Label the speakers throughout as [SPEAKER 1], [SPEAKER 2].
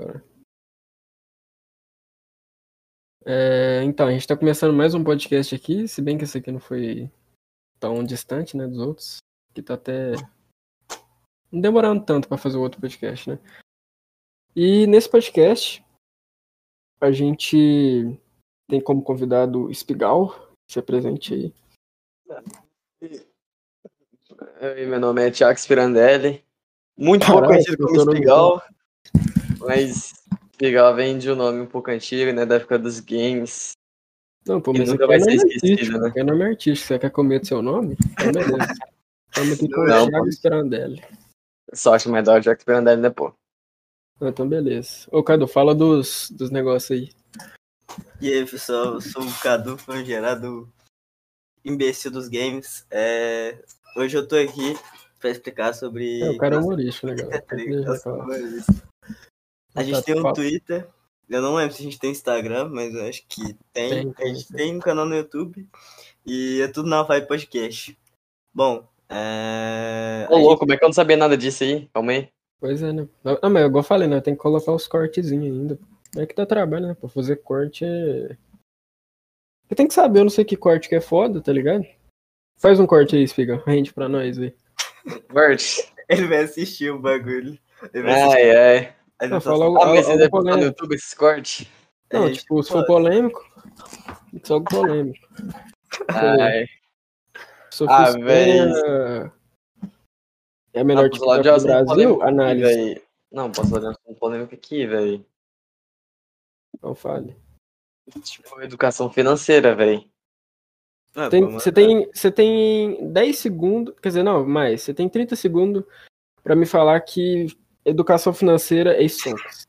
[SPEAKER 1] agora. É, então, a gente tá começando mais um podcast aqui, se bem que esse aqui não foi tão distante, né, dos outros, que tá até não demorando tanto para fazer o outro podcast, né? E nesse podcast a gente tem como convidado o Espigal, se apresente aí.
[SPEAKER 2] Oi, meu nome é Thiago Spirandelli, muito pouco conhecido como
[SPEAKER 1] eu
[SPEAKER 2] Espigal, mas Espigal vem de um nome um pouco antigo, né, da época dos games.
[SPEAKER 1] Não, pô, mas
[SPEAKER 2] nunca
[SPEAKER 1] é
[SPEAKER 2] vai ser esquecido, né?
[SPEAKER 1] é nome artístico, você quer comer do seu nome? Então beleza. Estamos aqui com o
[SPEAKER 2] Não,
[SPEAKER 1] Thiago
[SPEAKER 2] pô.
[SPEAKER 1] Spirandelli.
[SPEAKER 2] Só acho mais da hora Thiago Spirandelli, né, pô?
[SPEAKER 1] Ah, Então beleza. Ô, Cadu, fala dos, dos negócios aí.
[SPEAKER 3] E aí, pessoal, eu sou o Cadu Fangerado, imbecil dos games. É, Hoje eu tô aqui pra explicar sobre.
[SPEAKER 1] É, o cara é humorístico, legal.
[SPEAKER 3] É, tá ligado?
[SPEAKER 1] Eu.
[SPEAKER 3] A gente
[SPEAKER 1] Tá,
[SPEAKER 3] tem um. Twitter. Eu não lembro se a gente tem Instagram, mas eu acho que tem.
[SPEAKER 1] Tem, tem,
[SPEAKER 3] a gente tem um canal no YouTube. E é tudo na Vibe Podcast. Bom, é.
[SPEAKER 2] Ô, louco, como é que eu não sabia nada disso aí? Calma aí.
[SPEAKER 1] Pois é, né? Ah, mas igual eu falei, né? Tem que colocar os cortezinhos ainda. É que dá trabalho, né? Pra fazer corte é. Você tem que saber, eu não sei que corte que é foda, tá ligado? Faz um corte aí, Spiga. Rende pra nós aí.
[SPEAKER 2] Bert.
[SPEAKER 3] Ele vai assistir o bagulho. Ele vai assistir
[SPEAKER 2] Ai, ai.
[SPEAKER 3] a
[SPEAKER 1] Não, fala algo-
[SPEAKER 2] Ah, mas você
[SPEAKER 1] algo
[SPEAKER 2] deve postar no. YouTube esses cortes?
[SPEAKER 1] Não,
[SPEAKER 3] É,
[SPEAKER 1] tipo, se for polêmico, só algo polêmico.
[SPEAKER 2] Ai.
[SPEAKER 1] Sofia
[SPEAKER 2] Ah, véi.
[SPEAKER 1] Espanha É a melhor
[SPEAKER 2] Ah, falar
[SPEAKER 1] TikTok
[SPEAKER 2] de
[SPEAKER 1] do Brasil?
[SPEAKER 2] aqui,
[SPEAKER 1] Análise.
[SPEAKER 2] véi. Não, posso fazer um assunto polêmico aqui, velho.
[SPEAKER 1] Não fale.
[SPEAKER 2] Tipo, educação financeira, velho.
[SPEAKER 3] Ah,
[SPEAKER 1] Tem- Você tem, você tem 10 segundos, quer dizer, não, mais, você tem 30 segundos pra me falar que educação financeira é stonks.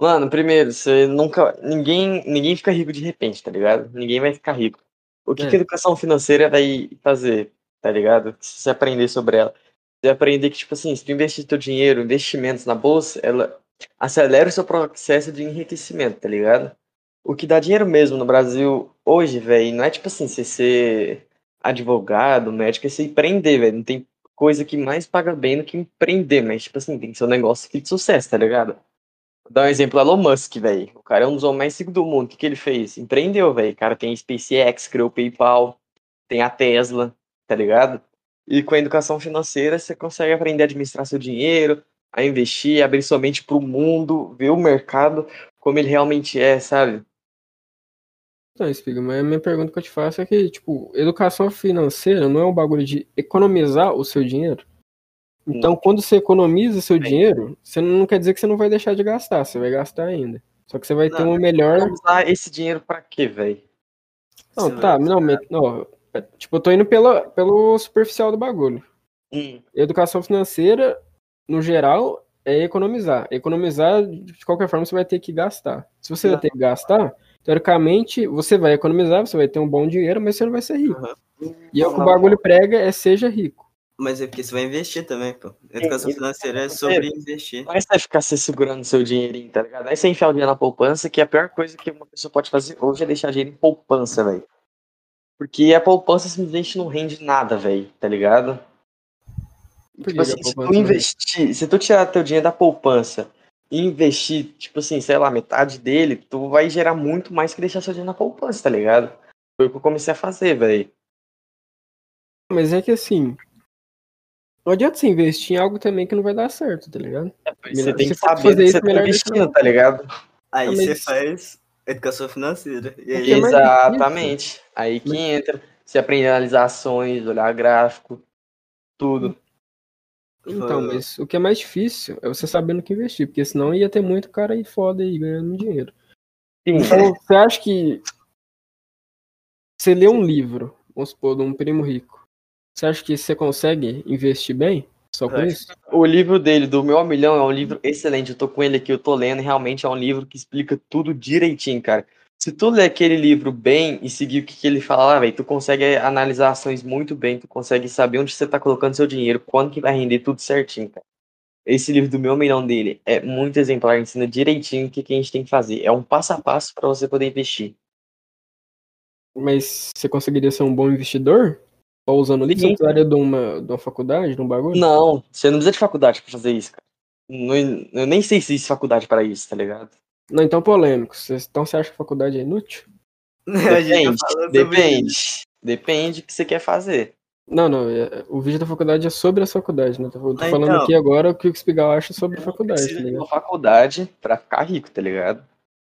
[SPEAKER 2] Mano, primeiro, você nunca. Ninguém, ninguém fica rico de repente, tá ligado? Ninguém vai ficar rico. O que,
[SPEAKER 1] É.
[SPEAKER 2] que a educação financeira vai fazer, tá ligado? Se você aprender sobre ela. Você aprender que, tipo assim, se tu investir teu dinheiro, investimentos na bolsa, ela acelera o seu processo de enriquecimento, tá ligado? O que dá dinheiro mesmo no Brasil hoje, velho, não é tipo assim, você ser advogado, médico, é você empreender, velho. Não tem coisa que mais paga bem do que empreender, mas, tipo assim, tem que ser um negócio que de sucesso, tá ligado? Vou dar um exemplo, Elon Musk, velho. O cara é um dos homens mais ricos do mundo. O que, que ele fez? Empreendeu, velho. O cara tem a SpaceX, criou o PayPal, tem a Tesla, tá ligado? E com a educação financeira, você consegue aprender a administrar seu dinheiro, a investir, abrir sua mente pro mundo, ver o mercado como ele realmente é, sabe?
[SPEAKER 1] Então, Spiga, mas a minha pergunta que eu te faço é que, tipo, educação financeira não é um bagulho de economizar o seu dinheiro? Então, quando você economiza seu dinheiro, você não quer dizer que você não vai deixar de gastar, você vai gastar ainda. Só que você vai ter
[SPEAKER 3] Não,
[SPEAKER 1] uma melhor.
[SPEAKER 2] Vamos usar esse dinheiro pra quê, velho?
[SPEAKER 1] Não,
[SPEAKER 3] Você
[SPEAKER 1] tá, não, me- não, é, tipo, eu tô indo pela, pelo superficial do bagulho.
[SPEAKER 2] Hum,
[SPEAKER 1] Educação financeira, no geral, é economizar. Economizar, de qualquer forma, você vai ter que gastar. Se você vai ter que gastar, teoricamente, você vai economizar, você vai ter um bom dinheiro, mas você não vai ser rico.
[SPEAKER 3] Aham.
[SPEAKER 1] E é o que o bagulho prega é seja rico.
[SPEAKER 3] Mas é porque você vai investir também, pô. Educação
[SPEAKER 2] Sim,
[SPEAKER 3] financeira é sobre investir.
[SPEAKER 2] Não é você ficar se segurando seu dinheirinho, tá ligado? Aí você enfiar o dinheiro na poupança, que é a pior coisa que uma pessoa pode fazer hoje é deixar dinheiro em poupança, velho. Porque a poupança simplesmente não rende nada, velho, tá ligado? Tipo assim, se tu investir, se tu tirar teu dinheiro da poupança investir, tipo assim, sei lá, metade dele, tu vai gerar muito mais que deixar seu dinheiro na poupança, tá ligado? Foi o que eu comecei a fazer, velho.
[SPEAKER 1] Mas é que assim. Não adianta você investir em algo também que não vai dar certo, tá ligado?
[SPEAKER 2] Você
[SPEAKER 1] Melhor-
[SPEAKER 2] tem que saber
[SPEAKER 1] fazer
[SPEAKER 2] do que
[SPEAKER 1] isso,
[SPEAKER 2] você tá investindo, tá ligado?
[SPEAKER 3] Aí
[SPEAKER 1] mas-
[SPEAKER 3] você faz educação financeira. E aí,
[SPEAKER 1] é
[SPEAKER 2] Exatamente. Aí que
[SPEAKER 1] Mas-
[SPEAKER 2] entra, você aprende a analisar ações, olhar gráfico, tudo.
[SPEAKER 1] Então, mas o que é mais difícil é você saber no que investir, porque senão ia ter muito cara aí foda aí ganhando dinheiro.
[SPEAKER 2] Sim,
[SPEAKER 1] Então, você acha que você lê um livro, vamos supor, de um primo rico, você acha que você consegue investir bem só com isso?
[SPEAKER 2] O livro dele, do Meu Milhão, é um livro excelente. Eu tô com ele aqui, eu tô lendo, e realmente é um livro que explica tudo direitinho, cara. Se tu ler aquele livro bem e seguir o que, que ele fala lá, velho, tu consegue analisar ações muito bem, tu consegue saber onde você tá colocando seu dinheiro, quando que vai render tudo certinho, cara. Esse livro do Meu Milhão dele é muito exemplar, ensina direitinho o que, que a gente tem que fazer. É um passo a passo para você poder investir.
[SPEAKER 1] Mas você conseguiria ser um bom investidor? Só usando o livro? Você precisaria de uma, de uma faculdade, de um bagulho?
[SPEAKER 2] Não, você não precisa de faculdade pra fazer isso, cara. não- eu nem sei se existe faculdade para isso, tá ligado?
[SPEAKER 1] Não, então polêmico. Cês- Então você acha que a faculdade é inútil?
[SPEAKER 3] Já
[SPEAKER 2] Depende, depende. Depende do que você quer fazer.
[SPEAKER 1] Não, não. é- O vídeo da faculdade é sobre a faculdade, né? Eu tô
[SPEAKER 3] Ah,
[SPEAKER 1] falando
[SPEAKER 3] então.
[SPEAKER 1] aqui agora o que o Spigal acha sobre a faculdade, tá ligado?
[SPEAKER 2] uma faculdade pra ficar rico, tá ligado?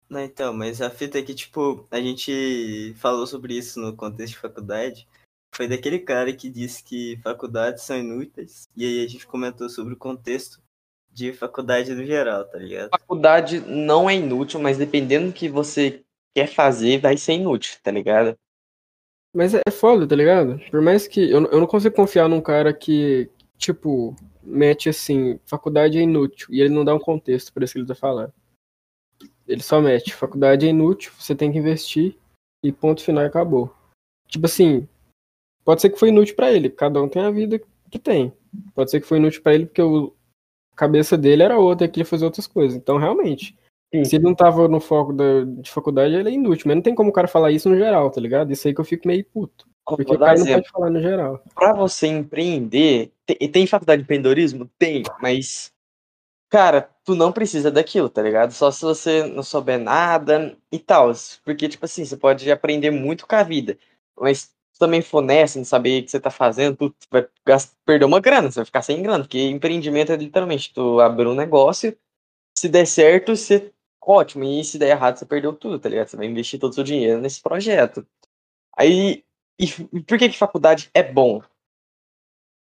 [SPEAKER 3] Não, então, mas a fita é que, tipo, a gente falou sobre isso no contexto de faculdade. Foi daquele cara que disse que faculdades são inúteis. E aí a gente comentou sobre o contexto de faculdade no geral, tá ligado?
[SPEAKER 2] Faculdade não é inútil, mas dependendo do que você quer fazer, vai ser inútil, tá ligado?
[SPEAKER 1] Mas é foda, tá ligado? Por mais que. Eu, não- eu não consigo confiar num cara que, tipo, mete assim, faculdade é inútil, e ele não dá um contexto pra isso que ele tá falando. Ele só mete, faculdade é inútil, você tem que investir, e ponto final acabou. Tipo assim, pode ser que foi inútil pra ele, cada um tem a vida que tem. Pode ser que foi inútil pra ele porque o, cabeça dele era outra, ele queria fazer outras coisas. Então, realmente,
[SPEAKER 2] Sim.
[SPEAKER 1] se ele não tava no foco da, de faculdade, ele é inútil. Mas não tem como o cara falar isso no geral, tá ligado? Isso aí que eu fico meio puto. Porque o cara não
[SPEAKER 2] exemplo.
[SPEAKER 1] pode falar no geral.
[SPEAKER 2] Pra você empreender, tem, tem faculdade de empreendedorismo? Tem, mas, cara, tu não precisa daquilo, tá ligado? Só se você não souber nada e tal. Porque, tipo assim, você pode aprender muito com a vida, mas também for nessa, não saber o que você tá fazendo, tu vai perder uma grana, você vai ficar sem grana, porque empreendimento é literalmente tu abrir um negócio, se der certo, você. Ótimo, e se der errado, você perdeu tudo, tá ligado? Você vai investir todo o seu dinheiro nesse projeto. Aí, e por que que faculdade é bom?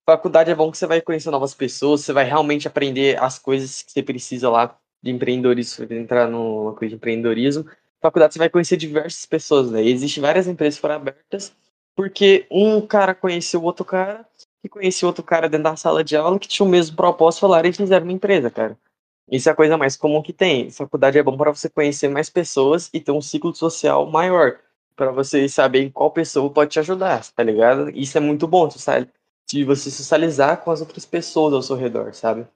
[SPEAKER 2] Faculdade é bom que você vai conhecer novas pessoas, você vai realmente aprender as coisas que você precisa lá de empreendedorismo, entrar numa coisa de empreendedorismo. Faculdade você vai conhecer diversas pessoas, né? Existem várias empresas que foram abertas porque um cara conheceu outro cara, que conheceu outro cara dentro da sala de aula que tinha o mesmo propósito, falaram e fizeram uma empresa, cara. Isso é a coisa mais comum que tem. Faculdade é bom para você conhecer mais pessoas e ter um ciclo social maior, para você saber qual pessoa pode te ajudar, tá ligado? Isso é muito bom, sabe? de você socializar com as outras pessoas ao seu redor, sabe?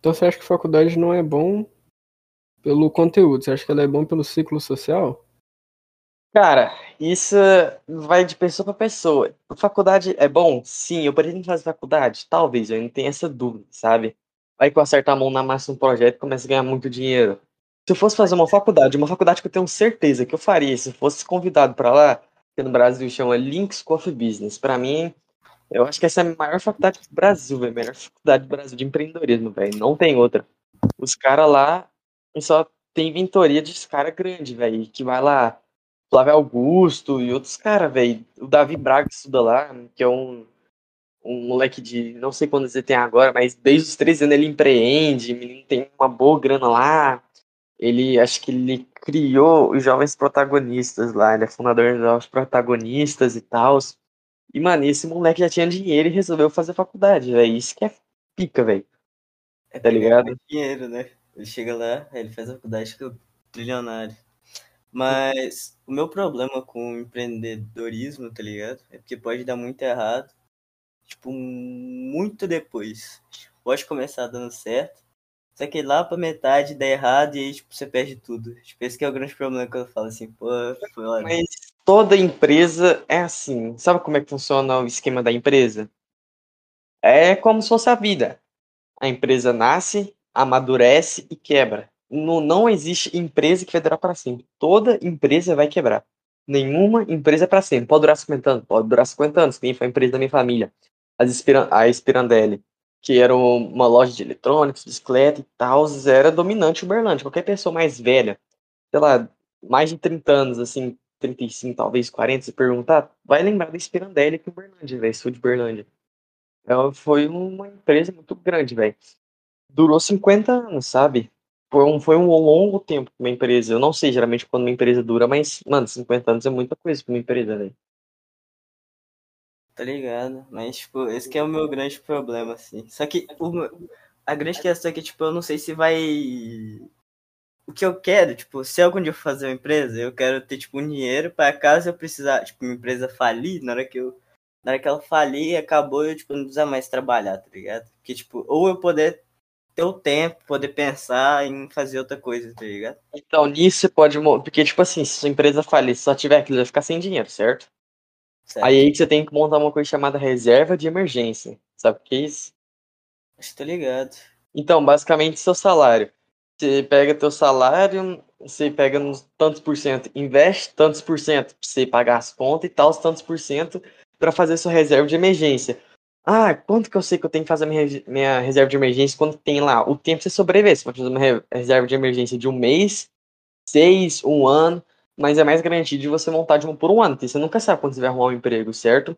[SPEAKER 1] Então você acha que faculdade não é bom pelo conteúdo? Você acha que ela é bom pelo ciclo social?
[SPEAKER 2] Cara, isso vai de pessoa para pessoa. Faculdade é bom? Sim, eu pretendo fazer faculdade? Talvez, eu não tenho essa dúvida, sabe? Vai que eu acertar a mão na massa um projeto e começo a ganhar muito dinheiro. Se eu fosse fazer uma faculdade, uma faculdade que eu tenho certeza que eu faria, se eu fosse convidado para lá, que no Brasil chama Links Coffee Business, para mim, eu acho que essa é a maior faculdade do Brasil, velho. Melhor faculdade do Brasil de empreendedorismo, velho. Não tem outra. Os caras lá só tem mentoria de cara grande, velho. Que vai lá, Flávio Augusto e outros caras, velho. O Davi Braga estuda lá, que é um, um moleque de não sei quantos ele tem agora, mas desde os 13 anos ele empreende, menino tem uma boa grana lá. Ele, acho que ele criou os Jovens Protagonistas lá, ele é fundador dos Jovens Protagonistas e tal. E, mano, esse moleque já tinha dinheiro e resolveu fazer faculdade, velho. Isso que é pica, velho.
[SPEAKER 3] É
[SPEAKER 2] Tá ligado?
[SPEAKER 3] dinheiro, né? Ele chega lá, ele faz a faculdade que é trilionário. Mas o meu problema com empreendedorismo, tá ligado? É porque pode dar muito errado. Tipo, muito depois. Pode começar dando certo. Só que lá pra metade dá errado e aí, tipo, você perde tudo. Tipo, esse que é o grande problema que eu falo assim, pô, lá.
[SPEAKER 2] Mas toda empresa é assim. Sabe como é que funciona o esquema da empresa? É como se fosse a vida. A empresa nasce, amadurece e quebra. Não, não existe empresa que vai durar para sempre. Toda empresa vai quebrar. Nenhuma empresa é para sempre. Pode durar 50 anos, pode durar 50 anos. Quem foi a empresa da minha família? As Espira- a Espirandelli, que era uma loja de eletrônicos, bicicleta e tal, era dominante Uberlândia. Qualquer pessoa mais velha, sei lá, mais de 30 anos, assim, 35, talvez 40, se perguntar, vai lembrar da Espirandelli aqui em Uberlândia, velho, sul de Uberlândia. Ela foi uma empresa muito grande, velho. Durou 50 anos, sabe? Foi um, foi um longo tempo pra uma empresa. Eu não sei geralmente quando uma empresa dura, mas, mano, 50 anos é muita coisa pra uma empresa, velho.
[SPEAKER 3] Tá ligado? Mas, tipo, esse é o meu grande problema, assim. Só que o a grande questão é que, tipo, eu não sei se vai. O que eu quero, tipo, se algum dia eu fazer uma empresa, eu quero ter, tipo, um dinheiro pra caso eu precisar, tipo, minha empresa falir, na hora que eu. Na hora que ela falir, acabou, eu, tipo, não precisar mais trabalhar, tá ligado? Porque, tipo, ou eu poder ter o tempo, poder pensar em fazer outra coisa, tá ligado?
[SPEAKER 2] Então, nisso você pode. Porque, tipo assim, se sua empresa falir, se só tiver aquilo, vai ficar sem dinheiro, certo?
[SPEAKER 3] Certo?
[SPEAKER 2] Aí aí que você tem que montar uma coisa chamada reserva de emergência. Sabe o que é isso?
[SPEAKER 3] Acho que tô ligado.
[SPEAKER 2] Então, basicamente, seu salário. Você pega teu salário, você pega uns tantos por cento, investe tantos por cento pra você pagar as contas e tal, os tantos por cento pra fazer sua reserva de emergência. Ah, quanto que eu sei que eu tenho que fazer minha, minha reserva de emergência quando tem lá o tempo você sobreviver? Você pode fazer uma re- reserva de emergência de um mês, seis, um ano, mas é mais garantido de você montar de um por um ano, porque você nunca sabe quando você vai arrumar um emprego, certo?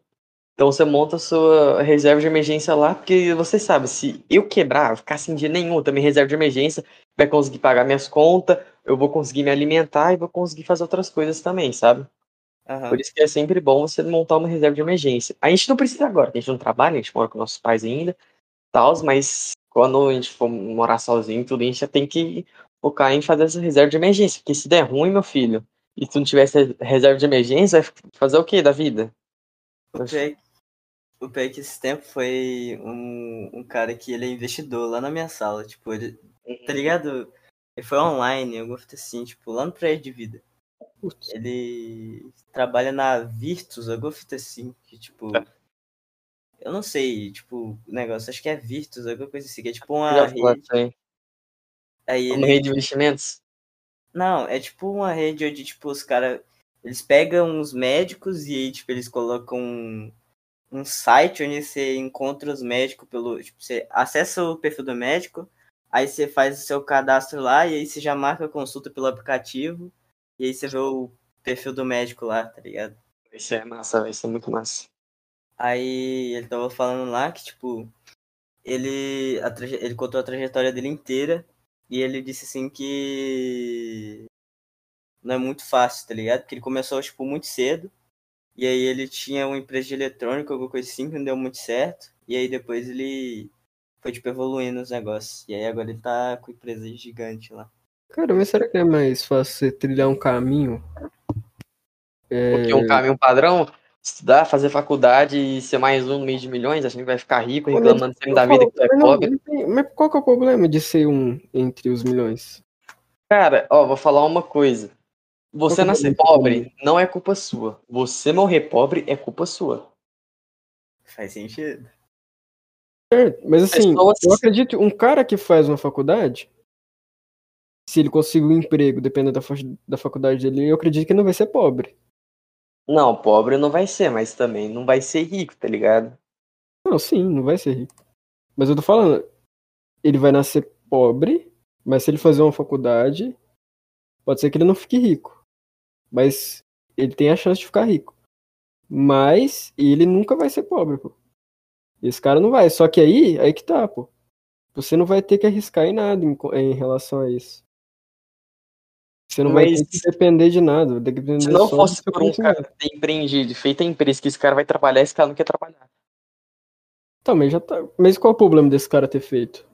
[SPEAKER 2] Então você monta a sua reserva de emergência lá, porque você sabe, se eu quebrar, ficar sem dinheiro nenhum, também reserva de emergência, vai conseguir pagar minhas contas, eu vou conseguir me alimentar e vou conseguir fazer outras coisas também, sabe?
[SPEAKER 3] Aham.
[SPEAKER 2] Por isso que é sempre bom você montar uma reserva de emergência. A gente não precisa agora, a gente não trabalha, a gente mora com nossos pais ainda, tals, mas quando a gente for morar sozinho, tudo, a gente já tem que focar em fazer essa reserva de emergência, porque se der ruim, meu filho, e tu não tivesse reserva de emergência, vai fazer o que da vida?
[SPEAKER 3] O pior, é- o pior é que esse tempo foi um, um cara que ele é investidor lá na minha sala. Tipo, ele. Tá ligado? Ele foi online, eu gosto assim, tipo, lá no prédio de vida.
[SPEAKER 1] Putz.
[SPEAKER 3] Ele trabalha na Virtus, alguma fita assim, que tipo.
[SPEAKER 2] Tá.
[SPEAKER 3] Eu não sei, tipo, o negócio, acho que é Virtus, alguma coisa assim, que é tipo uma rede.
[SPEAKER 2] Aí Uma
[SPEAKER 3] ele.
[SPEAKER 2] rede de investimentos?
[SPEAKER 3] Não, é tipo uma rede onde, tipo, os caras. Eles pegam os médicos e aí, tipo, eles colocam um, um site onde você encontra os médicos pelo. Tipo, você acessa o perfil do médico, aí você faz o seu cadastro lá e aí você já marca a consulta pelo aplicativo. E aí você vê o perfil do médico lá, tá ligado?
[SPEAKER 2] Isso é massa, isso é muito massa.
[SPEAKER 3] Aí ele tava falando lá que, tipo, ele, traje- ele contou a trajetória dele inteira e ele disse assim que não é muito fácil, tá ligado? Porque ele começou, tipo, muito cedo e aí ele tinha uma empresa de eletrônica, alguma coisa assim, que não deu muito certo. E aí depois ele foi, tipo, evoluindo os negócios. E aí agora ele tá com empresa gigante lá.
[SPEAKER 1] Cara, mas será que é mais fácil você trilhar um caminho? É,
[SPEAKER 2] Porque um caminho padrão, estudar, fazer faculdade e ser mais um no meio de milhões, achando que vai ficar rico, reclamando sempre da vida que tu é pobre.
[SPEAKER 1] mas qual que é o problema de ser um entre os milhões?
[SPEAKER 2] Cara, ó, vou falar uma coisa. Você
[SPEAKER 1] é
[SPEAKER 2] nascer pobre não é culpa sua. Você morrer pobre é culpa sua.
[SPEAKER 3] Faz sentido.
[SPEAKER 1] Certo, Mas assim,
[SPEAKER 2] Pessoas-
[SPEAKER 1] eu acredito, um cara que faz uma faculdade, se ele conseguir um emprego, dependendo da, da faculdade dele, eu acredito que não vai ser pobre.
[SPEAKER 2] Não, pobre não vai ser, mas também não vai ser rico, tá ligado?
[SPEAKER 1] Não, sim, não vai ser rico. Mas eu tô falando, ele vai nascer pobre, mas se ele fazer uma faculdade, pode ser que ele não fique rico. Mas ele tem a chance de ficar rico. Mas ele nunca vai ser pobre, pô. Esse cara não vai. Só que aí, aí que tá, pô. Você não vai ter que arriscar em nada em, em relação a isso. Você não vai
[SPEAKER 2] Mas
[SPEAKER 1] que depender de nada. vai depender
[SPEAKER 2] Se não fosse por um cara ter empreendido, feito a empresa que esse cara vai trabalhar, esse cara não quer trabalhar.
[SPEAKER 1] Tá, mas já tá. Mas qual é o problema desse cara ter feito?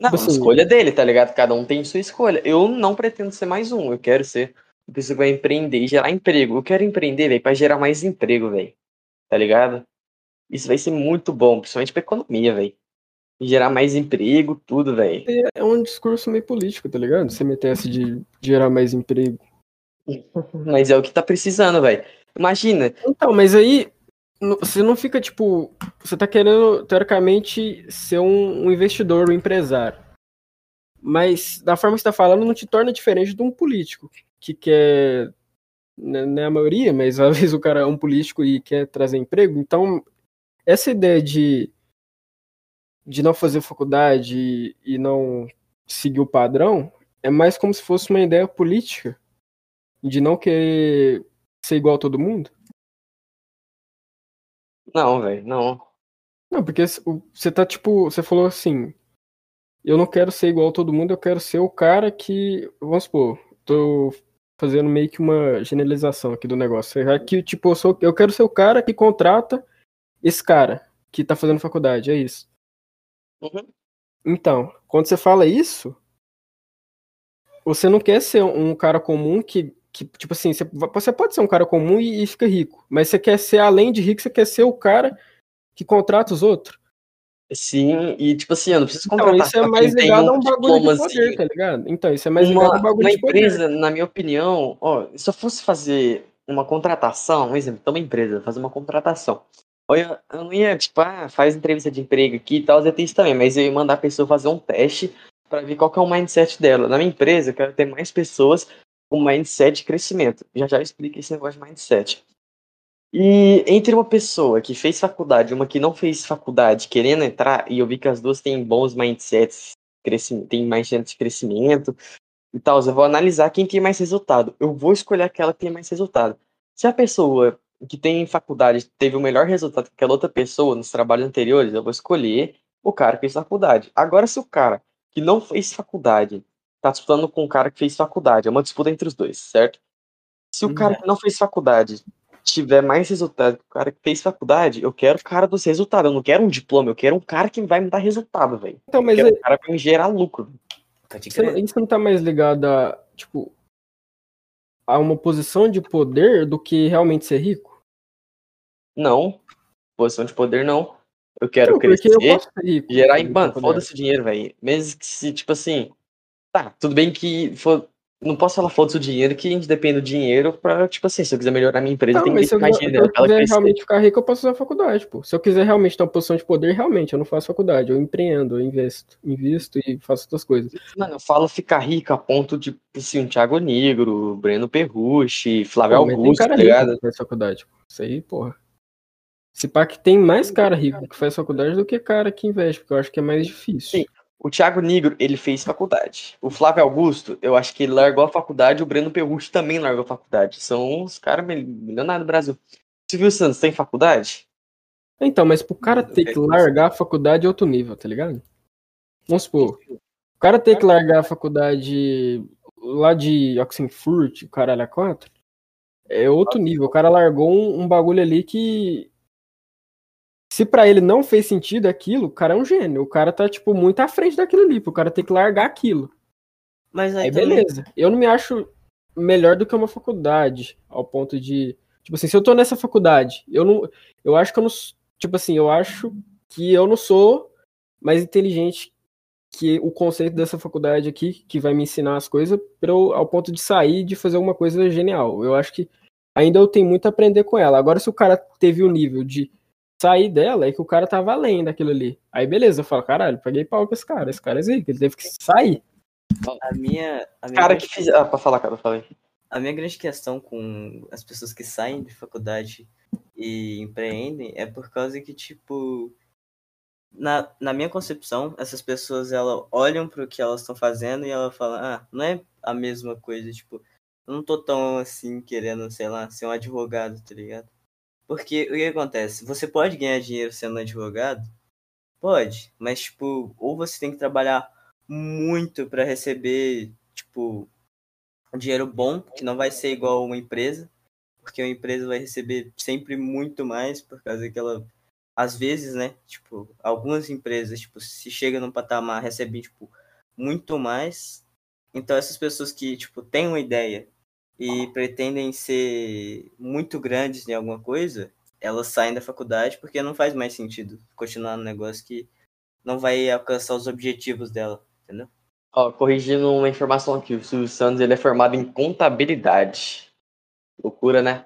[SPEAKER 2] Não,
[SPEAKER 1] Tipo assim-
[SPEAKER 2] escolha dele, tá ligado? Cada um tem sua escolha. Eu não pretendo ser mais um. Eu quero ser uma pessoa que vai empreender e gerar emprego. Eu quero empreender, velho, pra gerar mais emprego, velho. Tá ligado? Isso vai ser muito bom, principalmente pra economia, velho. Gerar mais emprego, tudo, velho.
[SPEAKER 1] É um discurso meio político, tá ligado? Você meter essa de gerar mais emprego.
[SPEAKER 2] Mas é o que tá precisando, velho. Imagina,
[SPEAKER 1] Então, mas aí você não fica tipo. Você tá querendo, teoricamente, ser um, um investidor, um empresário. Mas da forma que você tá falando, não te torna diferente de um político que quer. né, Não é a maioria, mas às vezes o cara é um político e quer trazer emprego. Então, essa ideia de, de não fazer faculdade e, e não seguir o padrão é mais como se fosse uma ideia política de não querer ser igual a todo mundo.
[SPEAKER 2] não, velho, não.
[SPEAKER 1] Não, porque você tá tipo, você falou assim, eu não quero ser igual a todo mundo, eu quero ser o cara que, vamos supor, tô fazendo meio que uma generalização aqui do negócio. Já que tipo, eu sou, eu quero ser o cara que contrata esse cara que tá fazendo faculdade, é isso.
[SPEAKER 2] Uhum.
[SPEAKER 1] Então, quando você fala isso, você não quer ser um cara comum que, que tipo assim, você, você pode ser um cara comum e, e fica rico, mas você quer ser, além de rico, você quer ser o cara que contrata os outros.
[SPEAKER 2] Sim, e tipo assim, eu não preciso
[SPEAKER 1] Então,
[SPEAKER 2] contratar
[SPEAKER 1] isso é mais ligado a
[SPEAKER 2] um
[SPEAKER 1] bagulho de poder, tá ligado? Então, isso é mais ligado a
[SPEAKER 2] Uma,
[SPEAKER 1] um bagulho
[SPEAKER 2] uma
[SPEAKER 1] de poder.
[SPEAKER 2] empresa, na minha opinião, ó, se eu fosse fazer uma contratação, um exemplo, então uma empresa, fazer uma contratação. Olha, eu não ia, tipo, ah, faz entrevista de emprego aqui e tal, eu tenho isso também, mas eu ia mandar a pessoa fazer um teste para ver qual que é o mindset dela. Na minha empresa, eu quero ter mais pessoas com mindset de crescimento. Já já explico esse negócio de mindset. E entre uma pessoa que fez faculdade e uma que não fez faculdade querendo entrar, e eu vi que as duas têm bons mindsets, tem mindset de crescimento e tal, eu vou analisar quem tem mais resultado. Eu vou escolher aquela que tem mais resultado. Se a pessoa que tem faculdade teve o melhor resultado que aquela outra pessoa nos trabalhos anteriores, eu vou escolher o cara que fez faculdade. Agora, se o cara que não fez faculdade tá disputando com o cara que fez faculdade, é uma disputa entre os dois, certo? Se o cara uhum. que não fez faculdade tiver mais resultado que o cara que fez faculdade, eu quero o cara dos resultados. Eu não quero um diploma, eu quero um cara que vai me dar resultado, velho.
[SPEAKER 1] Então, mas eu
[SPEAKER 2] quero é... um cara pra me gerar lucro.
[SPEAKER 1] Isso, isso não tá mais ligado a, tipo, a uma posição de poder do que realmente ser rico?
[SPEAKER 2] Não. Posição de poder não. Eu quero não, crescer, eu rico, gerar. Mano, foda-se o dinheiro, velho. Mesmo que se, tipo assim. Tá, tudo bem que for, não posso falar foda o dinheiro, que a gente depende do dinheiro pra, tipo assim, se eu quiser melhorar minha empresa, tem que ter mais dinheiro.
[SPEAKER 1] Se eu quiser realmente ficar rico, eu posso usar a faculdade, pô. Se eu quiser realmente ter uma posição de poder, realmente, eu não faço faculdade, eu empreendo, eu investo, invisto e faço outras coisas.
[SPEAKER 2] Mano, eu falo ficar rico a ponto de, assim, um Thiago Negro, Breno Perrucci, Flávio pô, Augusto,
[SPEAKER 1] tá ligado? Que faz faculdade, pô. Isso aí, porra. Se pá que tem mais cara rico que faz faculdade do que cara que investe, porque eu acho que é mais difícil.
[SPEAKER 2] Sim. O Thiago Negro, ele fez faculdade. O Flávio Augusto, eu acho que ele largou a faculdade. O Breno Perrucci também largou a faculdade. São os caras milionários do Brasil. Silvio Santos tem faculdade?
[SPEAKER 1] Então, mas pro cara ter que largar a faculdade é outro nível, tá ligado? Vamos supor. O cara ter que largar a faculdade lá de Oxenfurt, o caralho a quatro, é outro nível. O cara largou um, um bagulho ali que se para ele não fez sentido aquilo, o cara é um gênio. O cara tá, tipo, muito à frente daquilo ali, pro cara ter que largar aquilo. Mas aí, aí também... beleza. Eu não me acho melhor do que uma faculdade, ao ponto de. Tipo assim, se eu tô nessa faculdade, eu não. Eu acho que eu não. Tipo assim, eu acho que eu não sou mais inteligente que o conceito dessa faculdade aqui, que vai me ensinar as coisas, eu, ao ponto de sair de fazer alguma coisa genial. Eu acho que ainda eu tenho muito a aprender com ela. Agora, se o cara teve o nível de sair dela é que o cara tava além daquilo ali. Aí beleza, eu falo, caralho, paguei pau com esse cara, esse cara é zica, ele teve que sair.
[SPEAKER 3] A minha. A
[SPEAKER 2] minha cara que fiz. Ah, pra falar, cara, falei.
[SPEAKER 3] A minha grande questão com as pessoas que saem de faculdade e empreendem é por causa que, tipo. Na, na minha concepção, essas pessoas elas olham para o que elas estão fazendo e ela fala, ah, não é a mesma coisa, tipo, eu não tô tão assim querendo, sei lá, ser um advogado, tá ligado? Porque o que acontece? Você pode ganhar dinheiro sendo advogado? Pode, mas tipo, ou você tem que trabalhar muito para receber, tipo, dinheiro bom, que não vai ser igual uma empresa, porque uma empresa vai receber sempre muito mais por causa que ela às vezes, né, tipo, algumas empresas, tipo, se chega num patamar, recebem tipo muito mais. Então essas pessoas que, tipo, têm uma ideia e pretendem ser muito grandes em alguma coisa, elas saem da faculdade porque não faz mais sentido continuar no negócio que não vai alcançar os objetivos dela, entendeu?
[SPEAKER 2] Ó, corrigindo uma informação aqui, o Silvio Santos ele é formado em contabilidade. Loucura, né?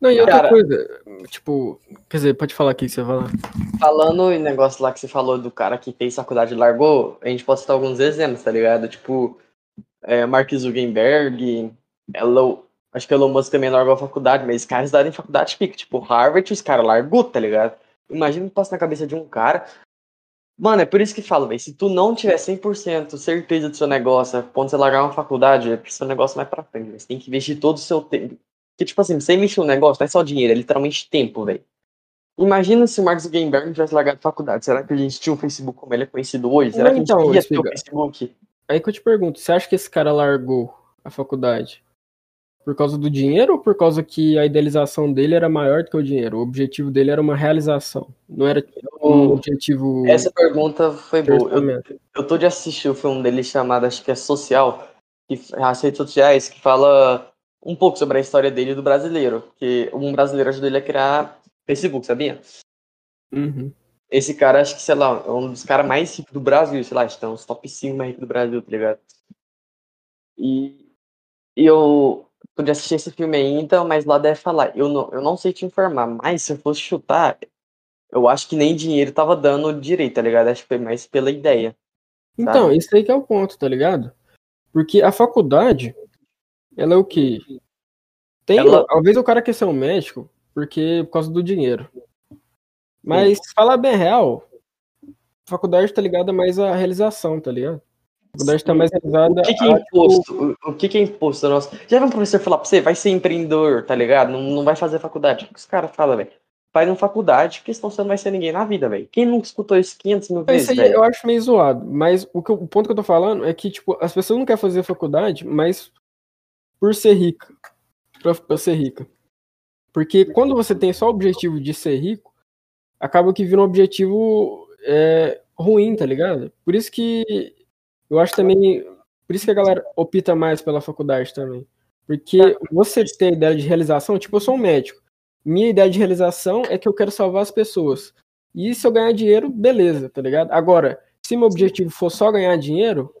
[SPEAKER 1] Não, e outra Cara, coisa, tipo, quer dizer, pode falar aqui que você vai lá.
[SPEAKER 2] Falando em negócio lá que você falou do cara que fez faculdade e largou, a gente pode citar alguns exemplos, tá ligado? Tipo, é, Mark Zuckerberg, Elon, acho que Elon Musk também largou a faculdade, mas os caras estudaram em faculdade pica, tipo Harvard, os caras largou, tá ligado? Imagina o que passa na cabeça de um cara. Mano, é por isso que falo, velho, se tu não tiver 100% certeza do seu negócio, quando você largar uma faculdade, é porque seu negócio vai pra frente, véio. você tem que investir todo o seu tempo. Porque, tipo assim, você investir um negócio não é só dinheiro, é literalmente tempo, velho. Imagina se o Mark Zuckerberg tivesse largado a faculdade. Será que a gente tinha um Facebook como ele é conhecido hoje? Será que a gente então, ia ter o Facebook?
[SPEAKER 1] Aí que eu te pergunto, você acha que esse cara largou a faculdade por causa do dinheiro ou por causa que a idealização dele era maior do que o dinheiro? O objetivo dele era uma realização, não era um objetivo.
[SPEAKER 2] Essa pergunta foi boa. Eu, eu tô de assistir o filme dele chamado, acho que é Social, que, as redes sociais, que fala um pouco sobre a história dele do brasileiro. Que um brasileiro ajudou ele a criar Facebook, sabia?
[SPEAKER 1] Uhum.
[SPEAKER 2] Esse cara, acho que, sei lá, é um dos caras mais ricos do Brasil, sei lá, estão os top 5 mais ricos do Brasil, tá ligado? E, e eu, podia assistir esse filme ainda, mas lá deve falar. Eu não, eu não sei te informar, mas se eu fosse chutar, eu acho que nem dinheiro tava dando direito, tá ligado? Acho que foi mais pela ideia.
[SPEAKER 1] Então, isso aí que é o ponto, tá ligado? Porque a faculdade, ela é o quê? Tem,
[SPEAKER 2] Ela-
[SPEAKER 1] talvez o cara quer ser um médico porque por causa do dinheiro. Mas se falar bem real, a faculdade tá ligada mais à realização, tá ligado? A faculdade tá mais realizada
[SPEAKER 2] O que, que é imposto? O, o que, que é imposto? Nossa, já viu um professor falar pra você, vai ser empreendedor, tá ligado? Não, não vai fazer faculdade. O que os caras falam, velho? Faz uma faculdade, porque senão você não vai ser ninguém na vida, velho. Quem nunca escutou isso 500 mil
[SPEAKER 1] Isso
[SPEAKER 2] vezes,
[SPEAKER 1] aí
[SPEAKER 2] velho?
[SPEAKER 1] eu acho meio zoado, mas o, que o ponto que eu tô falando é que, tipo, as pessoas não querem fazer faculdade, mas por ser rica. Pra, pra ser rica. Porque quando você tem só o objetivo de ser rico, acaba que vira um objetivo é, ruim, tá ligado? Por isso que eu acho também. Por isso que a galera opta mais pela faculdade também. Porque você ter a ideia de realização, tipo, eu sou um médico. Minha ideia de realização é que eu quero salvar as pessoas. E se eu ganhar dinheiro, beleza, tá ligado? Agora, se meu objetivo for só ganhar dinheiro,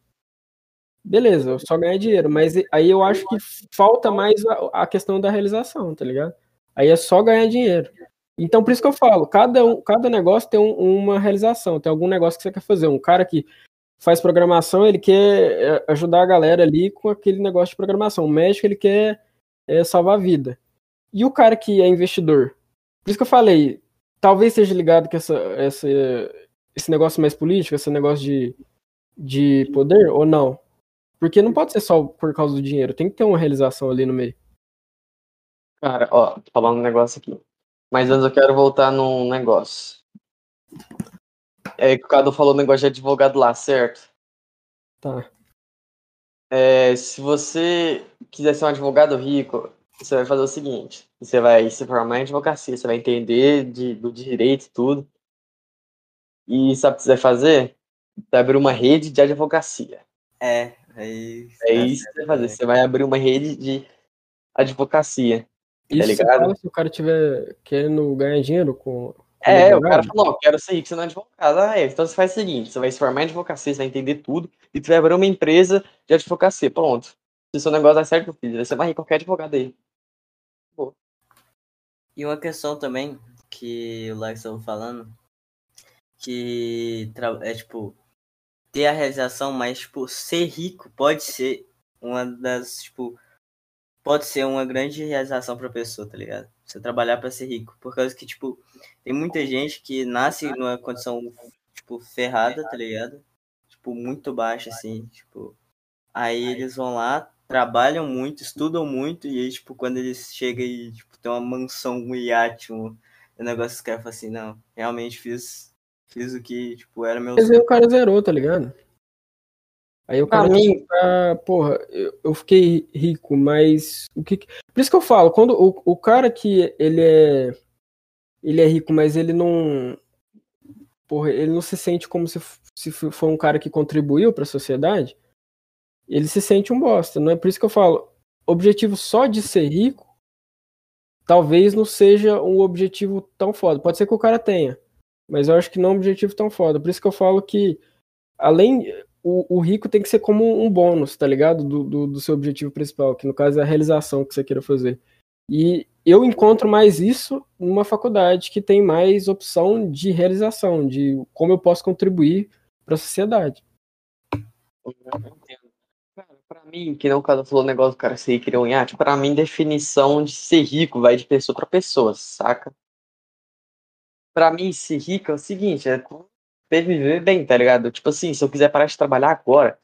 [SPEAKER 1] beleza, eu só ganhar dinheiro. Mas aí eu acho que falta mais a, a questão da realização, tá ligado? Aí é só ganhar dinheiro. Então, por isso que eu falo, cada, um, cada negócio tem um- uma realização, tem algum negócio que você quer fazer. Um cara que faz programação, ele quer é, ajudar a galera ali com aquele negócio de programação. O médico, ele quer é, salvar a vida. E o cara que é investidor? Por isso que eu falei, talvez seja ligado com essa, essa, esse negócio mais político, esse negócio de, de poder, ou não? Porque não pode ser só por causa do dinheiro, tem que ter uma realização ali no meio.
[SPEAKER 2] Cara, ó, tô falando um negócio aqui. Mas antes eu quero voltar num negócio. É que o Cadu falou um negócio de advogado lá, certo?
[SPEAKER 1] Tá.
[SPEAKER 2] É, se você quiser ser um advogado rico, você vai fazer o seguinte: você vai se formar em advocacia, você vai entender de, do direito e tudo. E sabe o que você vai fazer? Vai abrir uma rede de advocacia.
[SPEAKER 3] É, aí.
[SPEAKER 2] É isso que você vai fazer. Você vai abrir uma rede de advocacia.
[SPEAKER 1] Isso
[SPEAKER 2] ligado?
[SPEAKER 1] você fala se o cara tiver querendo ganhar dinheiro com.
[SPEAKER 2] É, o cara falou, eu quero ser rico sendo advogado. Ah, é. Então você faz o seguinte, você vai se formar em advocacia, você vai entender tudo, e tu vai abrir uma empresa de advocacia. Pronto. Se o seu negócio dá certo, filho, você vai rir qualquer advogado aí.
[SPEAKER 3] E uma questão também que o Lex estava falando, que é tipo ter a realização, mas tipo ser rico pode ser uma das tipo pode ser uma grande realização para pessoa, tá ligado? Você trabalhar para ser rico, por causa que tipo tem muita gente que nasce numa condição tipo ferrada, tá ligado? Tipo muito baixa assim, tipo aí eles vão lá trabalham muito, estudam muito, e aí, tipo, quando eles chegam e, tipo, tem uma mansão, um iate, um, um negócio que os caras falam assim, não, realmente fiz, fiz o que, tipo, era meu
[SPEAKER 1] Mas aí
[SPEAKER 3] sonho.
[SPEAKER 1] o cara zerou, tá ligado? Aí o cara
[SPEAKER 2] mim,
[SPEAKER 1] tá, porra, eu, eu fiquei rico, mas o que. que- Por isso que eu falo, quando o, o cara que ele é. Ele é rico, mas ele não. Porra, ele não se sente como se, se for um cara que contribuiu pra sociedade. Ele se sente um bosta, não é por isso que eu falo. Objetivo só de ser rico, talvez não seja um objetivo tão foda. Pode ser que o cara tenha, mas eu acho que não é um objetivo tão foda. Por isso que eu falo que, além. O, o rico tem que ser como um bônus, tá ligado? Do, do, do seu objetivo principal, que no caso é a realização que você queira fazer. E eu encontro mais isso numa faculdade que tem mais opção de realização, de como eu posso contribuir para a sociedade.
[SPEAKER 2] pra mim, que não o cara falou o negócio do cara ser criar um iate, pra mim, definição de ser rico vai de pessoa pra pessoa, saca? Pra mim, ser rico é o seguinte, é viver bem, tá ligado? Tipo assim, se eu quiser parar de trabalhar agora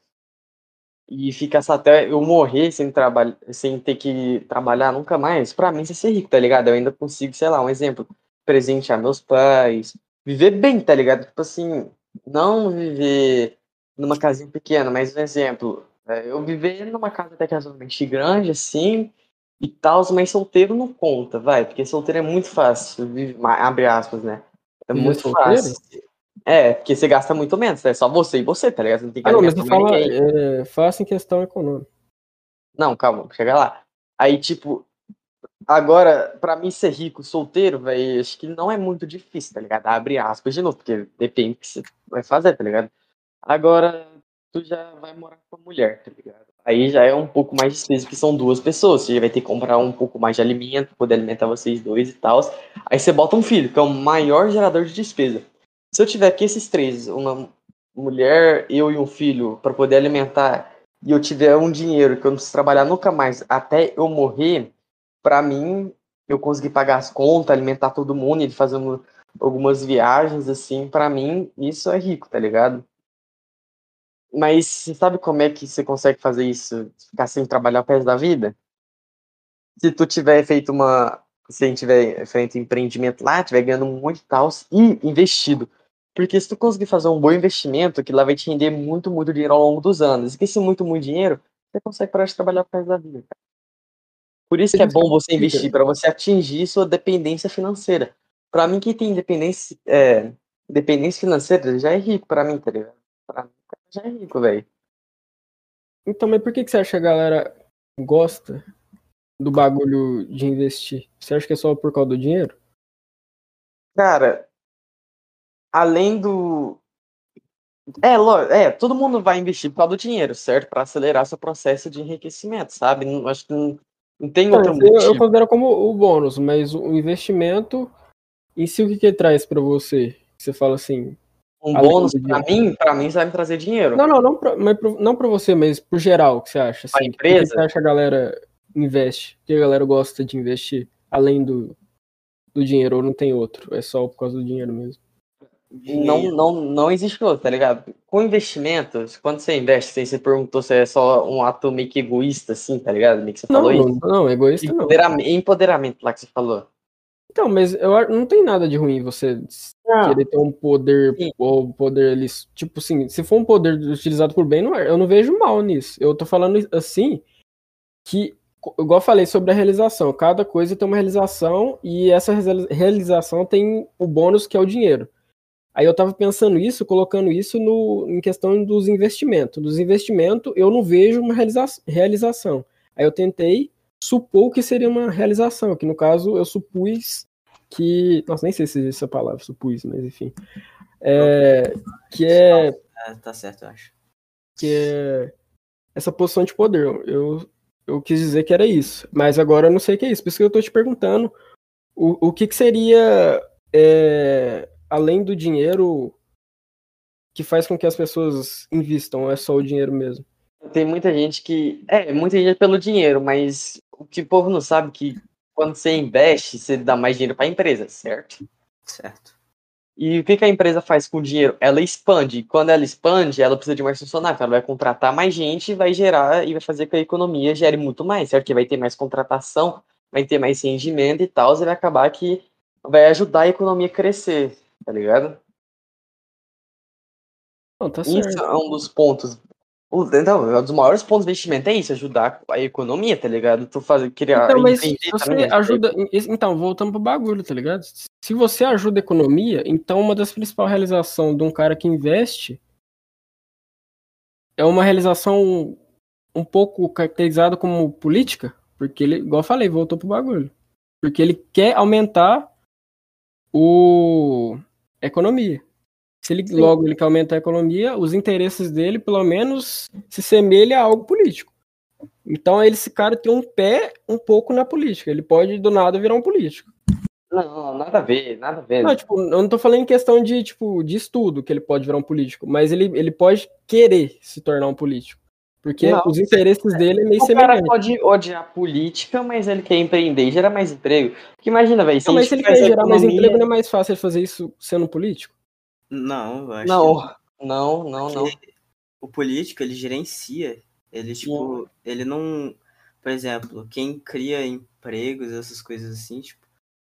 [SPEAKER 2] e ficar até eu morrer sem trabalhar, sem ter que trabalhar nunca mais, pra mim isso é ser rico, tá ligado? Eu ainda consigo, sei lá, um exemplo, presentear meus pais, viver bem, tá ligado? Tipo assim, não viver numa casinha pequena, mas um exemplo, é, eu viver numa casa até que razoavelmente grande, assim, e tal, mas solteiro não conta, vai, porque solteiro é muito fácil, vive- abre aspas, né? É muito
[SPEAKER 1] solteiro?
[SPEAKER 2] fácil. É, porque você gasta muito menos, é só você e você, tá ligado? Você não tem que
[SPEAKER 1] Ah, não, mas eu falo, é, faça em questão econômica.
[SPEAKER 2] Não, calma, chega lá. Aí, tipo, agora, pra mim ser rico, solteiro, velho, acho que não é muito difícil, tá ligado? Abre aspas de novo, porque depende do que você vai fazer, tá ligado? Agora, tu já vai morar com a mulher, tá ligado? Aí já é um pouco mais despesa, que são duas pessoas. Você vai ter que comprar um pouco mais de alimento, poder alimentar vocês dois e tal. Aí você bota um filho, que é o maior gerador de despesa. Se eu tiver aqui esses três, uma mulher, eu e um filho, para poder alimentar, e eu tiver um dinheiro que eu não preciso trabalhar nunca mais até eu morrer, para mim, eu conseguir pagar as contas, alimentar todo mundo e fazendo algumas viagens, assim, para mim, isso é rico, tá ligado? Mas você sabe como é que você consegue fazer isso, ficar sem trabalhar o resto da vida? Se tu tiver feito uma. Se a gente tiver feito empreendimento lá, tiver ganhando muito tal, e investido. Porque se tu conseguir fazer um bom investimento, que lá vai te render muito, muito dinheiro ao longo dos anos. E que esse muito, muito dinheiro, você consegue parar de trabalhar o resto da vida, cara. Por isso que é bom você investir, para você atingir sua dependência financeira. Para mim, quem tem dependência, é, dependência financeira já é rico, para mim, tá ligado? Pra mim, já é rico, velho.
[SPEAKER 1] Então, mas por que, que você acha que a galera gosta do bagulho de investir? Você acha que é só por causa do dinheiro?
[SPEAKER 2] Cara, além do. É, é, todo mundo vai investir por causa do dinheiro, certo? Para acelerar seu processo de enriquecimento, sabe? Não, acho que não, não tem
[SPEAKER 1] Não,
[SPEAKER 2] outro motivo.
[SPEAKER 1] eu considero como o bônus, mas o investimento em si, o que, que ele traz pra você? Você fala assim.
[SPEAKER 2] Um bônus, pra mim, pra mim, vai me trazer dinheiro.
[SPEAKER 1] Não, não, não pra, mas pro- não pra você, mas pro geral, o que você acha? Assim, Por que
[SPEAKER 2] empresa?
[SPEAKER 1] você acha que a galera investe? Por que a galera gosta de investir além do, do dinheiro? Ou não tem outro? É só por causa do dinheiro mesmo?
[SPEAKER 2] Não, não, não existe outro, tá ligado? Com investimentos, quando você investe, assim, você perguntou se é só um ato meio que egoísta, assim, tá ligado? Meio que você
[SPEAKER 1] Não,
[SPEAKER 2] falou
[SPEAKER 1] não,
[SPEAKER 2] isso.
[SPEAKER 1] não, egoísta não.
[SPEAKER 2] Empoderamento, empoderamento lá que você falou.
[SPEAKER 1] Então, mas eu acho- não tem nada de ruim você querer ter um poder,
[SPEAKER 2] Sim.
[SPEAKER 1] ou poder ali, tipo assim, se for um poder utilizado por bem, não é- eu não vejo mal nisso. Eu tô falando assim, que, igual eu falei sobre a realização, cada coisa tem uma realização e essa reali- realização tem o bônus que é o dinheiro. Aí eu tava pensando isso, colocando isso no, em questão dos investimentos. Dos investimentos, eu não vejo uma realiza realização. Aí eu tentei supor que seria uma realização, que no caso eu supus que. Nossa, nem sei se existe essa palavra, supus, mas enfim. É, que é
[SPEAKER 3] É, tá certo, eu acho.
[SPEAKER 1] que é essa posição de poder. Eu, eu quis dizer que era isso, mas agora eu não sei o que é isso. Por isso que eu tô te perguntando o, o que, que seria, é, além do dinheiro, que faz com que as pessoas invistam, é só o dinheiro mesmo?
[SPEAKER 2] Tem muita gente que. É, muita gente é pelo dinheiro, mas o que o povo não sabe é que quando você investe, você dá mais dinheiro pra empresa, certo?
[SPEAKER 3] Certo.
[SPEAKER 2] E o que, que a empresa faz com o dinheiro? Ela expande. Quando ela expande, ela precisa de mais funcionários. Ela vai contratar mais gente e vai gerar e vai fazer com que a economia gere muito mais, certo? Que vai ter mais contratação, vai ter mais rendimento e tal, e vai acabar que vai ajudar a economia a crescer, tá ligado?
[SPEAKER 1] Não, tá
[SPEAKER 2] Isso
[SPEAKER 1] certo.
[SPEAKER 2] é um dos pontos. Então, é um dos maiores pontos de investimento é isso, ajudar a economia, tá ligado? Tu fazer, criar,
[SPEAKER 1] Então, mas você
[SPEAKER 2] né?
[SPEAKER 1] ajuda. Então, voltando pro bagulho, tá ligado? Se você ajuda a economia, então uma das principais realizações de um cara que investe é uma realização um pouco caracterizada como política, porque ele, igual eu falei, voltou pro bagulho. Porque ele quer aumentar o economia. Se ele logo ele quer aumentar a economia, os interesses dele, pelo menos, se semelha a algo político. Então ele, esse cara tem um pé um pouco na política. Ele pode do nada virar um político.
[SPEAKER 2] Não, não, nada a ver, nada a ver.
[SPEAKER 1] Não, tipo, eu não tô falando em questão de, tipo, de estudo que ele pode virar um político, mas ele, ele pode querer se tornar um político. Porque
[SPEAKER 2] Não,
[SPEAKER 1] os interesses dele é meio
[SPEAKER 2] O cara
[SPEAKER 1] semelhante.
[SPEAKER 2] pode odiar política, mas ele quer empreender e gerar mais emprego. Porque imagina, velho,
[SPEAKER 1] mas se ele quer gerar mais
[SPEAKER 2] economia-
[SPEAKER 1] emprego, não é mais fácil ele fazer isso sendo político?
[SPEAKER 3] Não, eu acho
[SPEAKER 2] Não,
[SPEAKER 3] que
[SPEAKER 2] não, não, não.
[SPEAKER 3] o político, ele gerencia. Ele, tipo, ele não. Por exemplo, quem cria empregos, essas coisas assim, tipo,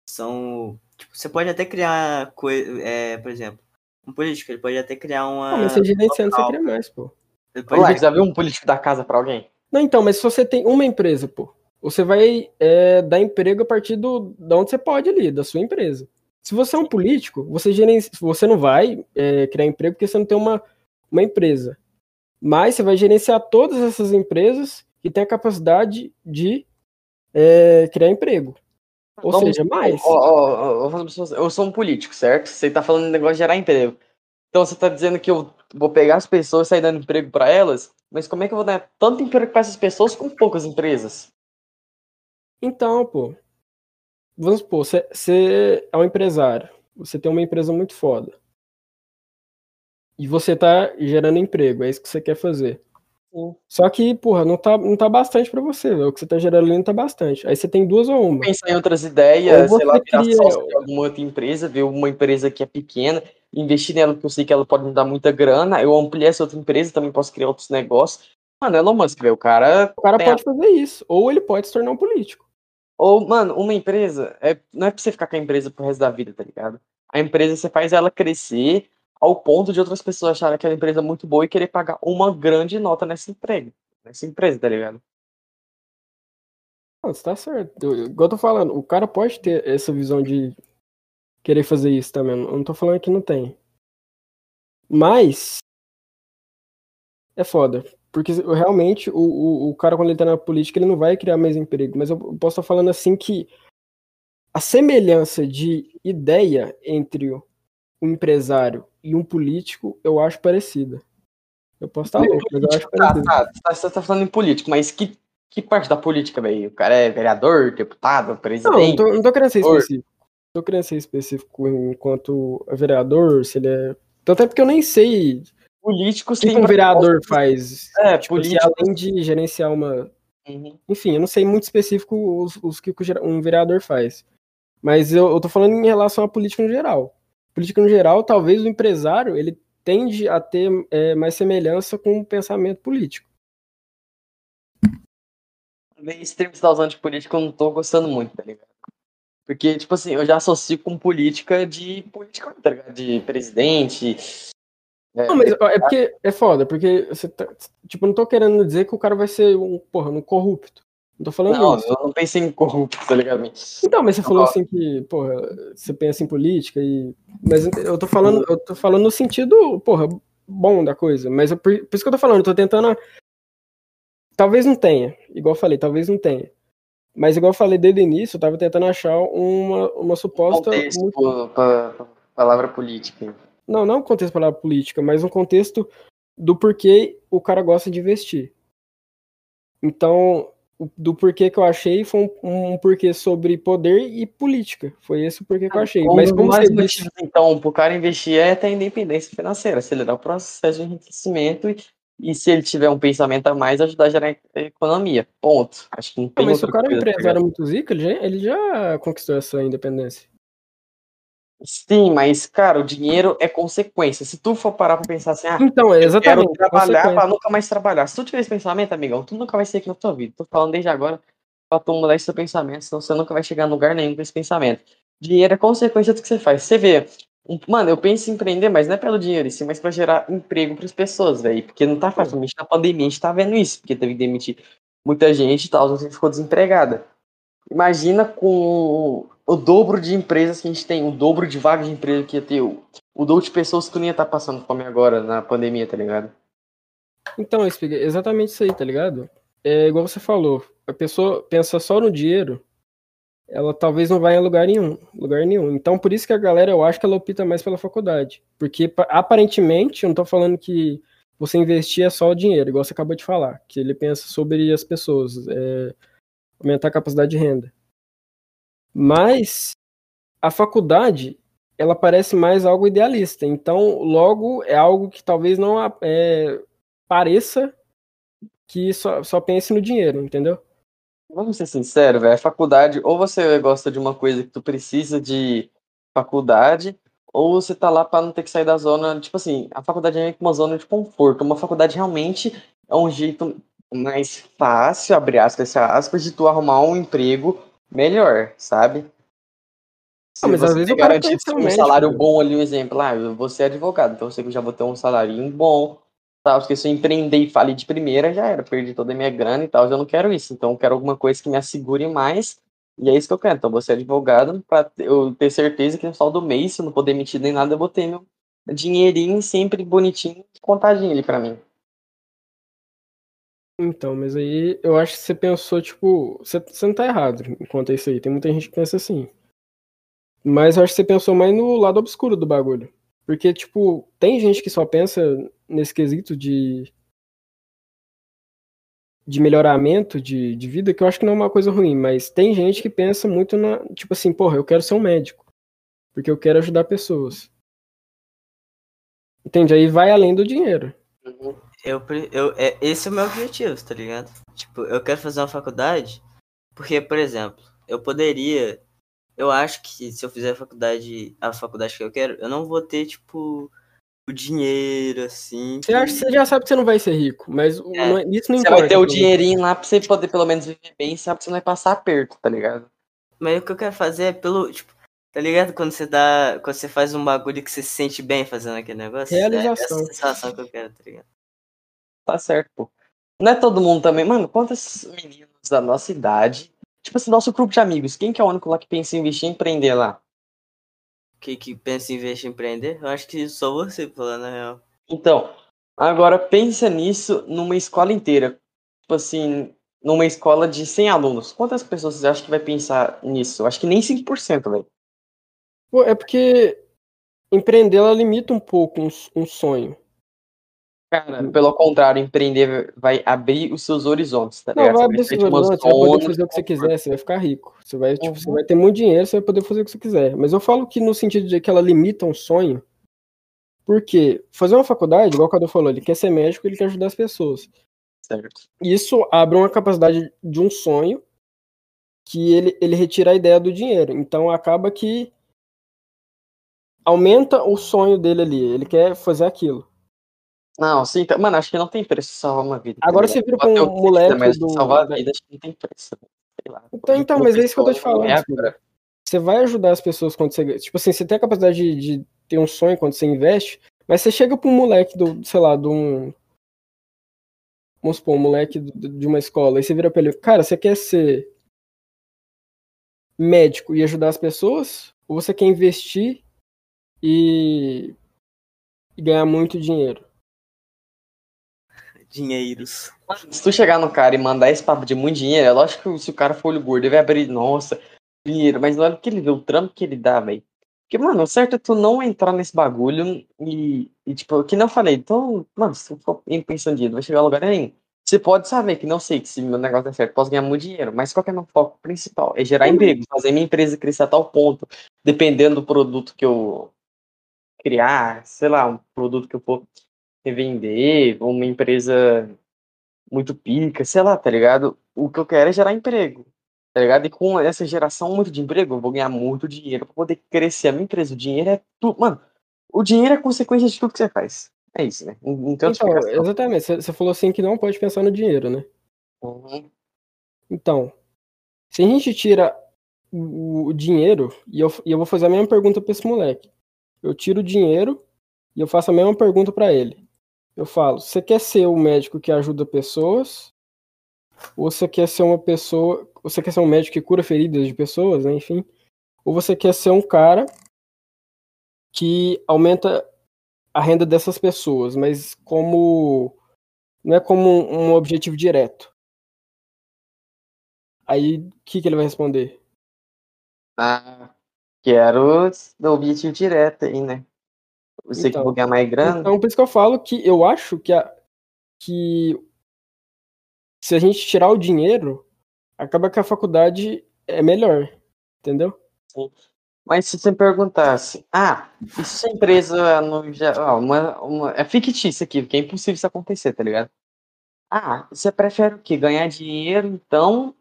[SPEAKER 3] são. Tipo, você pode até criar coisa. É, por exemplo, um político, ele pode até criar uma.
[SPEAKER 1] Não, mas você gerenciando, você cria mais, pô.
[SPEAKER 3] Ele pode
[SPEAKER 2] Olha lá, já viu um político dar casa pra alguém?
[SPEAKER 1] Não, então, mas se você tem uma empresa, pô, você vai é, dar emprego a partir do, de onde você pode ali, da sua empresa. Se você é um político, você, gerencia, você não vai é, criar emprego porque você não tem uma, uma empresa. Mas você vai gerenciar todas essas empresas que têm a capacidade de é, criar emprego. Ou
[SPEAKER 2] Vamos-
[SPEAKER 1] seja, mais.
[SPEAKER 2] Ó, ó, ó, eu sou um político, certo? Você tá falando de negócio de gerar emprego. Então você tá dizendo que eu vou pegar as pessoas e sair dando emprego pra elas? Mas como é que eu vou dar tanto emprego para essas pessoas com poucas empresas?
[SPEAKER 1] Então, pô. Vamos supor, você- é um empresário. Você tem uma empresa muito foda. E você tá gerando emprego, é isso que você quer fazer.
[SPEAKER 2] Sim.
[SPEAKER 1] Só que, porra, não tá, não tá bastante pra você, velho. O que você tá gerando ali não tá bastante. Aí você tem duas ou uma.
[SPEAKER 2] Pensar em outras ideias,
[SPEAKER 1] Ou
[SPEAKER 2] sei lá, virar
[SPEAKER 1] cria-
[SPEAKER 2] sócio de alguma outra empresa, ver uma empresa que é pequena, investir nela, porque eu sei que ela pode me dar muita grana, eu ampliar essa outra empresa, também posso criar outros negócios. Mano, Elon Musk, velho, o cara
[SPEAKER 1] O cara
[SPEAKER 2] tem a-
[SPEAKER 1] pode fazer isso. Ou ele pode se tornar um político.
[SPEAKER 2] Ou, mano, uma empresa, é, não é pra você ficar com a empresa pro resto da vida, tá ligado? A empresa você faz ela crescer ao ponto de outras pessoas acharem aquela empresa muito boa e querer pagar uma grande nota nessa emprego, nessa empresa, tá ligado?
[SPEAKER 1] Não, você tá certo. Eu, igual eu tô falando, o cara pode ter essa visão de querer fazer isso também. Eu não tô falando que não tem. Mas é foda. Porque realmente o, o, o cara, quando ele tá na política, ele não vai criar mais emprego. Mas eu posso estar falando assim que a semelhança de ideia entre um empresário e um político, eu acho parecida. Eu posso estar louco, mas eu acho
[SPEAKER 2] Tá,
[SPEAKER 1] parecida.
[SPEAKER 2] tá, tá, você tá falando em político, mas que, que parte da política, velho? O cara é vereador, deputado,
[SPEAKER 1] Não, não
[SPEAKER 2] presidente?
[SPEAKER 1] tô, não tô querendo ser específico. Tô querendo ser específico enquanto vereador, se ele é. Tanto é porque eu nem sei o
[SPEAKER 2] Políticos
[SPEAKER 1] que, um vereador faz.
[SPEAKER 2] É,
[SPEAKER 1] Tipo,
[SPEAKER 2] políticos.
[SPEAKER 1] além de gerenciar uma.
[SPEAKER 2] Uhum.
[SPEAKER 1] Enfim, eu não sei muito específico os, os que um vereador faz. Mas eu, eu tô falando em relação à política no geral. Política no geral, talvez o empresário ele tende a ter é, mais semelhança com o pensamento político.
[SPEAKER 2] Esse termo que você tá usando de política eu não tô gostando muito, tá ligado? Porque, tipo assim, eu já associo com política de política, tá? De presidente. é,
[SPEAKER 1] Não, mas ó, é porque é foda, porque você tá. Tipo, eu não tô querendo dizer que o cara vai ser um, porra, um corrupto. Não tô falando
[SPEAKER 2] Não,
[SPEAKER 1] isso.
[SPEAKER 2] eu não pensei em corrupto, tá ligado?
[SPEAKER 1] Então, mas você
[SPEAKER 2] Não
[SPEAKER 1] falou
[SPEAKER 2] gosto.
[SPEAKER 1] assim que, porra, você pensa em política e. Mas eu tô falando, eu tô falando no sentido, porra, bom da coisa. Mas eu- por, por isso que eu tô falando, eu tô tentando. Talvez não tenha, igual eu falei, talvez não tenha. Mas igual eu falei desde o início, eu tava tentando achar uma, uma suposta.
[SPEAKER 2] Contexto,
[SPEAKER 1] muito-
[SPEAKER 2] pô, pa- pa- palavra política.
[SPEAKER 1] Não, não um contexto para política, mas um contexto do porquê o cara gosta de investir. Então, o- do porquê que eu achei foi um, um porquê sobre poder e política. Foi esse o porquê que eu achei.
[SPEAKER 2] Um
[SPEAKER 1] Mas como
[SPEAKER 2] mais
[SPEAKER 1] disse,
[SPEAKER 2] motivos, então, pro cara investir é ter independência financeira, acelerar o processo de enriquecimento e, e se ele tiver um pensamento a mais, ajudar a gerar economia. Ponto. Acho que não tem
[SPEAKER 1] Não, mas se o cara é empresário muito zica, ele já, ele já conquistou essa independência.
[SPEAKER 2] Sim, mas, cara, o dinheiro é consequência. Se tu for parar pra pensar assim, ah,
[SPEAKER 1] Então, é
[SPEAKER 2] quero
[SPEAKER 1] exatamente.
[SPEAKER 2] trabalhar pra nunca mais trabalhar. Se tu tiver esse pensamento, amigão, tu nunca vai ser aqui na tua vida. Tô falando desde agora pra tu mudar esse teu pensamento, senão você nunca vai chegar em lugar nenhum com esse pensamento. Dinheiro é consequência do que você faz. Você vê, mano, eu penso em empreender, mas não é pelo dinheiro, sim, mas pra gerar emprego pras pessoas, velho. Porque não tá fácil. Na pandemia a gente tá vendo isso, porque teve que demitir muita gente e tal, a gente ficou desempregada. Imagina com o dobro de empresas que a gente tem, o dobro de vagas de emprego que ia ter, o, o dobro de pessoas que não ia estar passando fome agora na pandemia, tá ligado?
[SPEAKER 1] Então, exatamente isso aí, tá ligado? É igual você falou, a pessoa pensa só no dinheiro, ela talvez não vai em lugar nenhum, lugar nenhum. Então, por isso que a galera, eu acho que ela opta mais pela faculdade. Porque, pa- aparentemente, eu não tô falando que você investir é só o dinheiro, igual você acabou de falar, que ele pensa sobre as pessoas, é, aumentar a capacidade de renda. Mas a faculdade, ela parece mais algo idealista. Então, logo, é algo que talvez não é, pareça que só, só pense no dinheiro, entendeu?
[SPEAKER 2] Vamos ser sinceros, velho. A faculdade, ou você gosta de uma coisa que tu precisa de faculdade, ou você tá lá pra não ter que sair da zona. Tipo assim, a faculdade é meio que uma zona de conforto. Uma faculdade realmente é um jeito mais fácil, abre aspas, aspas, de tu arrumar um emprego melhor, sabe? Se
[SPEAKER 1] Ah, mas às
[SPEAKER 2] você
[SPEAKER 1] vezes ser um
[SPEAKER 2] salário
[SPEAKER 1] velho.
[SPEAKER 2] bom ali, um exemplo, ah, eu vou ser advogado, então eu sei que eu já vou ter um salário bom, tal, porque se eu empreender e falir de primeira, já era, perdi toda a minha grana e tal, eu não quero isso, então eu quero alguma coisa que me assegure mais, e é isso que eu quero, então vou ser advogado pra eu ter certeza que no final do mês, se eu não for demitido nem nada, eu vou ter meu dinheirinho sempre bonitinho, contadinho ali pra mim.
[SPEAKER 1] Então, mas aí eu acho que você pensou, tipo, você, você não tá errado quanto a isso aí. Tem muita gente que pensa assim. Mas eu acho que você pensou mais no lado obscuro do bagulho. Porque, tipo, tem gente que só pensa nesse quesito de de melhoramento de, de vida, que eu acho que não é uma coisa ruim, mas tem gente que pensa muito na. Tipo assim, porra, eu quero ser um médico. Porque eu quero ajudar pessoas. Entende? Aí vai além do dinheiro.
[SPEAKER 3] Uhum. Eu, eu, é, esse é o meu objetivo, tá ligado? Tipo, eu quero fazer uma faculdade, porque, por exemplo, eu poderia. Eu acho que se eu fizer a faculdade, a faculdade que eu quero, eu não vou ter, tipo, o dinheiro, assim.
[SPEAKER 1] Você, acha, você já sabe que você não vai ser rico, mas é. não, é, isso não
[SPEAKER 2] você
[SPEAKER 1] importa.
[SPEAKER 2] Você vai ter o dinheirinho lá pra você poder pelo menos viver bem e sabe que você não vai passar aperto, tá ligado?
[SPEAKER 3] Mas o que eu quero fazer é pelo, tipo, tá ligado? Quando você dá, quando você faz um bagulho que você se sente bem fazendo aquele negócio.
[SPEAKER 1] Realização.
[SPEAKER 3] É essa sensação que eu quero, tá ligado?
[SPEAKER 2] Tá certo, pô. Não é todo mundo também, mano, quantos meninos da nossa idade, tipo assim, nosso grupo de amigos, quem que é o único lá que pensa em investir em empreender lá?
[SPEAKER 3] que, que pensa em investir em empreender? Eu acho que só você falando na real.
[SPEAKER 2] Então, agora pensa nisso numa escola inteira. Tipo assim, numa escola de 100 alunos. Quantas pessoas você acha que vai pensar nisso? Eu acho que nem 5%, velho.
[SPEAKER 1] Pô, é porque empreender ela limita um pouco um, um sonho.
[SPEAKER 2] Cara, pelo contrário, empreender vai abrir os seus horizontes, tá
[SPEAKER 1] Não, vai abrir os seus horizontes, você vai poder fazer o que você quiser, você vai ficar rico. Você vai, tipo, uhum. você vai ter muito dinheiro, você vai poder fazer o que você quiser. Mas eu falo que no sentido de que ela limita um sonho, porque fazer uma faculdade, igual o Cadu falou, ele quer ser médico, ele quer ajudar as pessoas.
[SPEAKER 2] Certo.
[SPEAKER 1] Isso abre uma capacidade de um sonho que ele, ele retira a ideia do dinheiro. Então acaba que aumenta o sonho dele ali. Ele quer fazer aquilo.
[SPEAKER 2] Não, sim, tá, mano, acho que não tem preço salvar uma vida.
[SPEAKER 1] Agora você vira pra um moleque
[SPEAKER 2] mas
[SPEAKER 1] do...
[SPEAKER 2] salvar a vida acho que não tem preço. Sei lá.
[SPEAKER 1] Então, então mas é isso que eu tô te falando. É você vai ajudar as pessoas quando você. Tipo assim, você tem a capacidade de, de ter um sonho quando você investe, mas você chega pra um moleque do, sei lá, de um. Vamos supor, um moleque de uma escola, e você vira pra ele, cara, você quer ser médico e ajudar as pessoas? Ou você quer investir e, e ganhar muito dinheiro?
[SPEAKER 3] Dinheiros.
[SPEAKER 2] Se tu chegar no cara e mandar esse papo de muito dinheiro, é lógico que se o cara for olho gordo, ele vai abrir, nossa, dinheiro, mas olha que ele vê, o trampo que ele dá, velho. Porque, mano, o certo é tu não entrar nesse bagulho e, e tipo, que não falei, então, mano, se tu for pensando em vai chegar a lugar nenhum. Você pode saber que não sei que se meu negócio é certo, posso ganhar muito dinheiro, mas qual é o meu foco principal? É gerar uhum. emprego, fazer minha empresa crescer a tal ponto, dependendo do produto que eu criar, sei lá, um produto que eu for revender, uma empresa muito pica, sei lá, tá ligado? O que eu quero é gerar emprego, tá ligado? E com essa geração muito de emprego, eu vou ganhar muito dinheiro para poder crescer a minha empresa. O dinheiro é tudo, mano. O dinheiro é consequência de tudo que você faz. É isso, né?
[SPEAKER 1] Então, exatamente. Você falou assim que não pode pensar no dinheiro, né?
[SPEAKER 2] Uhum.
[SPEAKER 1] Então, se a gente tira o, o dinheiro, e eu, e eu vou fazer a mesma pergunta pra esse moleque. Eu tiro o dinheiro e eu faço a mesma pergunta para ele. Eu falo, você quer ser o médico que ajuda pessoas? Ou você quer ser uma pessoa. Você quer ser um médico que cura feridas de pessoas, né? Enfim. Ou você quer ser um cara que aumenta a renda dessas pessoas, mas como. Não é como um objetivo direto. Aí, o que, que ele vai responder?
[SPEAKER 2] Ah, quero o objetivo direto aí, né? Você então, que ganhar mais grana.
[SPEAKER 1] Então, por isso que eu falo que eu acho que, a, que se a gente tirar o dinheiro, acaba que a faculdade é melhor. Entendeu?
[SPEAKER 2] Sim. Mas se você perguntasse, ah, e se a empresa no geral, uma, uma, é fictícia aqui, porque é impossível isso acontecer, tá ligado? Ah, você prefere o quê? Ganhar dinheiro, então,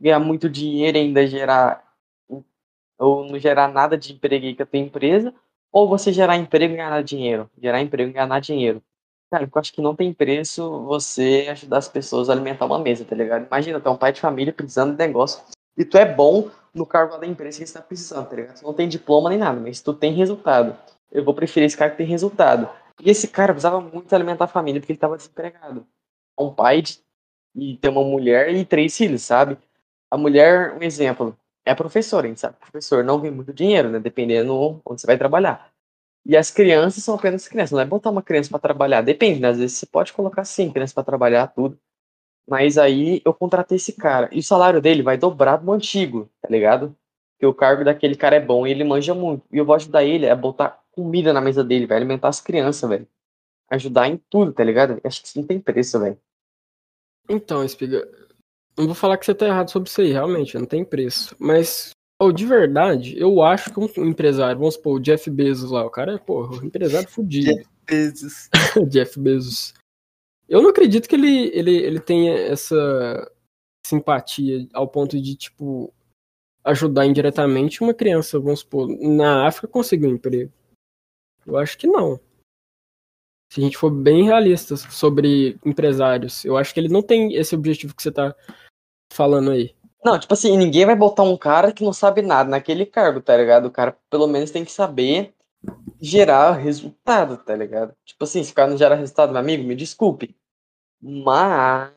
[SPEAKER 2] ganhar muito dinheiro e ainda gerar, ou não gerar nada de emprego com a tua empresa, ou você gerar emprego e ganhar dinheiro. Gerar emprego e ganhar dinheiro. Cara, eu acho que não tem preço você ajudar as pessoas a alimentar uma mesa, tá ligado? Imagina, tu é um pai de família precisando de negócio e tu é bom no cargo da empresa que você tá precisando, tá ligado? Tu não tem diploma nem nada, mas tu tem resultado. Eu vou preferir esse cara que tem resultado. E esse cara precisava muito alimentar a família porque ele tava desempregado. Um pai de, e ter uma mulher e três filhos, sabe? A mulher, um exemplo, é professor, a gente sabe. Professor não ganha muito dinheiro, né? Dependendo onde você vai trabalhar. E as crianças são apenas crianças. Não é botar uma criança para trabalhar. Depende, né? Às vezes você pode colocar sim, criança para trabalhar, tudo. Mas aí eu contratei esse cara. E o salário dele vai dobrar do antigo, tá ligado? Porque o cargo daquele cara é bom e ele manja muito. E eu vou ajudar ele a botar comida na mesa dele, vai alimentar as crianças, velho. Ajudar em tudo, tá ligado? Acho que isso não tem preço, velho.
[SPEAKER 1] Então, Espiga, não vou falar que você tá errado sobre isso aí, realmente, não tem preço. Mas, oh, de verdade, eu acho que um empresário, vamos supor, o Jeff Bezos lá, o cara é, porra, um empresário fudido.
[SPEAKER 3] Jeff Bezos.
[SPEAKER 1] Jeff Bezos. Eu não acredito que ele, ele, ele tenha essa simpatia ao ponto de, tipo, ajudar indiretamente uma criança, vamos supor, na África conseguir um emprego. Eu acho que não. Se a gente for bem realistas sobre empresários, eu acho que ele não tem esse objetivo que você tá falando aí.
[SPEAKER 2] Não, tipo assim, ninguém vai botar um cara que não sabe nada naquele cargo, tá ligado? O cara pelo menos tem que saber gerar resultado, tá ligado? Tipo assim, se o cara não gera resultado, meu amigo, me desculpe. Mas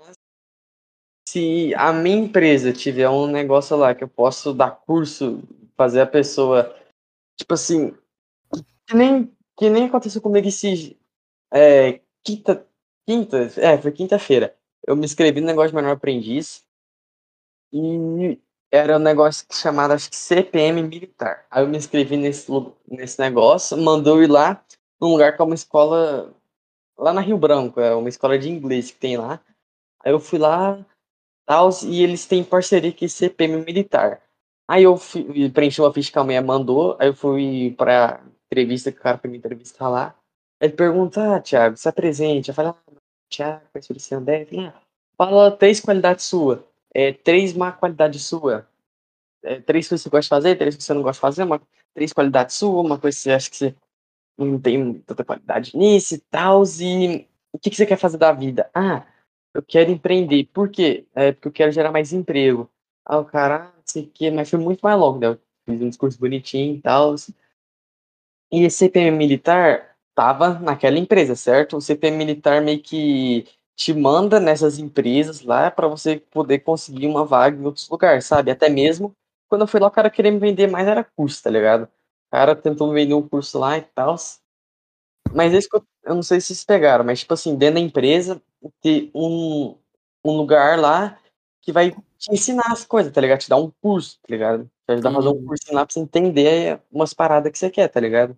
[SPEAKER 2] se a minha empresa tiver um negócio lá que eu posso dar curso, fazer a pessoa, tipo assim, que nem, que nem aconteceu comigo esse é, quinta, quinta, é, foi quinta-feira. Eu me inscrevi no negócio de menor aprendiz e era um negócio chamado, acho que CPM militar. Aí eu me inscrevi nesse, nesse negócio, mandou ir lá num lugar que é uma escola lá na Rio Branco, é uma escola de inglês que tem lá. Aí eu fui lá, e eles têm parceria com CPM militar. Aí eu fui, preenchi uma ficha que a mulher mandou, aí eu fui pra entrevista que o cara foi me entrevistar lá. Ele pergunta, ah, Thiago, se apresente. Eu falo, ah, Thiago, conheço o Luciano Deve. Ah, fala três qualidades suas. É, três má qualidades sua. É, três coisas que você gosta de fazer, três que você não gosta de fazer, uma, três qualidades suas, uma coisa que você acha que você não tem tanta qualidade nisso e tal. E o que, que você quer fazer da vida? Ah, eu quero empreender. Por quê? É porque eu quero gerar mais emprego. Ah, o cara, não sei o quê, mas foi muito mais longo, né? Eu fiz um discurso bonitinho e tal. E esse CPM militar, tava naquela empresa, certo? O CPM militar meio que te manda nessas empresas lá para você poder conseguir uma vaga em outros lugares, sabe? Até mesmo quando eu fui lá, o cara queria me vender mais era curso, tá ligado? O cara tentou me vender um curso lá e tal. Mas esse que eu, eu não sei se vocês pegaram, mas tipo assim, dentro da empresa, ter um, um lugar lá que vai te ensinar as coisas, tá ligado? Te dar um curso, tá ligado? Te ajudar a fazer um curso lá pra você entender umas paradas que você quer, tá ligado?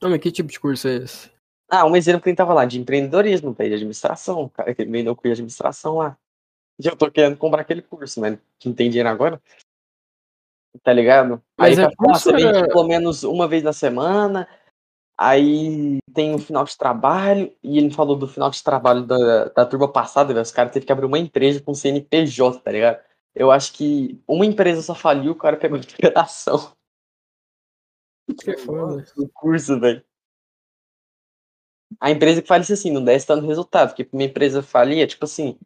[SPEAKER 1] Não, mas que tipo de curso é esse?
[SPEAKER 2] Ah, um exemplo que ele tava lá, de empreendedorismo, de administração, o cara que vendeu curso de administração lá. E eu tô querendo comprar aquele curso, mas não tem dinheiro agora. Tá ligado?
[SPEAKER 1] Mas
[SPEAKER 2] aí
[SPEAKER 1] é
[SPEAKER 2] tá, ah, você
[SPEAKER 1] curso,
[SPEAKER 2] vende
[SPEAKER 1] é-
[SPEAKER 2] pelo menos uma vez na semana, aí tem o final de trabalho, e ele falou do final de trabalho da, da turma passada, velho, os caras teve que abrir uma empresa com CNPJ, tá ligado? Eu acho que uma empresa só faliu, o cara pegou de operação
[SPEAKER 1] Que foda.
[SPEAKER 2] no curso, velho. A empresa que falisse assim, não desse tanto resultado, porque pra uma empresa falia, tipo assim,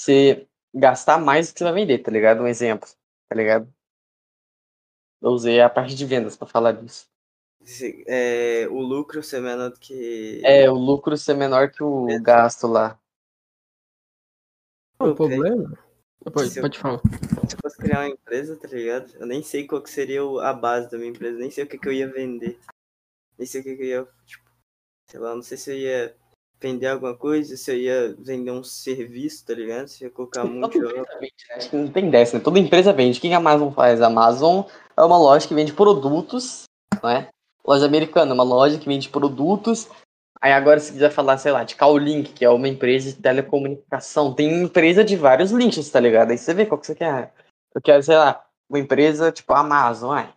[SPEAKER 2] você gastar mais do que você vai vender, tá ligado? Um exemplo, tá ligado? Eu usei a parte de vendas pra falar disso.
[SPEAKER 3] É, o lucro ser menor do que.
[SPEAKER 2] É, o lucro ser menor que o
[SPEAKER 3] Exato.
[SPEAKER 2] gasto lá.
[SPEAKER 1] Não, o problema? Pode,
[SPEAKER 3] eu-
[SPEAKER 1] pode falar.
[SPEAKER 3] Se eu fosse criar uma empresa, tá ligado? Eu nem sei qual que seria a base da minha empresa, nem sei o que, que eu ia vender. Nem sei o que, que eu ia, tipo, sei lá, não sei se eu ia vender alguma coisa, se eu ia vender um serviço, tá ligado? Se eu ia colocar muito.
[SPEAKER 2] Toda empresa vende, né? Acho que não tem dessa, né? Toda empresa vende. O que a Amazon faz? A Amazon é uma loja que vende produtos, não é? Loja americana, uma loja que vende produtos. Aí agora, se quiser falar, sei lá, de Cowlink, que é uma empresa de telecomunicação, tem empresa de vários links, tá ligado? Aí você vê qual que você quer. Eu quero, sei lá, uma empresa tipo a Amazon, ai,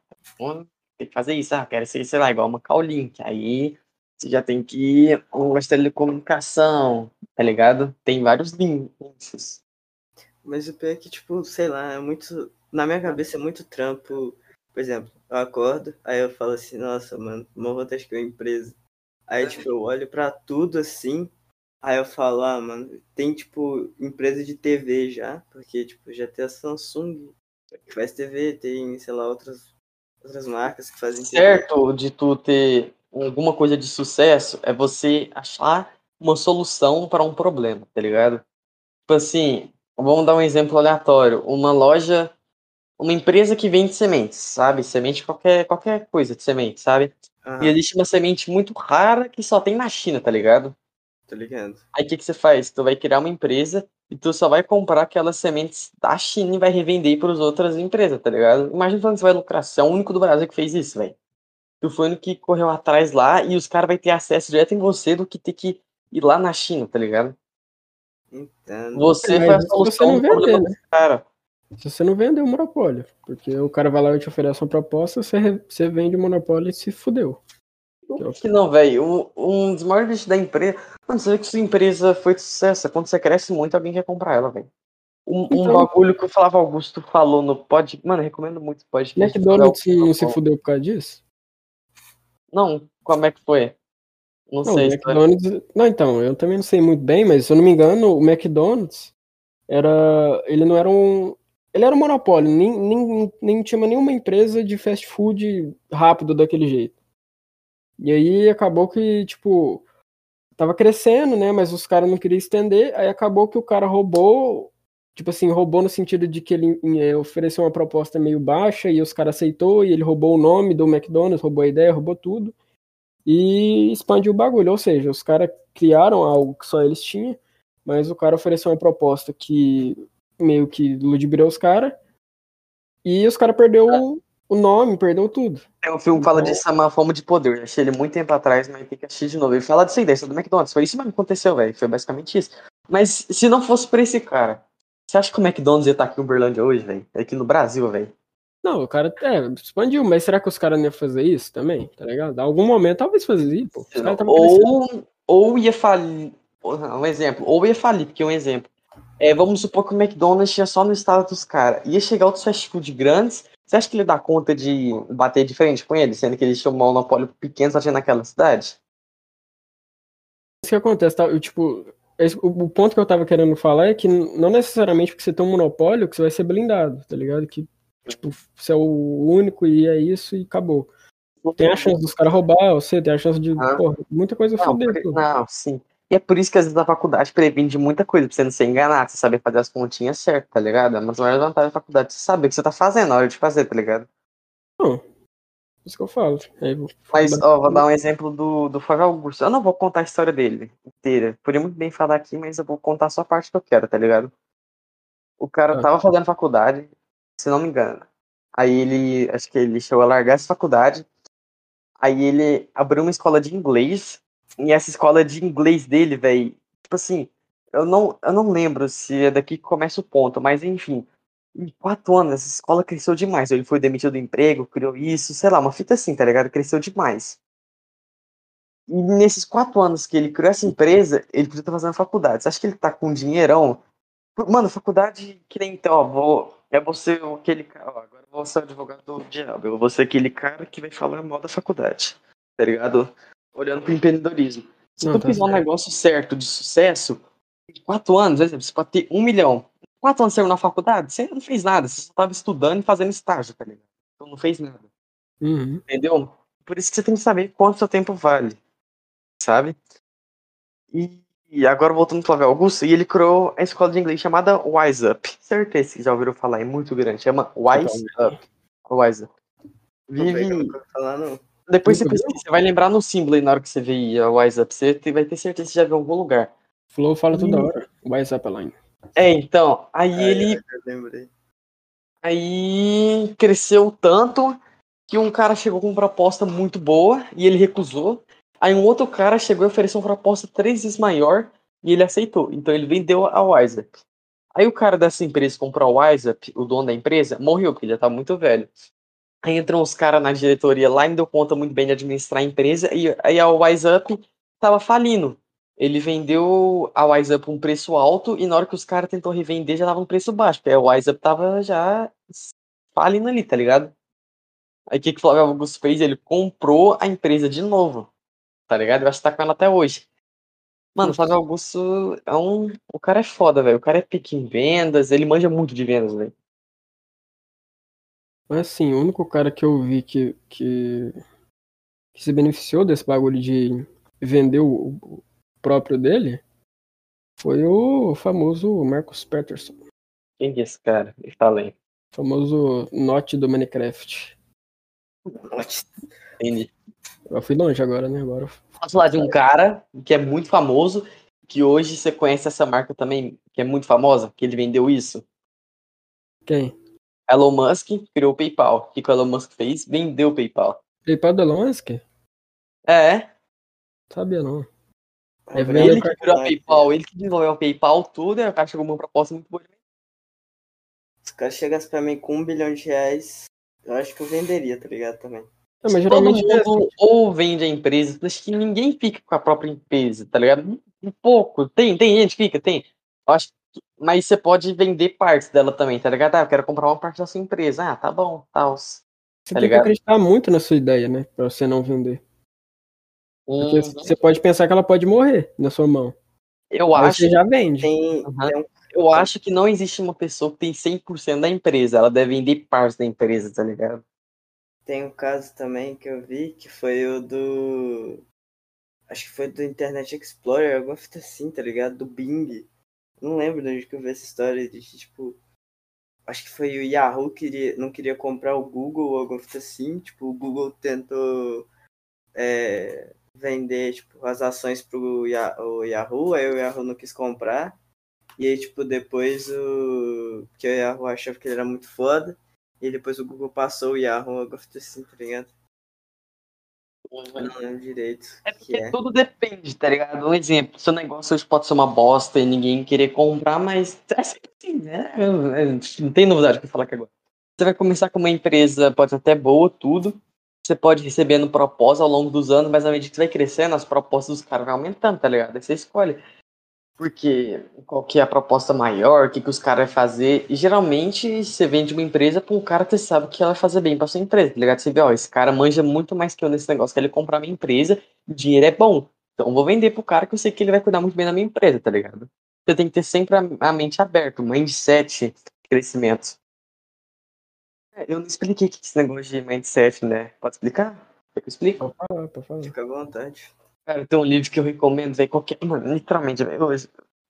[SPEAKER 2] tem que fazer isso, ah, eu quero ser, sei lá, igual uma Cowlink. Aí você já tem que ir uma de telecomunicação, tá ligado? Tem vários links.
[SPEAKER 3] Mas o pior é que, tipo, sei lá, é muito. Na minha cabeça é muito trampo. Por exemplo, eu acordo, aí eu falo assim, nossa, mano, uma vontade que uma empresa. Aí, tipo, eu olho pra tudo assim, aí eu falo, ah, mano, tem, tipo, empresa de TV já, porque, tipo, já tem a Samsung que faz TV, tem, sei lá, outras, outras marcas que fazem TV.
[SPEAKER 2] certo de tu ter alguma coisa de sucesso é você achar uma solução para um problema, tá ligado? Tipo assim, vamos dar um exemplo aleatório. Uma loja, uma empresa que vende sementes, sabe? Semente qualquer qualquer coisa de semente, sabe?
[SPEAKER 3] Aham,
[SPEAKER 2] E existe uma semente muito rara que só tem na China, tá ligado?
[SPEAKER 3] tô ligado.
[SPEAKER 2] Aí o que, que você faz? Tu vai criar uma empresa e tu só vai comprar aquelas sementes da China e vai revender para as outras empresas, tá ligado? Imagina quando você vai lucrar. Você é o único do Brasil que fez isso, velho. Tu foi o único que correu atrás lá e os caras vão ter acesso direto em você do que ter que ir lá na China, tá ligado?
[SPEAKER 3] Entendo.
[SPEAKER 2] Você
[SPEAKER 1] Mas
[SPEAKER 2] foi a
[SPEAKER 1] se
[SPEAKER 2] solução
[SPEAKER 1] você não
[SPEAKER 2] do problema
[SPEAKER 1] né?
[SPEAKER 2] cara.
[SPEAKER 1] Se você não vender o monopólio, porque o cara vai lá e te oferece uma proposta, você, re- você vende o monopólio e se fudeu.
[SPEAKER 2] Que não, velho. Um, um dos maiores bichos da empresa. Mano, você vê que sua empresa foi de sucesso. Quando você cresce muito, alguém quer comprar ela, velho. Um, um
[SPEAKER 1] Então-
[SPEAKER 2] bagulho que o Flávio Augusto falou no pod. Mano, eu recomendo muito o podcast.
[SPEAKER 1] McDonald's não
[SPEAKER 2] Augusto
[SPEAKER 1] se fudeu por causa disso?
[SPEAKER 2] Não, como é que foi? Não,
[SPEAKER 1] Não,
[SPEAKER 2] sei. foi-
[SPEAKER 1] McDonald's. Não, então, eu também não sei muito bem, mas se eu não me engano, o McDonald's era. Ele não era um. Ele era um monopólio, nem, nem, nem tinha nenhuma empresa de fast food rápido daquele jeito. E aí acabou que, tipo, tava crescendo, né? Mas os caras não queriam estender, aí acabou que o cara roubou, tipo assim, roubou no sentido de que ele eh, ofereceu uma proposta meio baixa e os caras aceitou, e ele roubou o nome do McDonald's, roubou a ideia, roubou tudo e expandiu o bagulho. Ou seja, os caras criaram algo que só eles tinham, mas o cara ofereceu uma proposta que meio que ludibriou os caras e os caras perdeu o- o nome, perdeu tudo.
[SPEAKER 2] Tem um filme que fala
[SPEAKER 1] Então-
[SPEAKER 2] disso, chama Fome de Poder. Achei ele muito tempo atrás, mas tem que assistir de novo. Ele fala dessa ideia do McDonald's. Foi isso mesmo que aconteceu, velho. Foi basicamente isso. Mas se não fosse por esse cara, você acha que o McDonald's ia estar aqui em Uberlândia hoje, velho? Aqui no Brasil, velho?
[SPEAKER 1] Não, o cara é, expandiu, mas será que os caras não iam fazer isso também? Tá ligado? Em algum momento talvez isso, pô.
[SPEAKER 2] Ou, ou ia falir. Um exemplo. Ou ia falir, porque um exemplo. É, vamos supor que o McDonald's tinha só no estado dos caras. Ia chegar outros fast food grandes. Você acha que ele dá conta de bater de frente com ele, sendo que ele tinha um monopólio pequeno só tinha naquela cidade?
[SPEAKER 1] Isso que acontece, tá? Eu, tipo, o, ponto que eu tava querendo falar é que não necessariamente porque você tem um monopólio que você vai ser blindado, tá ligado? Que, tipo, você é o único e é isso e acabou. Tem a chance dos caras roubar você, tem a chance de,
[SPEAKER 2] Ah.
[SPEAKER 1] porra, muita coisa
[SPEAKER 2] Não,
[SPEAKER 1] foder.
[SPEAKER 2] por- não, sim. E é por isso que às vezes a faculdade previne de muita coisa, pra você não ser enganado, você saber fazer as continhas certas, tá ligado? É uma das maiores vantagens da faculdade, você saber o que você tá fazendo na hora de fazer, tá ligado?
[SPEAKER 1] Não. Isso que eu falo. Eu-
[SPEAKER 2] Mas, ó, vou dar um exemplo do, do Flávio Augusto. Eu não vou contar a história dele inteira. Podia muito bem falar aqui, mas eu vou contar só a parte que eu quero, tá ligado? O cara
[SPEAKER 1] Ah.
[SPEAKER 2] tava fazendo faculdade, se não me engano. Aí ele, acho que ele chegou a largar essa faculdade. Aí ele abriu uma escola de inglês. E essa escola de inglês dele, velho, tipo assim, eu não, eu não lembro se é daqui que começa o ponto, mas enfim. Em quatro anos, essa escola cresceu demais. Ele foi demitido do emprego, criou isso, sei lá, uma fita assim, tá ligado? Cresceu demais. E nesses quatro anos que ele criou essa empresa, ele podia estar fazendo faculdade. Você acha que ele tá com um dinheirão? Mano, faculdade que nem então, ó, vou, é você aquele cara, ó, agora eu vou ser o advogado do diabo. Eu vou ser aquele cara que vai falar mal da faculdade, tá ligado? Olhando pro empreendedorismo. Se
[SPEAKER 1] Não,
[SPEAKER 2] tu
[SPEAKER 1] tá
[SPEAKER 2] fizer um negócio certo, de sucesso, em quatro anos, por exemplo, você pode ter um milhão. Quatro anos você saiu na faculdade, você não fez nada, você só tava estudando e fazendo estágio, tá ligado? Então não fez nada.
[SPEAKER 1] Uhum.
[SPEAKER 2] Entendeu? Por isso que você tem que saber quanto seu tempo vale. Sabe? E, e agora voltando pro Flávio Augusto, e ele criou a escola de inglês chamada Wise Up. Certeza que já ouviram falar, é muito grande. Chama Wise Up. Wise Up. Vive.
[SPEAKER 3] Falar, não.
[SPEAKER 2] Depois você pesquisa, você vai lembrar no símbolo aí na hora que você vê a Wise Up. Você vai ter certeza que você já viu em algum lugar.
[SPEAKER 1] Flow fala toda
[SPEAKER 2] Ih.
[SPEAKER 1] hora. WhatsApp line.
[SPEAKER 2] É, então, aí
[SPEAKER 3] Ah,
[SPEAKER 2] ele. Aí cresceu tanto que um cara chegou com uma proposta muito boa e ele recusou. Aí um outro cara chegou e ofereceu uma proposta três vezes maior e ele aceitou. Então ele vendeu a WhatsApp. Aí o cara dessa empresa comprou a WhatsApp, o dono da empresa, morreu porque ele já tá muito velho. Aí entram os caras na diretoria lá e não deu conta muito bem de administrar a empresa e aí a WhatsApp tava falindo. Ele vendeu a WhatsApp por um preço alto e na hora que os caras tentou revender já tava um preço baixo, porque a WhatsApp tava já falindo ali, tá ligado? Aí o que, que o Flávio Augusto fez? Ele comprou a empresa de novo, tá ligado? Acho que tá com ela até hoje. Mano, o Flávio Augusto é um. O cara é foda, velho. O cara é pique em vendas, ele manja muito de vendas, velho.
[SPEAKER 1] Mas assim, o único cara que eu vi que, que, que se beneficiou desse bagulho de vender o próprio dele foi o famoso Marcus Patterson.
[SPEAKER 2] Quem que é esse cara? Fala aí.
[SPEAKER 1] O famoso Note do Minecraft.
[SPEAKER 2] Entendi.
[SPEAKER 1] Eu fui longe agora, né? Agora.
[SPEAKER 2] Posso falar de um cara que é muito famoso, que hoje você conhece essa marca também, que é muito famosa, que ele vendeu isso?
[SPEAKER 1] Quem?
[SPEAKER 2] Elon Musk criou o PayPal. O que que o Elon Musk fez? Vendeu o PayPal.
[SPEAKER 1] PayPal do Elon Musk?
[SPEAKER 2] É,
[SPEAKER 1] Sabia não. Vem
[SPEAKER 2] Ele que criou a PayPal, ele que desenvolveu a PayPal, tudo, e o cara chegou com uma proposta muito boa.
[SPEAKER 3] Se o cara chegasse pra mim com um bilhão de reais, eu acho que eu venderia, tá ligado? Também.
[SPEAKER 1] Não, mas
[SPEAKER 2] Todo
[SPEAKER 1] geralmente é assim.
[SPEAKER 2] mundo ou vende a empresa, acho que ninguém fica com a própria empresa, tá ligado? Um pouco. Tem, tem gente que fica, tem. Eu acho que, mas você pode vender partes dela também, tá ligado? Ah, eu quero comprar uma parte da sua empresa. Ah, tá bom, tal.
[SPEAKER 1] Você
[SPEAKER 2] tá
[SPEAKER 1] tem que
[SPEAKER 2] ligado?
[SPEAKER 1] acreditar muito na sua ideia, né? Pra você não vender. Porque
[SPEAKER 2] Hum,
[SPEAKER 1] você pode pensar que ela pode morrer na sua mão.
[SPEAKER 2] eu
[SPEAKER 1] Aí
[SPEAKER 2] acho,
[SPEAKER 1] você já vende.
[SPEAKER 3] Tem,
[SPEAKER 2] Uhum.
[SPEAKER 3] tem um
[SPEAKER 2] eu acho que não existe uma pessoa que tem 100% da empresa, ela deve vender partes da empresa, tá ligado?
[SPEAKER 3] Tem um caso também que eu vi que foi o do. Acho que foi do Internet Explorer, alguma fita assim, tá ligado? Do Bing. Não lembro de onde que eu vi essa história de tipo. Acho que foi o Yahoo que queria, não queria comprar o Google ou alguma fita assim. Tipo, o Google tentou é, vender tipo, as ações pro o Yahoo, aí o Yahoo não quis comprar. E aí, tipo, depois o. Porque o Yahoo achava que ele era muito foda. E depois o Google passou o Yahoo, eu gosto assim, tá ligado? Não lembro direito.
[SPEAKER 2] É
[SPEAKER 3] o que
[SPEAKER 2] porque
[SPEAKER 3] é.
[SPEAKER 2] tudo depende, tá ligado? Um exemplo, seu negócio hoje pode ser uma bosta e ninguém querer comprar, mas é sempre assim, né? Não tem novidade pra falar aqui agora. Você vai começar com uma empresa, pode ser até boa, tudo. Você pode recebendo propostas ao longo dos anos, mas à medida que você vai crescendo, as propostas dos caras vão aumentando, tá ligado? Aí você escolhe. Porque qual que é a proposta maior, o que, que os caras vão fazer. E geralmente você vende uma empresa pra um cara que você sabe que ela vai fazer bem pra sua empresa, tá ligado? Você vê, ó, esse cara manja muito mais que eu nesse negócio, que ele comprar minha empresa, o dinheiro é bom. Então vou vender pro cara que eu sei que ele vai cuidar muito bem da minha empresa, tá ligado? Você tem que ter sempre a, a mente aberta, o mindset crescimento. É, Eu não expliquei o que é esse negócio de mindset, né? Pode explicar? Quer que eu explique?
[SPEAKER 1] Pode falar, pode falar.
[SPEAKER 3] Fica à vontade.
[SPEAKER 2] Cara, tem um livro que eu recomendo, velho, qualquer. Mano, literalmente, velho.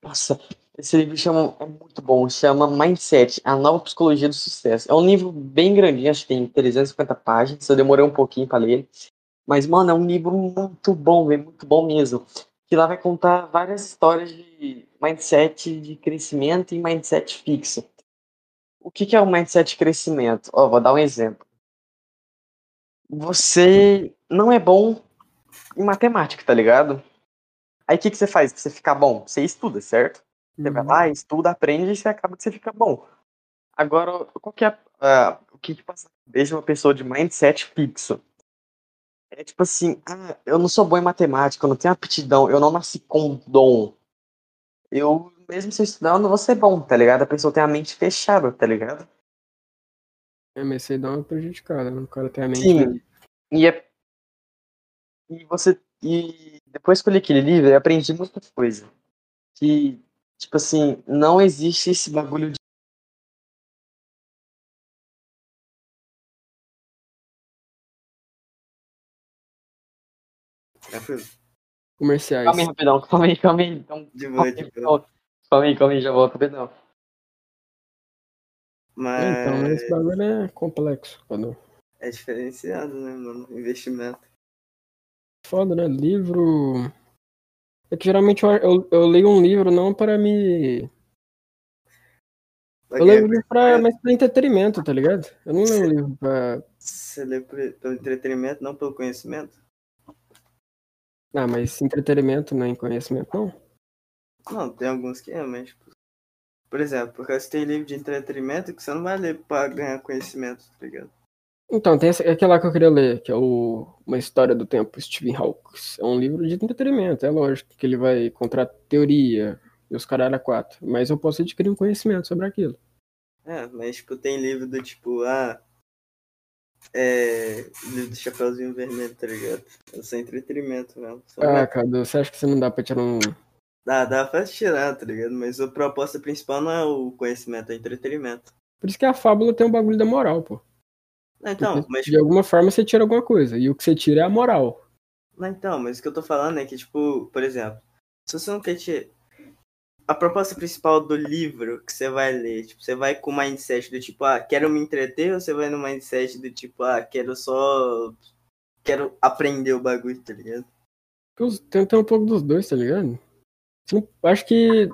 [SPEAKER 2] Nossa, esse livro chama, é muito bom, chama Mindset, a nova psicologia do sucesso. É um livro bem grandinho, acho que tem 350 páginas, eu demorei um pouquinho pra ler ele. Mas, mano, é um livro muito bom, velho, muito bom mesmo. Que lá vai contar várias histórias de mindset de crescimento e mindset fixo. O que que é o mindset de crescimento? Ó, vou dar um exemplo. Você não é bom em matemática, tá ligado? Aí o que, que você faz pra você ficar bom? Você estuda, certo? Você vai
[SPEAKER 1] Uhum.
[SPEAKER 2] lá, estuda, aprende e você acaba que você fica bom. Agora, qual que é ah, o que, que passa na cabeça de uma pessoa de mindset fixo? É tipo assim, ah, eu não sou bom em matemática, eu não tenho aptidão, eu não nasci com dom. Eu, mesmo se não vou ser bom, tá ligado? A pessoa tem a mente fechada, tá ligado?
[SPEAKER 1] É, mas aí dá uma prejudicada, né? O cara tem a mente.
[SPEAKER 2] Sim. E, é... e você. E depois que eu li aquele livro, eu aprendi muita coisa. Que, tipo assim, não existe esse bagulho de.
[SPEAKER 3] Tranquilo.
[SPEAKER 1] Comerciais.
[SPEAKER 2] Calma aí, rapidão, calma aí, calma aí. Então,
[SPEAKER 3] De boa, de boa.
[SPEAKER 2] Calma calma aí, calma aí, já volto, rapidão.
[SPEAKER 1] É, Então,
[SPEAKER 3] Mas
[SPEAKER 1] esse bagulho é complexo. Foda.
[SPEAKER 3] é diferenciado, né, mano? Investimento.
[SPEAKER 1] Foda, né? Livro. É que geralmente eu, eu, eu leio um livro não para me. Eu leio um livro pra, mais pra entretenimento, tá ligado? Eu não leio um livro pra.
[SPEAKER 3] Você lê pelo entretenimento, não pelo conhecimento?
[SPEAKER 1] Ah, mas entretenimento não é em conhecimento, não?
[SPEAKER 3] Não, tem alguns que é, mas. tipo, Por exemplo, porque você tem livro de entretenimento que você não vai ler pra ganhar conhecimento, tá ligado?
[SPEAKER 1] Então, tem esse, aquele lá que eu queria ler, que é o Uma História do Tempo, Stephen Hawking. É um livro de entretenimento, é lógico que ele vai contar teoria e os caralho a quatro. Mas eu posso adquirir um conhecimento sobre aquilo.
[SPEAKER 3] É, mas tipo, tem livro do tipo, ah. É. Livro do Chapeuzinho Vermelho, tá ligado? É só entretenimento mesmo. Não
[SPEAKER 1] Ah,
[SPEAKER 3] vai-
[SPEAKER 1] Cadu, você acha que você não dá pra tirar um.
[SPEAKER 3] Dá, dá pra tirar, tá ligado? Mas a proposta principal não é o conhecimento, é o entretenimento.
[SPEAKER 1] Por isso que a fábula tem o bagulho da moral, pô.
[SPEAKER 3] Não, então,
[SPEAKER 1] Porque
[SPEAKER 3] mas
[SPEAKER 1] de alguma forma você tira alguma coisa. E o que você tira é a moral.
[SPEAKER 3] Não, então, mas o que eu tô falando é que, tipo, por exemplo, se você não quer te... A proposta principal do livro que você vai ler, tipo, você vai com o mindset do tipo, ah, quero me entreter, ou você vai no mindset do tipo, ah, quero só. Quero aprender o bagulho, tá ligado?
[SPEAKER 1] Tem um pouco dos dois, tá ligado? Não- acho que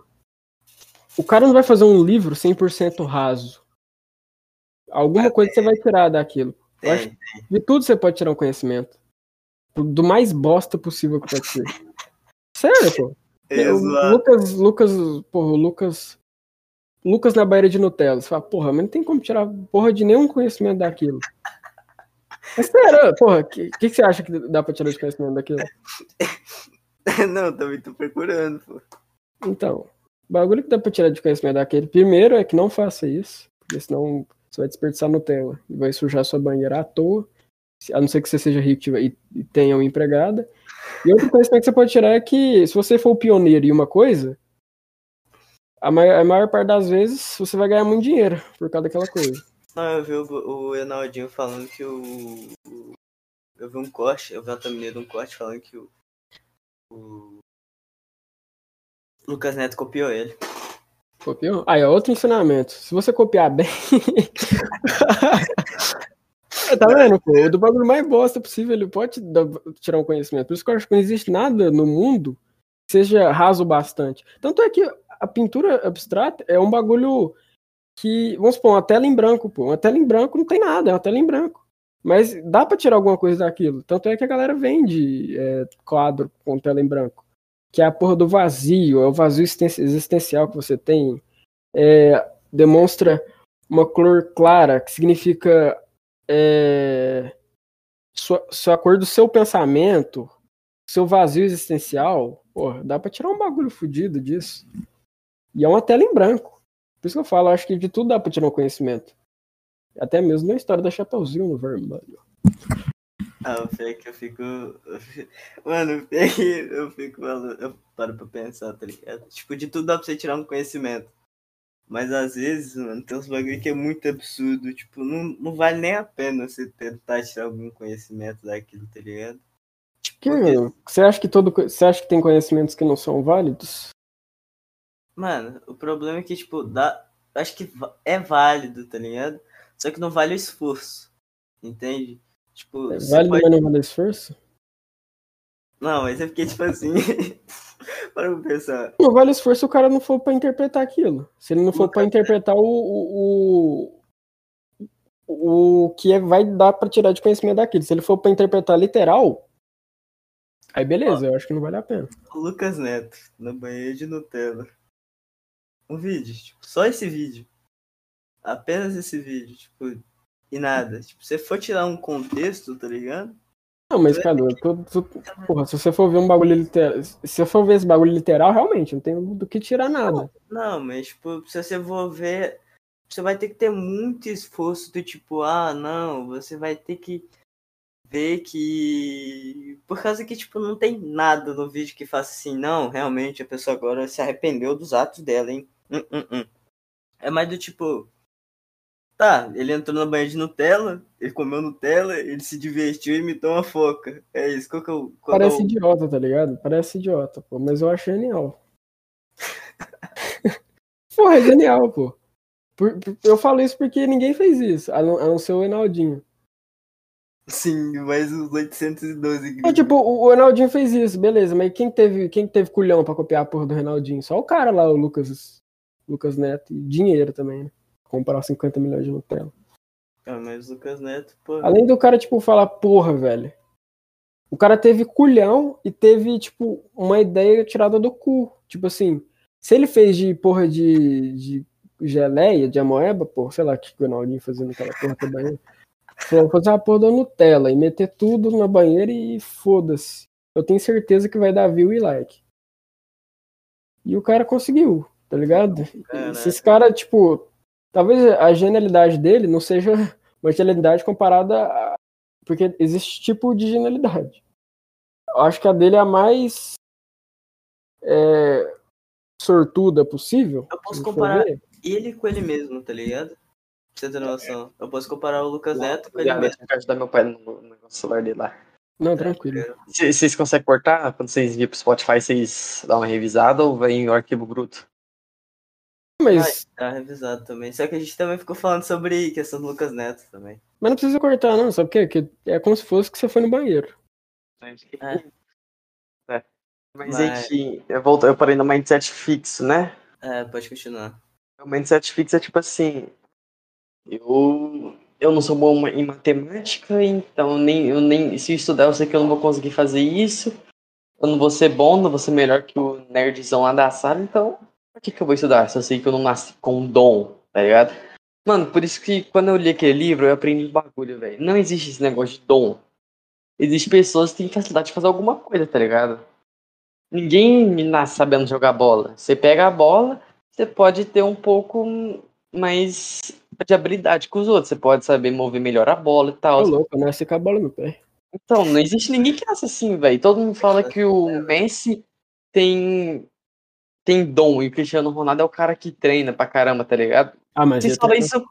[SPEAKER 1] o cara não vai fazer um livro 100% raso. Alguma coisa você vai tirar daquilo. Eu acho
[SPEAKER 3] Tem.
[SPEAKER 1] De tudo você pode tirar um conhecimento. Do mais bosta possível que pode ser. sério, pô.
[SPEAKER 3] Exato.
[SPEAKER 1] Lucas, Lucas, porra, Lucas. Lucas na Baía de Nutella. Você fala, porra, mas não tem como tirar porra de nenhum conhecimento daquilo. É sério, porra, o que, que, que você acha que dá pra tirar de conhecimento daquilo?
[SPEAKER 3] Não, também tô procurando, pô.
[SPEAKER 1] Então, o bagulho que dá pra tirar de conhecimento daquele, primeiro é que não faça isso, porque senão você vai desperdiçar Nutella e vai sujar sua banheira à toa, a não ser que você seja rico e, tenha uma empregada. E outro conhecimento que você pode tirar é que se você for o pioneiro em uma coisa, a maior, a maior parte das vezes você vai ganhar muito dinheiro por causa daquela coisa.
[SPEAKER 3] Não, eu vi o, o Enaldinho falando que o, o- Eu vi um corte, eu vi uma thumbnail de um corte falando que o. O. Lucas Neto copiou ele.
[SPEAKER 1] Copiou? Aí, ó, outro ensinamento. Se você copiar bem. tá vendo, pô? O do bagulho mais bosta possível, ele pode dar- tirar um conhecimento. Por isso que eu acho que não existe nada no mundo que seja raso o bastante. Tanto é que a pintura abstrata é um bagulho que. Vamos supor, uma tela em branco, pô. Uma tela em branco não tem nada, é uma tela em branco. Mas dá pra tirar alguma coisa daquilo. Tanto é que a galera vende é, quadro com tela em branco. Que é a porra do vazio, é o vazio existen- existencial que você tem. É, demonstra uma cor clara, que significa é, sua, sua cor do seu pensamento, seu vazio existencial. Porra, dá pra tirar um bagulho fudido disso. E é uma tela em branco. Por isso que eu falo, acho que de tudo dá pra tirar um conhecimento. Até mesmo na história da Chapeuzinho no vermelho.
[SPEAKER 3] Ah, o pior que eu fico. Mano, o pior que eu fico. Eu paro pra pensar, tá ligado? Tipo, de tudo dá pra você tirar um conhecimento. Mas às vezes, mano, tem uns bagulho que é muito absurdo. Tipo, não, não vale nem a pena você tentar tirar algum conhecimento daquilo, tá ligado? Tipo,
[SPEAKER 1] Que,
[SPEAKER 3] porque-
[SPEAKER 1] você acha que todo você acha que tem conhecimentos que não são válidos?
[SPEAKER 3] Mano, o problema é que, tipo, dá. Acho que é válido, tá ligado? Só que não vale o esforço. Entende? Tipo,
[SPEAKER 1] válido,
[SPEAKER 3] pode-
[SPEAKER 1] mas não vale esforço?
[SPEAKER 3] Não, mas é porque, tipo assim. Para pra pensar.
[SPEAKER 1] Não vale esforço se o cara não for pra interpretar aquilo. Se ele não for pra interpretar o, o, o, o que é- vai dar pra tirar de conhecimento daquilo. Se ele for pra interpretar literal, aí beleza, eu acho que não vale a pena.
[SPEAKER 3] Lucas Neto, na banheira de Nutella. Um vídeo, tipo, só esse vídeo. Apenas esse vídeo, tipo, e nada. Tipo, se você for tirar um contexto, tá ligado?
[SPEAKER 1] Não, mas, cara, tu, tu- porra, se você for ver um bagulho literal. Se você for ver esse bagulho literal, realmente, não tem do que tirar nada.
[SPEAKER 3] Não, mas, tipo, se você for ver, você vai ter que ter muito esforço do tipo, ah, não, você vai ter que ver que. Por causa que, tipo, não tem nada no vídeo que faça assim, não, realmente a pessoa agora se arrependeu dos atos dela, hein? Hum, hum, hum. É mais do tipo. Tá, ele entrou na banheira de Nutella, ele comeu Nutella, ele se divertiu e imitou uma foca. É isso, qual que é o. Qual é
[SPEAKER 1] Parece
[SPEAKER 3] o-
[SPEAKER 1] idiota, tá ligado? Parece idiota, pô, mas eu acho genial. Porra, é genial, pô. Por- por- eu falo isso porque ninguém fez isso, a não, a não ser o Enaldinho.
[SPEAKER 3] Sim, mais os 812
[SPEAKER 1] É, tipo, o, o Ronaldinho fez isso, beleza, mas quem teve, quem teve culhão pra copiar a porra do Ronaldinho? Só o cara lá, o Lucas, Lucas Neto, e dinheiro também, né? Comprar 50 milhões de Nutella.
[SPEAKER 3] Ah, mas o Lucas Neto, pô.
[SPEAKER 1] Além do cara, tipo, falar, porra, velho. O cara teve culhão e teve, tipo, uma ideia tirada do cu. Tipo assim, se ele fez de porra de, de geleia, de amoeba, porra, sei lá o que o Ronaldinho fazia naquela porra banheira. Falou, fazer uma porra da Nutella e meter tudo na banheira e foda-se. Eu tenho certeza que vai dar view e like. E o cara conseguiu, tá ligado?
[SPEAKER 3] Caraca.
[SPEAKER 1] Se esse cara, tipo, talvez a genialidade dele não seja uma genialidade comparada a. Porque existe tipo de genialidade. Eu acho que a dele é a mais é, sortuda possível.
[SPEAKER 3] Eu posso comparar
[SPEAKER 1] ver.
[SPEAKER 3] ele com ele mesmo, tá ligado? Pra você ter noção. Eu posso comparar o Lucas Neto com ele
[SPEAKER 2] Obrigado,
[SPEAKER 3] mesmo.
[SPEAKER 2] eu quero ajudar meu pai no, no negócio celular dele lá.
[SPEAKER 1] Não, tranquilo.
[SPEAKER 2] Vocês conseguem cortar? Quando vocês enviam pro Spotify, vocês dão uma revisada ou vem o arquivo bruto?
[SPEAKER 1] Mas,
[SPEAKER 3] Tá revisado também. Só que a gente também ficou falando sobre questão do Lucas Neto também.
[SPEAKER 1] mas não precisa cortar, não. Sabe por quê? Porque é como se fosse que você foi no banheiro.
[SPEAKER 3] É.
[SPEAKER 2] É. Mas,
[SPEAKER 3] Mas-
[SPEAKER 2] enfim, eu, volto, eu parei no mindset fixo, né?
[SPEAKER 3] É, pode continuar.
[SPEAKER 2] O mindset fixo é tipo assim. Eu, eu não sou bom em matemática, então nem, eu nem se eu estudar eu sei que eu não vou conseguir fazer isso. eu não vou ser bom, não vou ser melhor que o nerdzão lá da sala, então por que, que eu vou estudar se eu sei que eu não nasci com um dom, tá ligado? Mano, por isso que quando eu li aquele livro, eu aprendi um bagulho, velho. Não existe esse negócio de dom. Existem pessoas que têm facilidade de fazer alguma coisa, tá ligado? Ninguém nasce sabendo jogar bola. Você pega a bola, você pode ter um pouco mais de habilidade com os outros. Você pode saber mover melhor a bola e tal.
[SPEAKER 1] Tô louco, eu nasci com a bola no pé.
[SPEAKER 2] Então, não existe ninguém que nasce assim, velho. Todo mundo fala que o Messi tem tem dom e o Cristiano Ronaldo é o cara que treina pra caramba, tá ligado?
[SPEAKER 1] Ah, mas
[SPEAKER 2] falam
[SPEAKER 1] tô-
[SPEAKER 2] isso.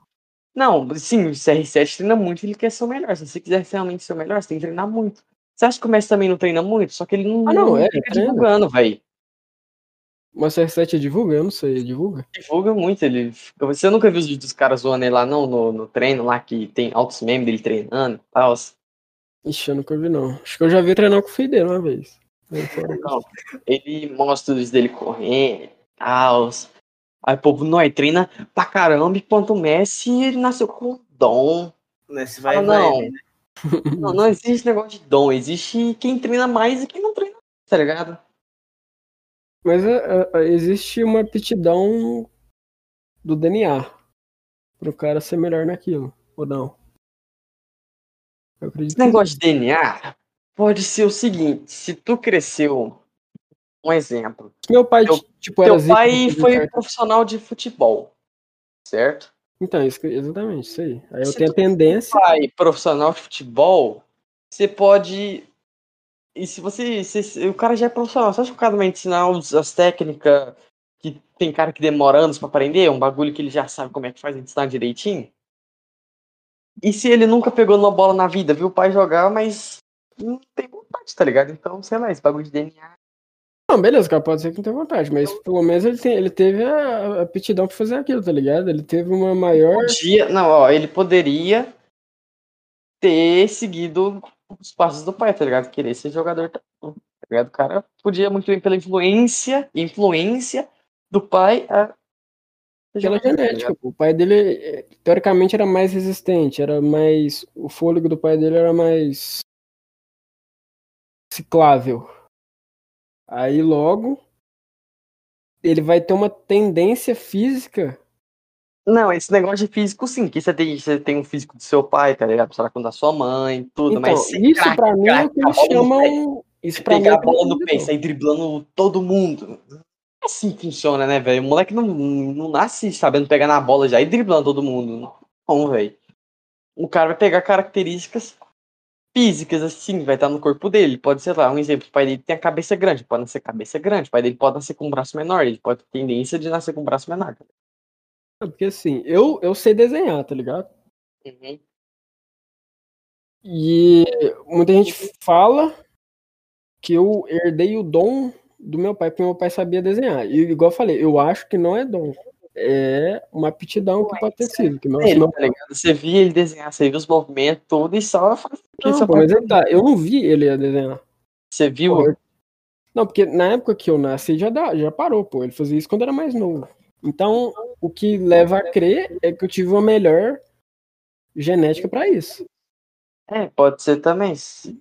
[SPEAKER 2] Não, sim, o CR7 treina muito ele quer ser o melhor. Se você quiser realmente ser o melhor, você tem que treinar muito. Você acha que o Messi também não treina muito? Só que ele não,
[SPEAKER 1] Ah, não, é,
[SPEAKER 2] fica
[SPEAKER 1] treina.
[SPEAKER 2] divulgando, velho.
[SPEAKER 1] Mas CR7 divulga? Eu não sei, divulga?
[SPEAKER 2] Divulga muito. Ele... Você nunca viu os vídeos dos caras zoando ele lá, não? No, no treino lá, que tem altos memes dele treinando e tal.
[SPEAKER 1] Ixi, eu nunca vi não. Acho que eu já vi treinar com o filho dele uma vez.
[SPEAKER 2] Não, ele mostra os dele correndo e tal. Aí o povo, não, ele treina pra caramba, enquanto o Messi, ele nasceu com dom.
[SPEAKER 3] Nesse vai,
[SPEAKER 2] Ah,
[SPEAKER 3] vai,
[SPEAKER 2] não.
[SPEAKER 3] né?
[SPEAKER 2] Não, não existe negócio de dom, existe quem treina mais e quem não treina, tá ligado?
[SPEAKER 1] Mas é, é, existe uma aptidão do DNA pro cara ser melhor naquilo, ou não? Eu acredito
[SPEAKER 2] Esse
[SPEAKER 1] que
[SPEAKER 2] negócio de DNA pode ser o seguinte, se tu cresceu, um exemplo,
[SPEAKER 1] meu pai,
[SPEAKER 2] teu-
[SPEAKER 1] tipo,
[SPEAKER 2] teu pai
[SPEAKER 1] de
[SPEAKER 2] foi profissional de futebol, certo?
[SPEAKER 1] Então, isso, exatamente, isso aí. Aí eu
[SPEAKER 2] Se
[SPEAKER 1] tenho a tendência.
[SPEAKER 2] pai profissional de futebol, você pode. E se você. se- o cara já é profissional, você acha que o cara vai ensinar as técnicas que tem cara que demora anos pra aprender? Um bagulho que ele já sabe como é que faz ensinar direitinho? E se ele nunca pegou numa bola na vida, viu o pai jogar, mas não tem vontade, tá ligado? Então, sei lá, esse bagulho de DNA.
[SPEAKER 1] Não, beleza, o cara pode ser que não tenha vontade, mas pelo menos ele, tem, ele teve a aptidão pra fazer aquilo, tá ligado? Ele teve uma maior.
[SPEAKER 2] Podia, não, ó, ele poderia ter seguido os passos do pai, tá ligado? Querer ser jogador tá ligado? O cara podia muito bem pela influência, influência do pai a
[SPEAKER 1] Pela
[SPEAKER 2] tá
[SPEAKER 1] genética. O pai dele, eh, teoricamente, era mais resistente, era mais. O fôlego do pai dele era mais. Ciclável. Aí logo. Ele vai ter uma tendência física.
[SPEAKER 2] Não, esse negócio de físico, sim, que você tem, você tem um físico do seu pai, tá ligado? Será quando da sua mãe, tudo,
[SPEAKER 1] Então,
[SPEAKER 2] mas
[SPEAKER 1] isso
[SPEAKER 2] craque,
[SPEAKER 1] pra mim é o que eles chamam. Isso pra mim é
[SPEAKER 2] pegar a bola no pé e sair driblando todo mundo. É assim funciona, né, velho? O moleque não, não nasce sabendo pegar na bola já e driblando todo mundo. Não, velho. O cara vai pegar características físicas, assim, vai estar no corpo dele. Pode ser lá, um exemplo, o pai dele tem a cabeça grande, pode nascer cabeça grande, o pai dele pode nascer com um braço menor, ele pode ter tendência de nascer com um braço menor.
[SPEAKER 1] Porque assim, eu, eu sei desenhar, tá ligado?
[SPEAKER 2] Uhum.
[SPEAKER 1] E muita gente fala que eu herdei o dom do meu pai, porque meu pai sabia desenhar. E igual eu falei, eu acho que não é dom. É uma aptidão que pode ter sido. Que meu,
[SPEAKER 2] Ele,
[SPEAKER 1] meu
[SPEAKER 2] tá ligado? Você via ele desenhar, você viu os movimentos, tudo, e só
[SPEAKER 1] Não,
[SPEAKER 2] seu
[SPEAKER 1] pô, mas ele tá, eu não vi ele desenhar.
[SPEAKER 2] Você viu?
[SPEAKER 1] Pô, eu- Não, porque na época que eu nasci já, dá, já parou, pô. Ele fazia isso quando era mais novo. Então, o que leva a crer é que eu tive uma melhor genética pra isso.
[SPEAKER 2] É, pode ser também.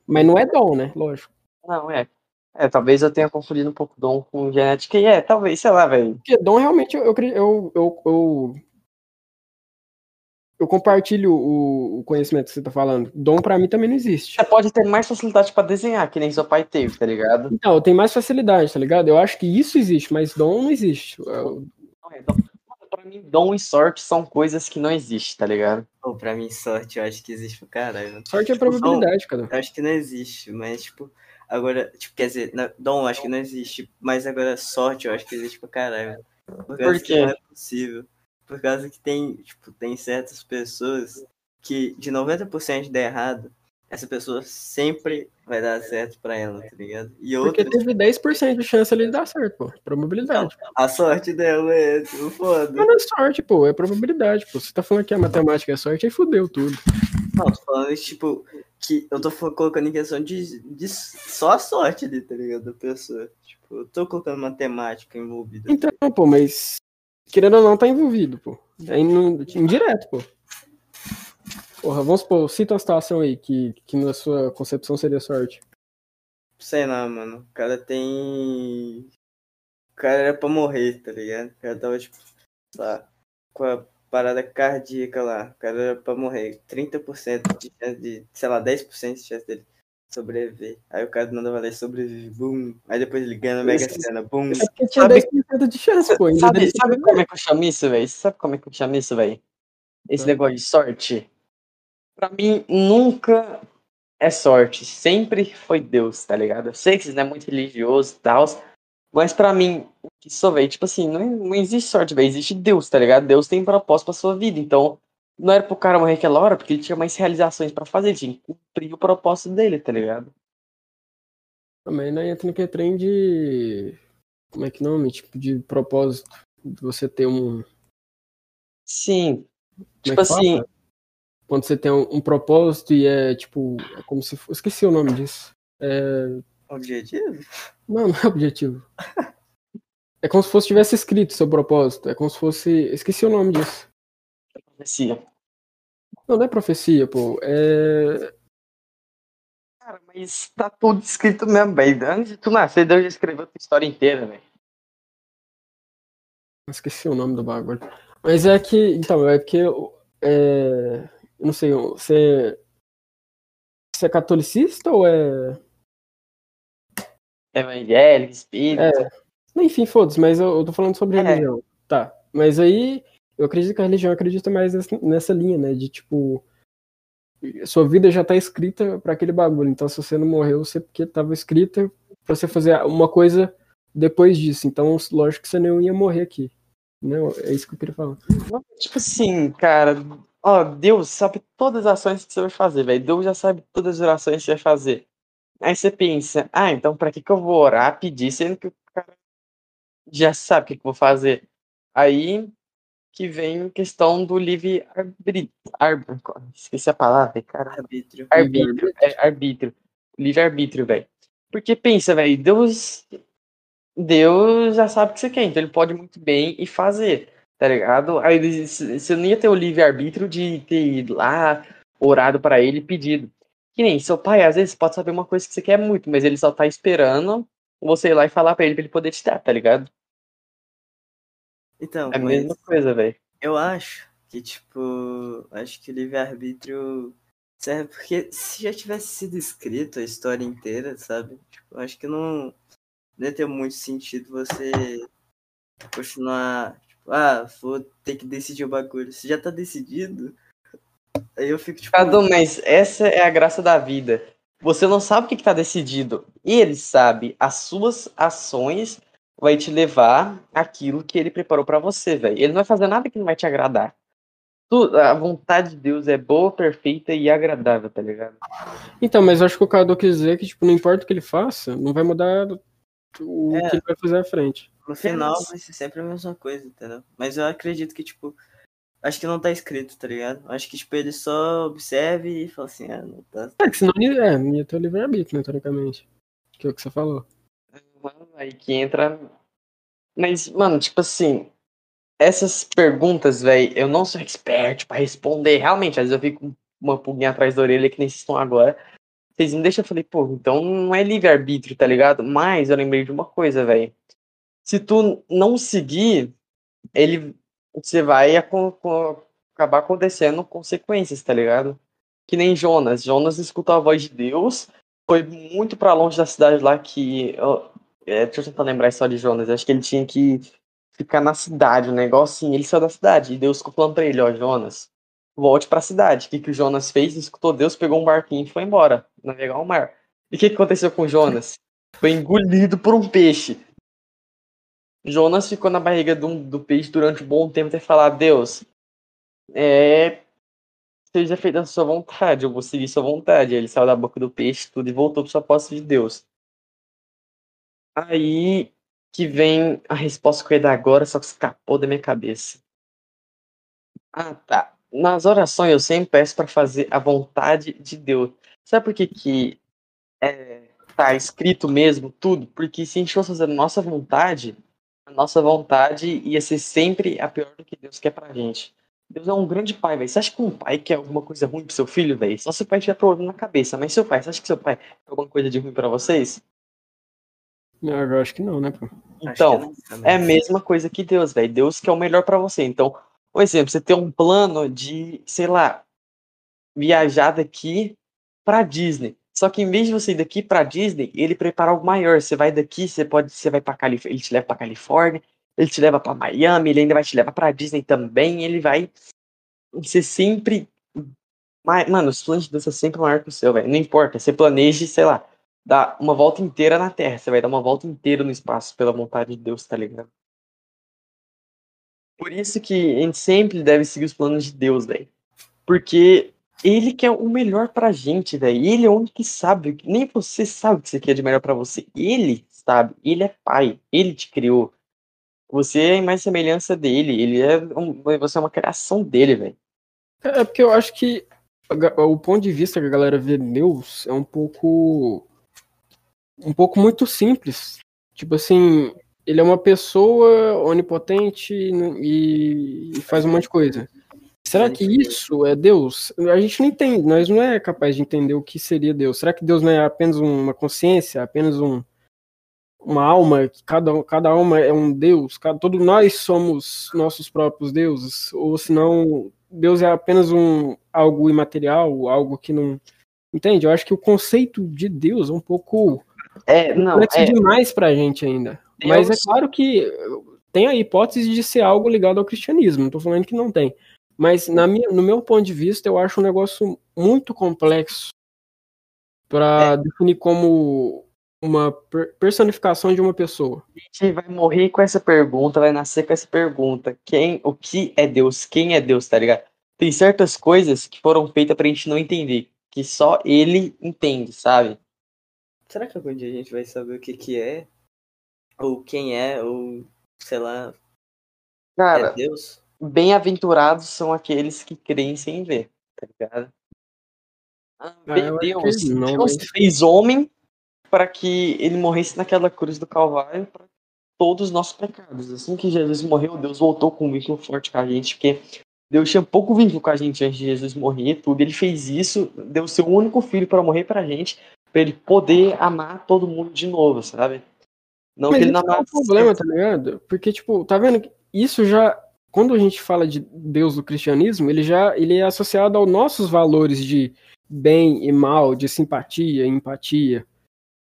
[SPEAKER 1] Mas não é dom, né? Lógico.
[SPEAKER 2] Não, é. É, talvez eu tenha confundido um pouco dom com genética, e é, talvez, sei lá, velho.
[SPEAKER 1] Porque dom realmente eu, eu, eu, eu, eu, eu compartilho o, o conhecimento que você tá falando. Dom pra mim também não existe.
[SPEAKER 2] Você pode ter mais facilidade pra desenhar, que nem seu pai teve, tá ligado?
[SPEAKER 1] Então, eu tenho mais facilidade, tá ligado? Eu acho que isso existe, mas dom não existe. Eu-
[SPEAKER 2] Não é, dom- Pra mim, dom e sorte são coisas que não existem, tá ligado?
[SPEAKER 3] Pô, pra mim, sorte, eu acho que existe pro caralho.
[SPEAKER 1] Sorte é
[SPEAKER 3] Tipo,
[SPEAKER 1] probabilidade, cara.
[SPEAKER 3] Eu acho que não existe, mas, tipo, agora, tipo, quer dizer, na- dom eu acho que não existe, mas agora sorte eu acho que existe pra caralho. Por causa
[SPEAKER 2] Por
[SPEAKER 3] que
[SPEAKER 2] quê?
[SPEAKER 3] não é possível. Por causa que tem, tipo, tem certas pessoas que de 90% der errado, essa pessoa sempre vai dar certo pra ela, tá ligado? E
[SPEAKER 1] Porque
[SPEAKER 3] outra,
[SPEAKER 1] teve 10% de chance ali de dar certo, pô. Probabilidade.
[SPEAKER 3] a sorte dela é tipo, foda.
[SPEAKER 1] Mas não é sorte, pô. É probabilidade, pô. Você tá falando que a matemática é sorte, aí fudeu tudo.
[SPEAKER 3] Não, tô falando, tipo, que eu tô colocando em questão de, de só a sorte ali, tá ligado? Da pessoa. Tipo, eu tô colocando matemática envolvida.
[SPEAKER 1] Então, pô, mas querendo ou não, tá envolvido, pô. É in- indireto, pô. Porra, vamos supor, cita uma situação aí que, que na sua concepção seria sorte.
[SPEAKER 3] sei lá, mano. O cara tem. O cara era pra morrer, tá ligado? O cara tava, tipo, lá, com a parada cardíaca lá. O cara era pra morrer. 30% de chance de, sei lá, 10% de chance dele sobreviver. Aí o cara manda valer sobrevive, bum. Aí depois ele ganha na Mega Sena, bum.
[SPEAKER 1] É porque tinha
[SPEAKER 2] Sabe-
[SPEAKER 1] 10% de chance, pô.
[SPEAKER 2] Sabe, sabe como é que eu chamo isso, velho? Sabe como é que eu chamo isso, velho? Esse
[SPEAKER 1] Hum.
[SPEAKER 2] negócio de sorte? Pra mim, nunca é sorte. Sempre foi Deus, tá ligado? Eu sei que isso não é muito religioso e tal. Mas pra mim, isso, velho, tipo assim, não, não existe sorte, velho. Existe Deus, tá ligado? Deus tem propósito pra sua vida. Então, não era pro cara morrer aquela hora, porque ele tinha mais realizações pra fazer. Ele tinha que cumprir o propósito dele, tá ligado?
[SPEAKER 1] Também não entra no que é trem de. Como é que nome? Tipo, de propósito. De você ter um.
[SPEAKER 2] Sim.
[SPEAKER 1] Como é
[SPEAKER 2] Tipo
[SPEAKER 1] que fala?
[SPEAKER 2] assim,
[SPEAKER 1] Quando você tem um, um propósito e é tipo. É como se. fosse- Esqueci o nome disso. É.
[SPEAKER 3] Objetivo?
[SPEAKER 1] Não, não é objetivo. É como se fosse tivesse escrito seu propósito. É como se fosse. Esqueci o nome disso.
[SPEAKER 2] profecia.
[SPEAKER 1] Não, não é profecia, pô. É.
[SPEAKER 2] Cara, mas tá tudo escrito mesmo, velho. Antes de tu nascer, Deus já escreveu a tua história inteira, velho.
[SPEAKER 1] Esqueci o nome do bagulho. Mas é que. Então, é porque. É, não sei, você. Você é catolicista ou é.
[SPEAKER 2] Evangélico, espírito.
[SPEAKER 1] Enfim, foda-se, mas eu, eu tô falando sobre
[SPEAKER 2] É.
[SPEAKER 1] religião. Tá. Mas aí. Eu acredito que a religião acredita mais nessa, nessa linha, né? De tipo. Sua vida já tá escrita pra aquele bagulho. Então, se você não morreu, você porque tava escrita pra você fazer uma coisa depois disso. Então, lógico que você não ia morrer aqui. Não, é isso que eu queria falar.
[SPEAKER 2] Tipo assim, cara. Ó, Deus sabe todas as ações que você vai fazer, velho. Deus já sabe todas as orações que você vai fazer. Aí você pensa, ah, então pra que que eu vou orar, pedir, sendo que o cara já sabe o que que eu vou fazer. Aí que vem a questão do livre-arbítrio. Ar... Esqueci a palavra, cara.
[SPEAKER 3] Arbítrio.
[SPEAKER 2] Arbítrio, é, arbítrio. Livre-arbítrio, velho. Porque pensa, velho, Deus. Deus já sabe o que você quer, então ele pode muito bem e fazer, tá ligado? Aí você não ia ter o livre-arbítrio de ter ido lá, orado pra ele e pedido. Que nem seu pai, às vezes, pode saber uma coisa que você quer muito, mas ele só tá esperando você ir lá e falar pra ele pra ele poder te dar, tá ligado?
[SPEAKER 3] Então,
[SPEAKER 2] É a mesma coisa, velho.
[SPEAKER 3] eu acho que, tipo, acho que o livre-arbítrio serve porque se já tivesse sido escrito a história inteira, sabe? Tipo, acho que não, não ia ter muito sentido você continuar, tipo, ah, vou ter que decidir o bagulho. Se já tá decidido, aí eu fico, tipo,
[SPEAKER 2] Cadu, mas essa é a graça da vida. Você não sabe o que, que tá decidido. Ele sabe. As suas ações vai te levar àquilo que ele preparou pra você, velho. Ele não vai fazer nada que não vai te agradar. Tu- a vontade de Deus é boa, perfeita e agradável, tá ligado?
[SPEAKER 1] Então, mas eu acho que o Cadu quis dizer que, tipo, não importa o que ele faça, não vai mudar o
[SPEAKER 3] É.
[SPEAKER 1] que ele vai fazer à frente.
[SPEAKER 3] no final vai ser sempre a mesma coisa, entendeu? Mas eu acredito que, tipo, acho que não tá escrito, tá ligado? Acho que, tipo, ele só observe e fala assim, ah, não tá.
[SPEAKER 1] É, que senão é, ter o livre-arbítrio, né, teoricamente. Que é o que você falou.
[SPEAKER 2] Mano, Aí que entra. Mas, mano, tipo assim, essas perguntas, velho, eu não sou expert pra responder. Realmente, às vezes eu fico com uma pulguinha atrás da orelha que nem vocês estão agora. Vocês me deixam, eu falei, pô, então não é livre-arbítrio, tá ligado? Mas eu lembrei de uma coisa, velho. Se tu não seguir, ele. Você vai acabar acontecendo consequências, tá ligado? Que nem Jonas. Jonas escutou a voz de Deus, foi muito pra longe da cidade lá que. ó, é, deixa eu tentar lembrar a história de Jonas. Acho que ele tinha que ficar na cidade, um negócio assim. Ele saiu da cidade. E Deus ficou falando pra ele, ó, Jonas, volte pra cidade. O que, que o Jonas fez? Escutou Deus, pegou um barquinho e foi embora, navegar o mar. E o que, que aconteceu com Jonas? Foi engolido por um peixe. Jonas ficou na barriga do, do peixe durante um bom tempo até falar, Deus, é, seja feita a sua vontade, eu vou seguir sua vontade. Ele saiu da boca do peixe tudo e voltou para sua posse de Deus. Aí que vem a resposta que eu ia dar agora, só que escapou da minha cabeça. Ah, tá. Nas orações eu sempre peço para fazer a vontade de Deus. Sabe por que que é, tá escrito mesmo tudo? Porque se a gente fosse fazer a nossa vontade, a nossa vontade ia ser sempre a pior do que Deus quer pra gente. Deus é um grande pai, velho. Você acha que um pai quer alguma coisa ruim pro seu filho, velho? Só se o pai tiver problema na cabeça. Mas seu pai, você acha que seu pai quer alguma coisa de ruim pra vocês?
[SPEAKER 1] Não, eu acho que não, né, pô?
[SPEAKER 2] Então,
[SPEAKER 3] não,
[SPEAKER 2] é a mesma coisa que Deus, velho. Deus quer o melhor pra você. Então, um exemplo, você tem um plano de, sei lá, viajar daqui pra Disney. Só que em vez de você ir daqui pra Disney, ele prepara algo maior. Você vai daqui, você pode, você vai para Califórnia, ele te leva pra Califórnia, ele te leva pra Miami, ele ainda vai te levar pra Disney também, ele vai ser sempre Mano, os planos de Deus são sempre maior que o seu, velho. Não importa, você planeje, sei lá, dar uma volta inteira na Terra, você vai dar uma volta inteira no espaço pela vontade de Deus, tá ligado? Por isso que a gente sempre deve seguir os planos de Deus, velho. Porque ele quer o melhor pra gente, velho. Ele é o único que sabe. Nem você sabe o que você quer de melhor pra você. Ele sabe. Ele é pai. Ele te criou. Você é mais semelhança dele. Ele é um- você é uma criação dele, velho.
[SPEAKER 1] É é porque eu acho que o ponto de vista que a galera vê Deus é um pouco. um pouco muito simples. Tipo assim, ele é uma pessoa onipotente e, e faz um monte de coisa. Será que isso é Deus? A gente não entende, nós não é capaz de entender o que seria Deus. Será que Deus não é apenas uma consciência, apenas um, uma alma, que cada, cada alma é um Deus, cada, todos nós somos nossos próprios deuses? Ou senão Deus é apenas um algo imaterial, algo que não. Entende? Eu acho que o conceito de Deus é um pouco
[SPEAKER 2] É, não, é.
[SPEAKER 1] demais pra gente ainda. Mas é
[SPEAKER 2] Deus-
[SPEAKER 1] claro que tem a hipótese de ser algo ligado ao cristianismo, não tô falando que não tem. Mas na minha, no meu ponto de vista, eu acho um negócio muito complexo para definir como uma per- personificação de uma pessoa.
[SPEAKER 2] A gente vai morrer com essa pergunta, vai nascer com essa pergunta. Quem, o que é Deus? Quem é Deus, tá ligado? Tem certas coisas que foram feitas pra gente não entender, que só ele entende, sabe?
[SPEAKER 3] Será que algum dia a gente vai saber o que que é? Ou quem é? Ou, sei lá,
[SPEAKER 2] Cara,
[SPEAKER 3] é Deus?
[SPEAKER 2] Bem-aventurados são aqueles que creem sem ver, tá ligado? Ah,
[SPEAKER 1] Ah,
[SPEAKER 2] Deus,
[SPEAKER 1] não,
[SPEAKER 2] Deus
[SPEAKER 1] mas-
[SPEAKER 2] fez homem para que ele morresse naquela cruz do Calvário para todos os nossos pecados. Assim que Jesus morreu, Deus voltou com um vínculo forte com a gente, porque Deus tinha pouco vínculo com a gente antes de Jesus morrer, tudo. Ele fez isso, deu seu único filho para morrer pra gente, para ele poder amar todo mundo de novo, sabe? Não
[SPEAKER 1] Mas
[SPEAKER 2] que ele não
[SPEAKER 1] é
[SPEAKER 2] amasse
[SPEAKER 1] problema, tá ligado? Porque, tipo, tá vendo? que Isso já. Quando a gente fala de Deus do cristianismo, ele já ele é associado aos nossos valores de bem e mal, de simpatia, empatia,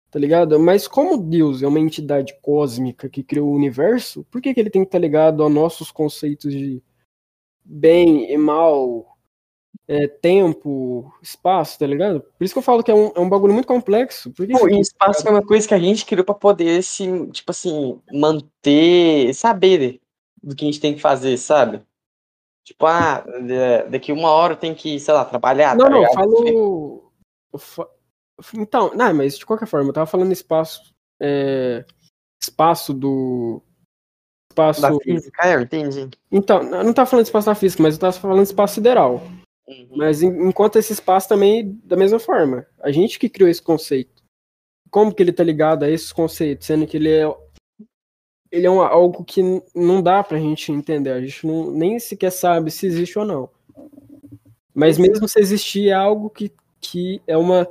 [SPEAKER 1] tá ligado? Mas como Deus é uma entidade cósmica que criou o universo, por que, que ele tem que estar ligado aos nossos conceitos de bem e mal, é, tempo, espaço, tá ligado? Por isso que eu falo que é um, é um bagulho muito complexo. Por
[SPEAKER 2] Pô, e espaço é uma coisa que a gente criou pra poder se, tipo assim, manter, saber do que a gente tem que fazer, sabe? Tipo, ah, daqui uma hora tem que, sei lá, trabalhar,
[SPEAKER 1] Não,
[SPEAKER 2] tá
[SPEAKER 1] não, eu falo. Então, não, mas de qualquer forma, eu tava falando espaço. é, Espaço do. Espaço.
[SPEAKER 2] Da física, é, eu entendi.
[SPEAKER 1] Então, eu não tava falando espaço da física, mas eu tava falando espaço sideral.
[SPEAKER 2] Uhum.
[SPEAKER 1] Mas en- enquanto esse espaço também, da mesma forma. A gente que criou esse conceito. Como que ele tá ligado a esses conceitos? Sendo que ele é. Ele é algo que não dá pra gente entender. A gente não, nem sequer sabe se existe ou não. Mas mesmo se existir, é algo que, que é uma.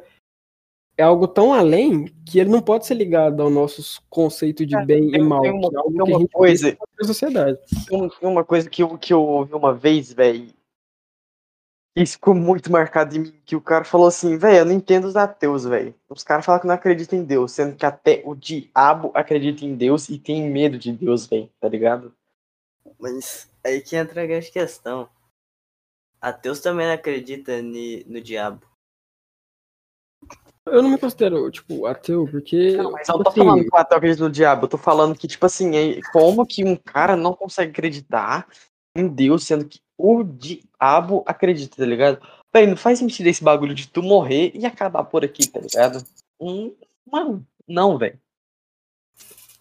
[SPEAKER 1] É algo tão além que ele não pode ser ligado ao nosso conceito de bem e
[SPEAKER 2] tem-
[SPEAKER 1] mal.
[SPEAKER 2] tem uma-
[SPEAKER 1] é
[SPEAKER 2] uma coisa-
[SPEAKER 1] sociedade.
[SPEAKER 2] Um- Uma coisa que eu, que eu ouvi uma vez, velho, isso ficou muito marcado em mim, que o cara falou assim, velho, eu não entendo os ateus, velho. Os caras falam que não acreditam em Deus, sendo que até o diabo acredita em Deus e tem medo de Deus, velho, tá ligado?
[SPEAKER 3] Mas aí que entra a grande questão. Ateus também não acredita ni- no diabo.
[SPEAKER 1] Eu não me considero, tipo, ateu, porque.
[SPEAKER 2] Não, mas eu não tô
[SPEAKER 1] assim,
[SPEAKER 2] falando que o ateu acredita no diabo, eu tô falando que, tipo assim, é- como que um cara não consegue acreditar em Deus, sendo que o diabo acredita, tá ligado? Véi, não faz sentido esse bagulho de tu morrer e acabar por aqui, tá ligado? Hum, Mano, não, velho.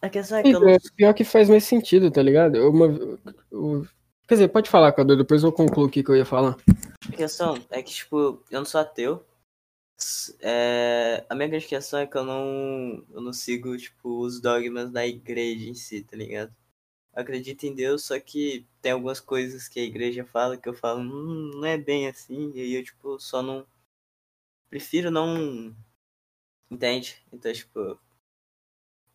[SPEAKER 3] A questão é que eu não
[SPEAKER 1] é, pior que faz mais sentido, tá ligado? Eu, uma, eu- quer dizer, pode falar, Cadu, depois eu concluo o que, que eu ia falar.
[SPEAKER 3] A questão é que, tipo, eu não sou ateu. É, a minha grande questão é que eu não, eu não sigo, tipo, os dogmas da igreja em si, tá ligado? Eu acredito em Deus, só que tem algumas coisas que a igreja fala que eu falo, hum, não é bem assim, e aí eu, tipo, só não. Prefiro não. Entende? Então, tipo.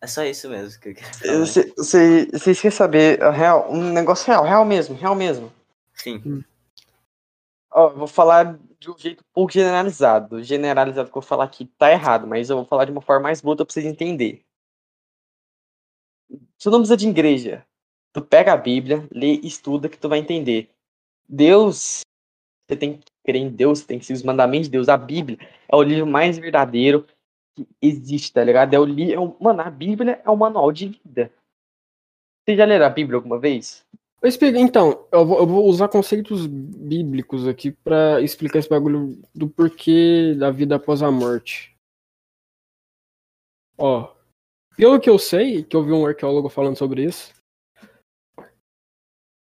[SPEAKER 3] É só isso mesmo que eu quero falar.
[SPEAKER 2] Você, você, vocês querem saber a real, um negócio real, real mesmo, real mesmo.
[SPEAKER 3] Sim.
[SPEAKER 2] Ó, eu vou falar de um jeito um pouco generalizado. Generalizado que eu vou falar aqui tá errado, mas eu vou falar de uma forma mais boa pra vocês entenderem. Tu não precisa de igreja. Tu pega a Bíblia, lê, estuda, que tu vai entender. Deus, você tem que crer em Deus, você tem que seguir os mandamentos de Deus. A Bíblia é o livro mais verdadeiro que existe, tá ligado? É o livro, mano, a Bíblia é o manual de vida. Vocês já leram a Bíblia alguma vez?
[SPEAKER 1] Então, eu vou, eu vou usar conceitos bíblicos aqui pra explicar esse bagulho do porquê da vida após a morte. Ó, pelo que eu sei, que eu vi um arqueólogo falando sobre isso,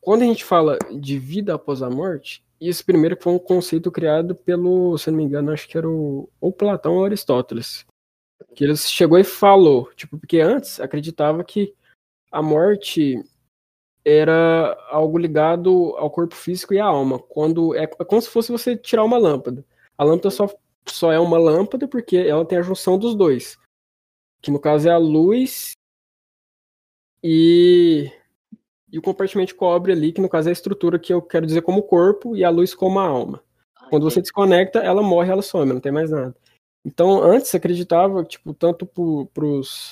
[SPEAKER 1] quando a gente fala de vida após a morte, isso primeiro foi um conceito criado pelo, se não me engano, acho que era o ou Platão ou Aristóteles. Que ele chegou e falou, tipo, porque antes acreditava que a morte era algo ligado ao corpo físico e à alma. Quando é, é como se fosse você tirar uma lâmpada. A lâmpada só, só é uma lâmpada porque ela tem a junção dos dois. Que no caso é a luz e, e o compartimento de cobre ali, que no caso é a estrutura que eu quero dizer como corpo e a luz como a alma. Quando você desconecta, ela morre, ela some, não tem mais nada. Então, antes se acreditava, tipo, tanto pro, pros,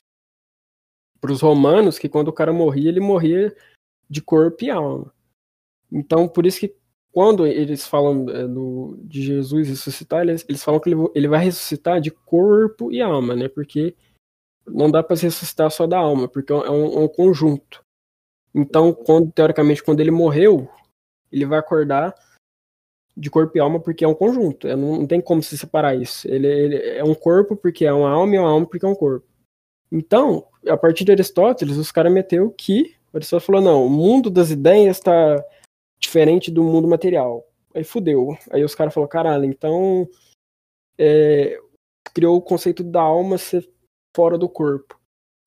[SPEAKER 1] pros romanos, que quando o cara morria, ele morria de corpo e alma. Então, por isso que quando eles falam é, do, de Jesus ressuscitar, eles, eles falam que ele, ele vai ressuscitar de corpo e alma, né? Porque não dá para se ressuscitar só da alma, porque é um, é um conjunto. Então, quando, teoricamente, quando ele morreu, ele vai acordar de corpo e alma porque é um conjunto. É, não, não tem como se separar isso. Ele, ele é um corpo porque é uma alma e uma alma porque é um corpo. Então, a partir de Aristóteles, os caras meteu que Aristóteles falou: não, o mundo das ideias está diferente do mundo material. Aí fudeu. Aí os caras falaram: caralho, então é, criou o conceito da alma ser fora do corpo.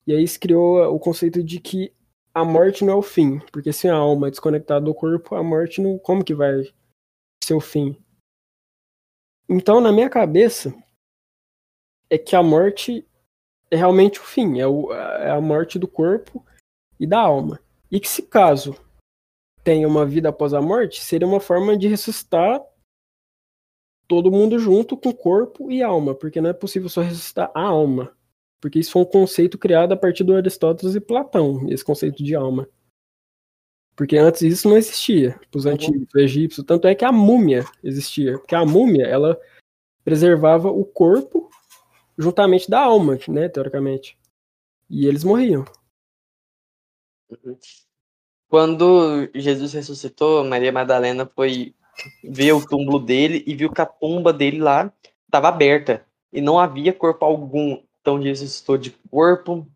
[SPEAKER 1] E aí se criou o conceito de que a morte não é o fim, porque se a alma é desconectada do corpo, a morte não. Como que vai ser o fim? Então, na minha cabeça, é que a morte é realmente o fim, é, o, é a morte do corpo e da alma. E que se caso tenha uma vida após a morte, seria uma forma de ressuscitar todo mundo junto com corpo e alma, porque não é possível só ressuscitar a alma. Porque isso foi um conceito criado a partir do Aristóteles e Platão, esse conceito de alma. Porque antes isso não existia, para os
[SPEAKER 2] Uhum.
[SPEAKER 1] antigos egípcios, tanto é que a múmia existia, porque a múmia, ela preservava o corpo juntamente da alma, né, teoricamente. E eles morriam.
[SPEAKER 2] Quando Jesus ressuscitou, Maria Madalena foi ver o túmulo dele e viu que a tumba dele lá estava aberta e não havia corpo algum. Então Jesus ressuscitou de corpo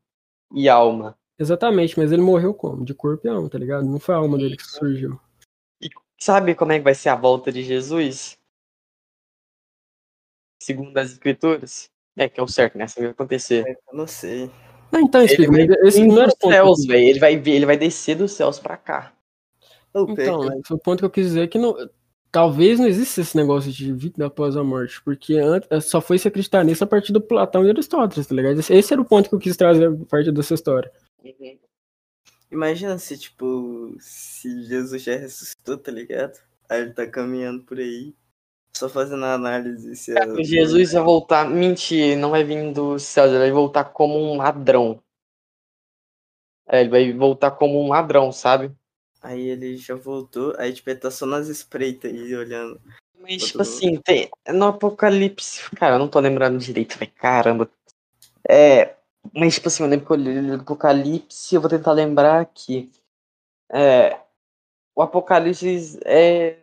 [SPEAKER 2] e alma.
[SPEAKER 1] Exatamente, mas ele morreu como? De corpo e alma, tá ligado? Não foi a alma dele que surgiu.
[SPEAKER 2] Sabe como é que vai ser a volta de Jesus? Segundo as escrituras? É que é o certo, né? Isso vai acontecer.
[SPEAKER 3] Eu não sei.
[SPEAKER 1] Ah, então,
[SPEAKER 2] Ele
[SPEAKER 1] explica,
[SPEAKER 2] vai
[SPEAKER 1] mas esse não era
[SPEAKER 2] dos
[SPEAKER 1] o
[SPEAKER 2] céus, velho. Ele vai ver, ele vai descer dos céus pra cá.
[SPEAKER 1] Então, esse foi o ponto que eu quis dizer que não, talvez não exista esse negócio de vida após a morte, porque antes, só foi se acreditar nisso a partir do Platão e Aristóteles, tá ligado? Esse, esse era o ponto que eu quis trazer a partir dessa história.
[SPEAKER 2] Uhum.
[SPEAKER 3] imagina se, tipo, se Jesus já ressuscitou, tá ligado? Aí ele tá caminhando por aí, só fazendo a análise se é...
[SPEAKER 2] Jesus vai voltar. Mentir, não vai vir dos céus, ele vai voltar como um ladrão. É, ele vai voltar como um ladrão, sabe?
[SPEAKER 3] Aí ele já voltou, aí tipo, ele tá só nas espreitas aí, olhando.
[SPEAKER 2] Mas, tipo assim, tem, no Apocalipse. Cara, eu não tô lembrando direito, velho. Caramba. É. Mas, tipo assim, eu lembro que eu li o Apocalipse, eu vou tentar lembrar aqui. É. O Apocalipse é.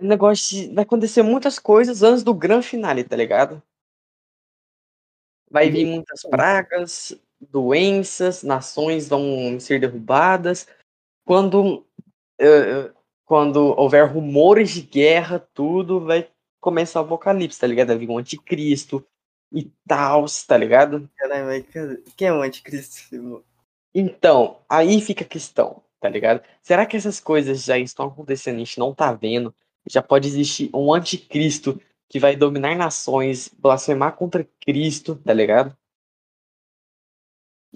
[SPEAKER 2] um Negócio de, vai acontecer muitas coisas antes do grande finale, tá ligado? Vai vir muitas pragas, doenças, nações vão ser derrubadas. Quando eh, quando houver rumores de guerra, tudo vai começar o apocalipse, tá ligado? Vai vir um anticristo e tal, tá ligado?
[SPEAKER 3] Caralho, quem é o anticristo, irmão?
[SPEAKER 2] Então, aí fica a questão, tá ligado? Será que essas coisas já estão acontecendo e a gente não tá vendo? Já pode existir um anticristo que vai dominar nações, blasfemar contra Cristo, tá ligado?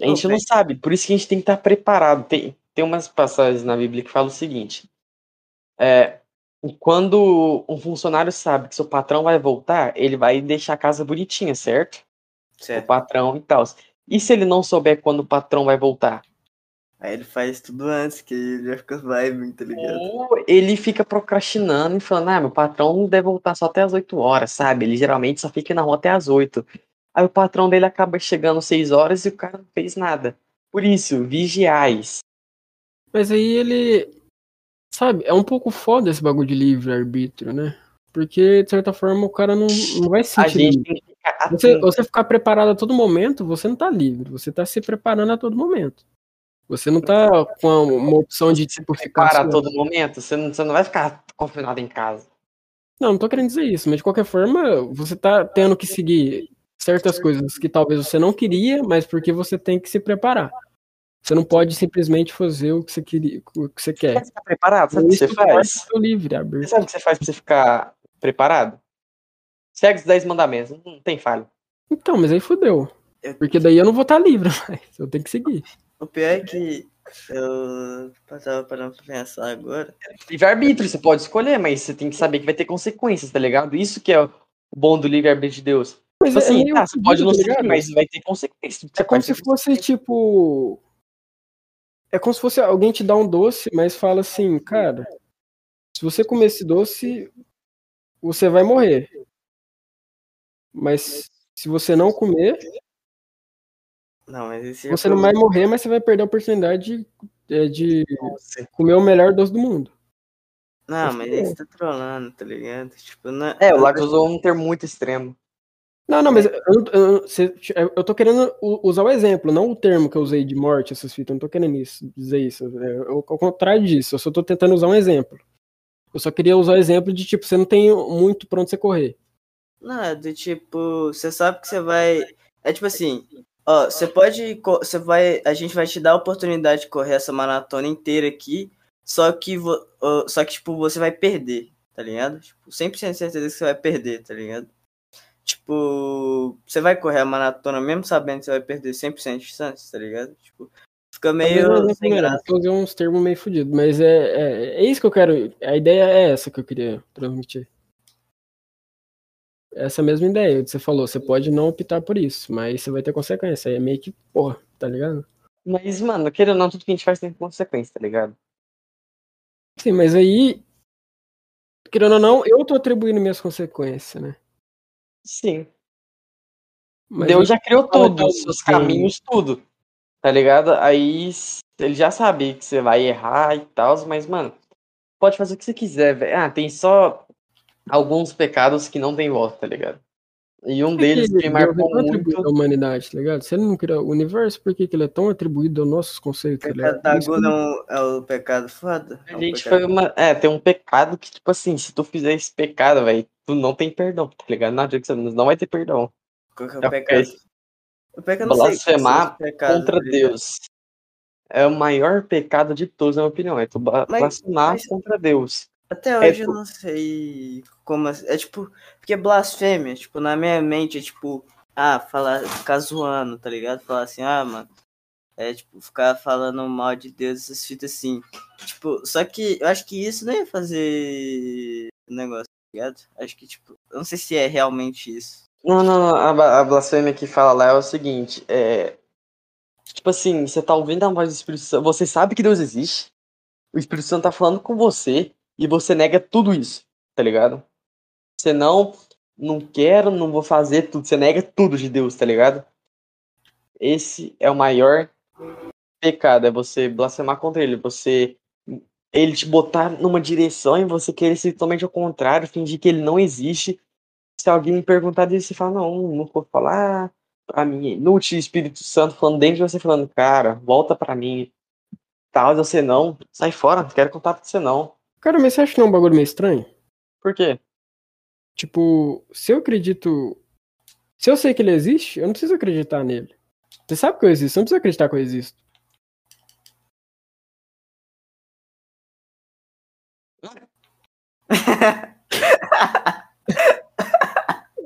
[SPEAKER 2] A gente
[SPEAKER 3] Pô,
[SPEAKER 2] não sabe, por isso que a gente tem que estar preparado. Tem, tem umas passagens na Bíblia que falam o seguinte: é, quando um funcionário sabe que seu patrão vai voltar, ele vai deixar a casa bonitinha, certo? O
[SPEAKER 3] Certo.
[SPEAKER 2] patrão e tal. E se ele não souber quando o patrão vai voltar?
[SPEAKER 3] Aí ele faz tudo antes, que ele vai ficar vibe, tá ligado?
[SPEAKER 2] Ou ele fica procrastinando e falando, ah, meu patrão não deve voltar só até as 8 horas, sabe? Ele geralmente só fica na rua até as 8. Aí o patrão dele acaba chegando 6 horas e o cara não fez nada. Por isso, vigiais.
[SPEAKER 1] Mas aí ele. Sabe, é um pouco foda esse bagulho de livre-arbítrio, né? Porque, de certa forma, o cara não, não vai sentir
[SPEAKER 2] ficar
[SPEAKER 1] Você, você ficar preparado a todo momento, você não tá livre. Você tá se preparando a todo momento. Você não tá com uma opção de, tipo, ficar.
[SPEAKER 2] Para a todo momento, você não, você não vai ficar confinado em casa.
[SPEAKER 1] Não, não tô querendo dizer isso, mas de qualquer forma, você tá tendo que seguir certas coisas que talvez você não queria, mas porque você tem que se preparar. Você não pode simplesmente fazer o que você queria, o que você
[SPEAKER 2] Você
[SPEAKER 1] quer.
[SPEAKER 2] ficar preparado? Sabe o que você
[SPEAKER 1] pode
[SPEAKER 2] faz?
[SPEAKER 1] livre,
[SPEAKER 2] Você sabe o que você faz pra você ficar preparado? Segue os 10 mandamentos, não tem falha.
[SPEAKER 1] Então, mas aí fudeu.
[SPEAKER 3] Eu-
[SPEAKER 1] Porque daí eu não vou estar livre mais. Eu tenho que seguir.
[SPEAKER 3] O pior é que eu tava parando pra pensar agora.
[SPEAKER 2] Livre-arbítrio, você pode escolher, mas você tem que saber que vai ter consequências, tá ligado? Isso que é o bom do livre-arbítrio de Deus.
[SPEAKER 1] Mas
[SPEAKER 2] Tipo assim,
[SPEAKER 1] meio
[SPEAKER 2] tá, você pode não
[SPEAKER 1] tá
[SPEAKER 2] seguir,
[SPEAKER 1] ligado?
[SPEAKER 2] mas vai ter consequências.
[SPEAKER 1] É como se fosse tipo. É como se fosse alguém te dar um doce, mas fala assim, cara, se você comer esse doce, você vai morrer. Mas se você não comer,
[SPEAKER 3] Não, mas esse
[SPEAKER 1] você não vai morrer, mas você vai perder a oportunidade de, é, de comer o melhor doce do mundo.
[SPEAKER 3] Não, mas aí você tá trolando, tá ligado? Tipo, não...
[SPEAKER 2] É, o Lagos usou um termo muito extremo.
[SPEAKER 1] Não, não, mas eu, não- eu, não- você- eu tô querendo usar o exemplo, não o termo que eu usei de morte, essas fitas. Eu não tô querendo isso, dizer isso. É, eu- ao contrário disso, eu só tô tentando usar um exemplo. Eu só queria usar o exemplo de, tipo, você não tem muito pra onde você correr.
[SPEAKER 3] Não, é do tipo, você sabe que você vai. É tipo assim, ó, você pode. Você vai. A gente vai te dar a oportunidade de correr essa maratona inteira aqui. Só que, só que tipo, você vai perder, tá ligado? Tipo, 100% de certeza que você vai perder, tá ligado? Tipo, você vai correr a maratona mesmo sabendo que você vai perder 100% de chance, tá ligado? Tipo, fica meio sem graça.
[SPEAKER 1] porque eu usei uns termos meio fodidos, mas é, é, é isso que eu quero. A ideia é essa que eu queria transmitir. Essa mesma ideia que você falou, você pode não optar por isso, mas você vai ter consequência. Aí é meio que, porra, tá ligado?
[SPEAKER 2] Mas, mano, querendo ou não, tudo que a gente faz tem consequência, tá ligado?
[SPEAKER 1] Sim, mas aí, querendo ou não, eu tô atribuindo minhas consequências, né?
[SPEAKER 2] Sim.
[SPEAKER 1] Mas
[SPEAKER 2] Deus
[SPEAKER 1] eu-
[SPEAKER 2] já criou tudo, os seus caminhos, tudo. Tá ligado? Aí ele já sabe que você vai errar e tal, mas, mano, pode fazer o que você quiser, velho. Ah, tem só alguns pecados que não tem volta, tá ligado? E um deles que
[SPEAKER 1] é
[SPEAKER 2] marcou
[SPEAKER 1] atribuído
[SPEAKER 2] muito.
[SPEAKER 1] à humanidade, tá ligado? Se ele não criou o universo, por que, que ele é tão atribuído aos nossos
[SPEAKER 3] O
[SPEAKER 1] conceitos? tá
[SPEAKER 3] pecado
[SPEAKER 1] ligado?
[SPEAKER 3] da gula é, um- é o pecado foda? É
[SPEAKER 2] A gente
[SPEAKER 3] pecado-
[SPEAKER 2] foi uma. É, tem um pecado que, tipo assim, se tu fizer esse pecado, velho, tu não tem perdão, tá ligado? Não adianta, você não vai ter perdão.
[SPEAKER 3] Qual que é o
[SPEAKER 2] É
[SPEAKER 3] pecado? O pecado eu não sei
[SPEAKER 2] Blasfemar
[SPEAKER 3] pecados,
[SPEAKER 2] contra
[SPEAKER 3] ligado?
[SPEAKER 2] Deus. É o maior pecado de todos, na minha opinião. É tu blasfemar
[SPEAKER 3] mas-
[SPEAKER 2] contra Deus.
[SPEAKER 3] Até
[SPEAKER 2] É
[SPEAKER 3] hoje eu
[SPEAKER 2] tu-
[SPEAKER 3] não sei como. assim- É tipo. Porque blasfêmia, tipo, na minha mente é tipo. Ah, falar, ficar zoando, tá ligado? Falar assim, ah, mano. É tipo, ficar falando mal de Deus, essas fitas assim. Tipo, só que eu acho que isso não ia fazer negócio, ligado? Acho que, tipo, eu não sei se é realmente isso.
[SPEAKER 2] Não, não, não. A, a blasfêmia que fala lá é o seguinte: é. Tipo assim, você tá ouvindo a voz do Espírito Santo, você sabe que Deus existe, o Espírito Santo tá falando com você e você nega tudo isso, tá ligado? Você não, não quero, não vou fazer tudo, você nega tudo de Deus, tá ligado? Esse é o maior pecado, é você blasfemar contra ele, você ele te botar numa direção e você querer ser totalmente ao contrário, fingir que ele não existe. Se alguém me perguntar disso, você fala, não, não vou falar pra mim, inútil, Espírito Santo falando dentro de você, falando, cara, volta pra mim, tal, você não, sai fora, não quero contato com você não.
[SPEAKER 1] Cara, mas você acha que não é um bagulho meio estranho?
[SPEAKER 2] Por quê?
[SPEAKER 1] Tipo, se eu acredito. Se eu sei que ele existe, eu não preciso acreditar nele. Você sabe que eu existo, você não precisa acreditar que eu existo.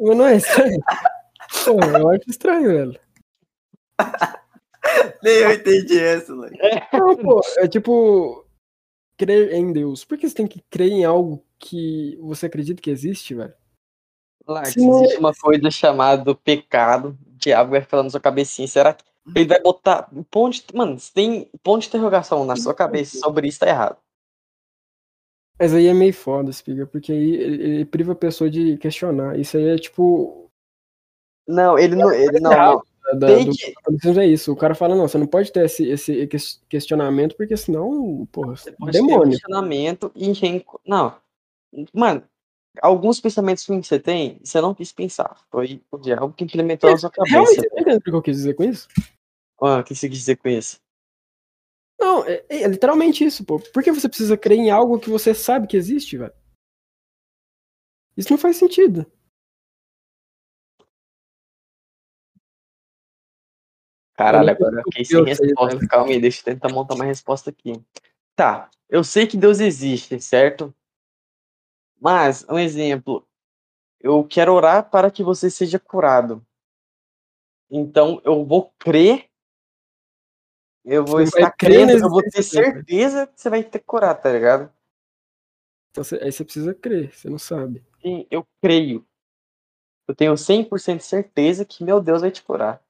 [SPEAKER 1] Mas não é estranho. Porra, eu acho estranho, velho.
[SPEAKER 3] Nem eu entendi essa, moleque.
[SPEAKER 1] Não, pô, é tipo. Crer em Deus. Por que você tem que crer em algo que você acredita que existe, velho?
[SPEAKER 2] Lá,
[SPEAKER 1] Se
[SPEAKER 2] que
[SPEAKER 1] não-
[SPEAKER 2] existe uma coisa chamada pecado, o diabo vai falar na sua cabecinha, será que ele vai botar um ponto de, mano, se tem ponto de interrogação na sua cabeça sobre isso, tá errado.
[SPEAKER 1] Mas aí é meio foda, Spiga, porque aí ele, ele priva a pessoa de questionar. Isso aí é tipo.
[SPEAKER 2] Não, ele não, ele não, não.
[SPEAKER 1] Da,
[SPEAKER 2] Tem
[SPEAKER 1] do
[SPEAKER 2] que,
[SPEAKER 1] é isso. O cara fala, não, você não pode ter esse, esse ques- questionamento, porque senão, porra,
[SPEAKER 2] Você pode ter
[SPEAKER 1] demônio.
[SPEAKER 2] questionamento e Não. Mano, alguns pensamentos que você tem, você não quis pensar. Foi o diabo que implementou na sua
[SPEAKER 1] Realmente,
[SPEAKER 2] cabeça.
[SPEAKER 1] você tá entendendo o que eu quis dizer com isso?
[SPEAKER 2] Ah, o que você quis dizer com isso?
[SPEAKER 1] Não, é, é literalmente isso, pô. Por que você precisa crer em algo que você sabe que existe, velho? Isso não faz sentido.
[SPEAKER 2] Caralho, agora eu
[SPEAKER 1] sei
[SPEAKER 2] fiquei sem
[SPEAKER 1] sei,
[SPEAKER 2] resposta. Calma aí, deixa eu tentar montar uma resposta aqui. Tá, eu sei que Deus existe, certo? Mas, um exemplo, eu quero orar para que você seja curado. Então, eu vou crer, eu vou
[SPEAKER 1] Você
[SPEAKER 2] estar crendo, eu vou ter certeza que você vai ter curado, tá ligado?
[SPEAKER 1] Então, você- aí você precisa crer, você não sabe.
[SPEAKER 2] Sim, eu creio. Eu tenho 100% de certeza que meu Deus vai te curar.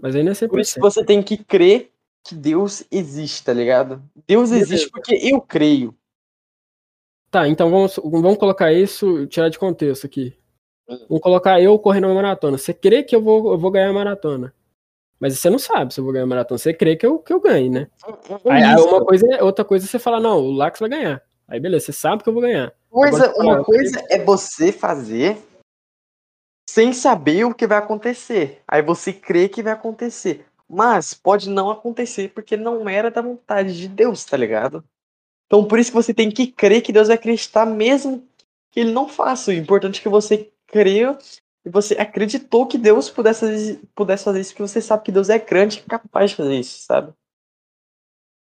[SPEAKER 1] Mas aí não é
[SPEAKER 2] Por isso
[SPEAKER 1] 100%.
[SPEAKER 2] você tem que crer que Deus existe, tá ligado? Deus existe porque eu creio.
[SPEAKER 1] Tá, então vamos, vamos colocar isso, tirar de contexto aqui. Vamos colocar eu correndo uma maratona. Você crê que eu vou, eu vou ganhar a maratona. Mas você não sabe se eu vou ganhar a maratona. Você crê que eu, que eu ganhe, né? Aí, uma coisa, é- outra coisa é você falar, não, o Lax vai ganhar. Aí beleza, você sabe que eu vou ganhar.
[SPEAKER 2] Coisa-
[SPEAKER 1] Agora,
[SPEAKER 2] uma coisa é você fazer sem saber o que vai acontecer. Aí você crê que vai acontecer. Mas pode não acontecer porque não era da vontade de Deus, tá ligado? Então por isso que você tem que crer que Deus vai acreditar mesmo que ele não faça. O importante é que você creu e você acreditou que Deus pudesse, fazer- pudesse fazer isso, porque você sabe que Deus é grande e capaz de fazer isso, sabe?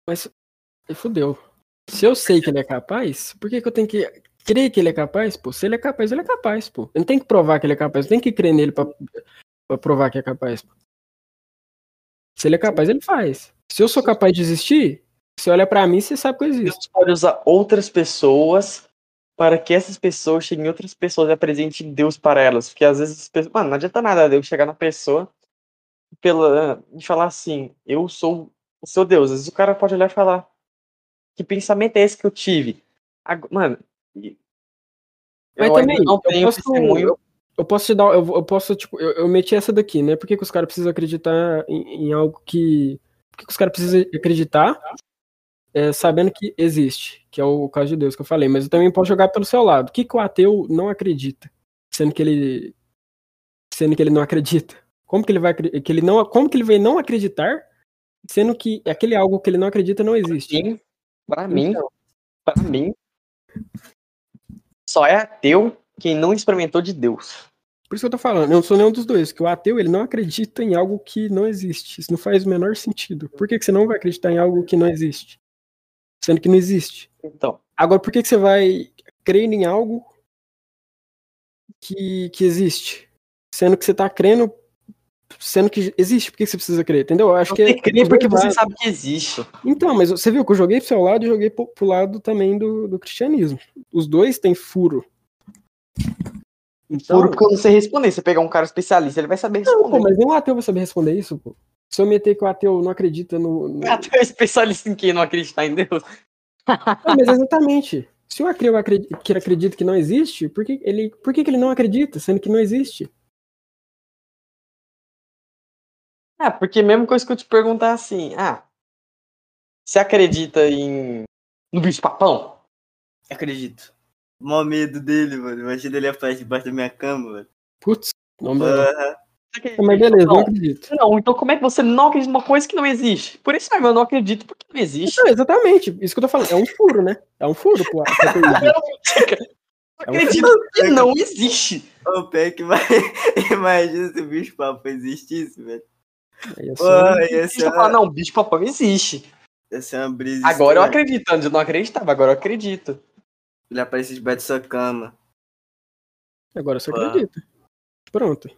[SPEAKER 1] Mas fudeu. Se eu sei que ele é capaz, por que, que eu tenho que crer que ele é capaz? Pô, se ele é capaz, ele é capaz, pô. Eu não tenho que provar que ele é capaz, eu tenho que crer nele pra, pra provar que é capaz. Pô. Se ele é capaz, ele faz. Se eu sou capaz de existir, você olha pra mim, você sabe que eu existo.
[SPEAKER 2] Deus pode usar outras pessoas para que essas pessoas cheguem em outras pessoas e apresentem Deus para elas. Porque às vezes, pessoas- mano, não adianta nada Deus chegar na pessoa pela, e falar assim: Eu sou o seu Deus. Às vezes o cara pode olhar e falar: Que pensamento é esse que eu tive? Ag- Mano,
[SPEAKER 1] Mas
[SPEAKER 2] eu
[SPEAKER 1] também,
[SPEAKER 2] não
[SPEAKER 1] eu
[SPEAKER 2] tenho
[SPEAKER 1] posso,
[SPEAKER 2] testemunho.
[SPEAKER 1] eu, eu posso te dar, eu, eu posso, tipo, eu, eu meti essa daqui, né? Por que, que os caras precisam acreditar em, em algo que. Por que, que os caras precisam acreditar é, sabendo que existe? Que é o caso de Deus que eu falei, mas eu também posso jogar pelo seu lado. O que, que o ateu não acredita? Sendo que ele. Sendo que ele não acredita. Como que ele vai que ele não, como que ele vai não acreditar, sendo que aquele algo que ele não acredita não existe?
[SPEAKER 2] Pra mim,
[SPEAKER 1] Então,
[SPEAKER 2] pra mim, só é ateu quem não experimentou de Deus.
[SPEAKER 1] Por isso que eu tô falando, eu não sou nenhum dos dois, que o ateu ele não acredita em algo que não existe. Isso não faz o menor sentido. Por que, que você não vai acreditar em algo que não existe? Sendo que não existe.
[SPEAKER 2] Então,
[SPEAKER 1] Agora, por que, que você vai crer em algo que, que existe? Sendo que você tá crendo, sendo que existe, por que que você precisa crer? Entendeu? Eu acho que
[SPEAKER 2] você
[SPEAKER 1] é
[SPEAKER 2] crê porque você
[SPEAKER 1] exato.
[SPEAKER 2] sabe que existe.
[SPEAKER 1] Então, mas você viu que eu joguei pro seu lado e joguei pro, pro lado também do, do cristianismo. Os dois têm furo. Então,
[SPEAKER 2] Puro quando você responder. Você pegar um cara especialista, ele vai saber
[SPEAKER 1] Não,
[SPEAKER 2] responder.
[SPEAKER 1] pô, mas nenhum ateu vai saber responder isso, pô. Se eu meter que o ateu não acredita no. no...
[SPEAKER 2] Ateu é especialista em quem não acreditar em Deus.
[SPEAKER 1] Não, mas exatamente. Se o ateu acredita, que acredita que não existe, por que ele, por que, que ele não acredita, sendo que não existe?
[SPEAKER 2] Ah, porque mesmo coisa que eu te perguntar assim, ah, você acredita em no bicho papão?
[SPEAKER 3] Acredito. Mó medo dele, mano. Imagina ele aparece debaixo da minha cama, velho.
[SPEAKER 1] Putz, não,
[SPEAKER 2] acredita
[SPEAKER 1] mas
[SPEAKER 2] em
[SPEAKER 1] beleza, não
[SPEAKER 2] papão?
[SPEAKER 1] acredito.
[SPEAKER 2] Não, então como é que você não acredita numa coisa que não existe? Por isso mesmo, eu não acredito porque não existe.
[SPEAKER 1] Não, exatamente, isso que eu tô falando. É um furo, né? É um furo, pô. pro ateísmo.
[SPEAKER 2] Eu acredito que não existe.
[SPEAKER 3] Ô, Peck, vai. Imagina se o bicho papo existisse, velho.
[SPEAKER 1] É
[SPEAKER 3] Pô,
[SPEAKER 1] só-
[SPEAKER 3] ia ser
[SPEAKER 2] eu falar,
[SPEAKER 3] uma,
[SPEAKER 2] não, bicho papão existe.
[SPEAKER 3] ia ser uma brisa.
[SPEAKER 2] Agora eu acredito, antes eu não acreditava, agora eu acredito.
[SPEAKER 3] Ele aparece debaixo da sua cama.
[SPEAKER 1] Agora você
[SPEAKER 3] Pô.
[SPEAKER 1] acredita. Pronto.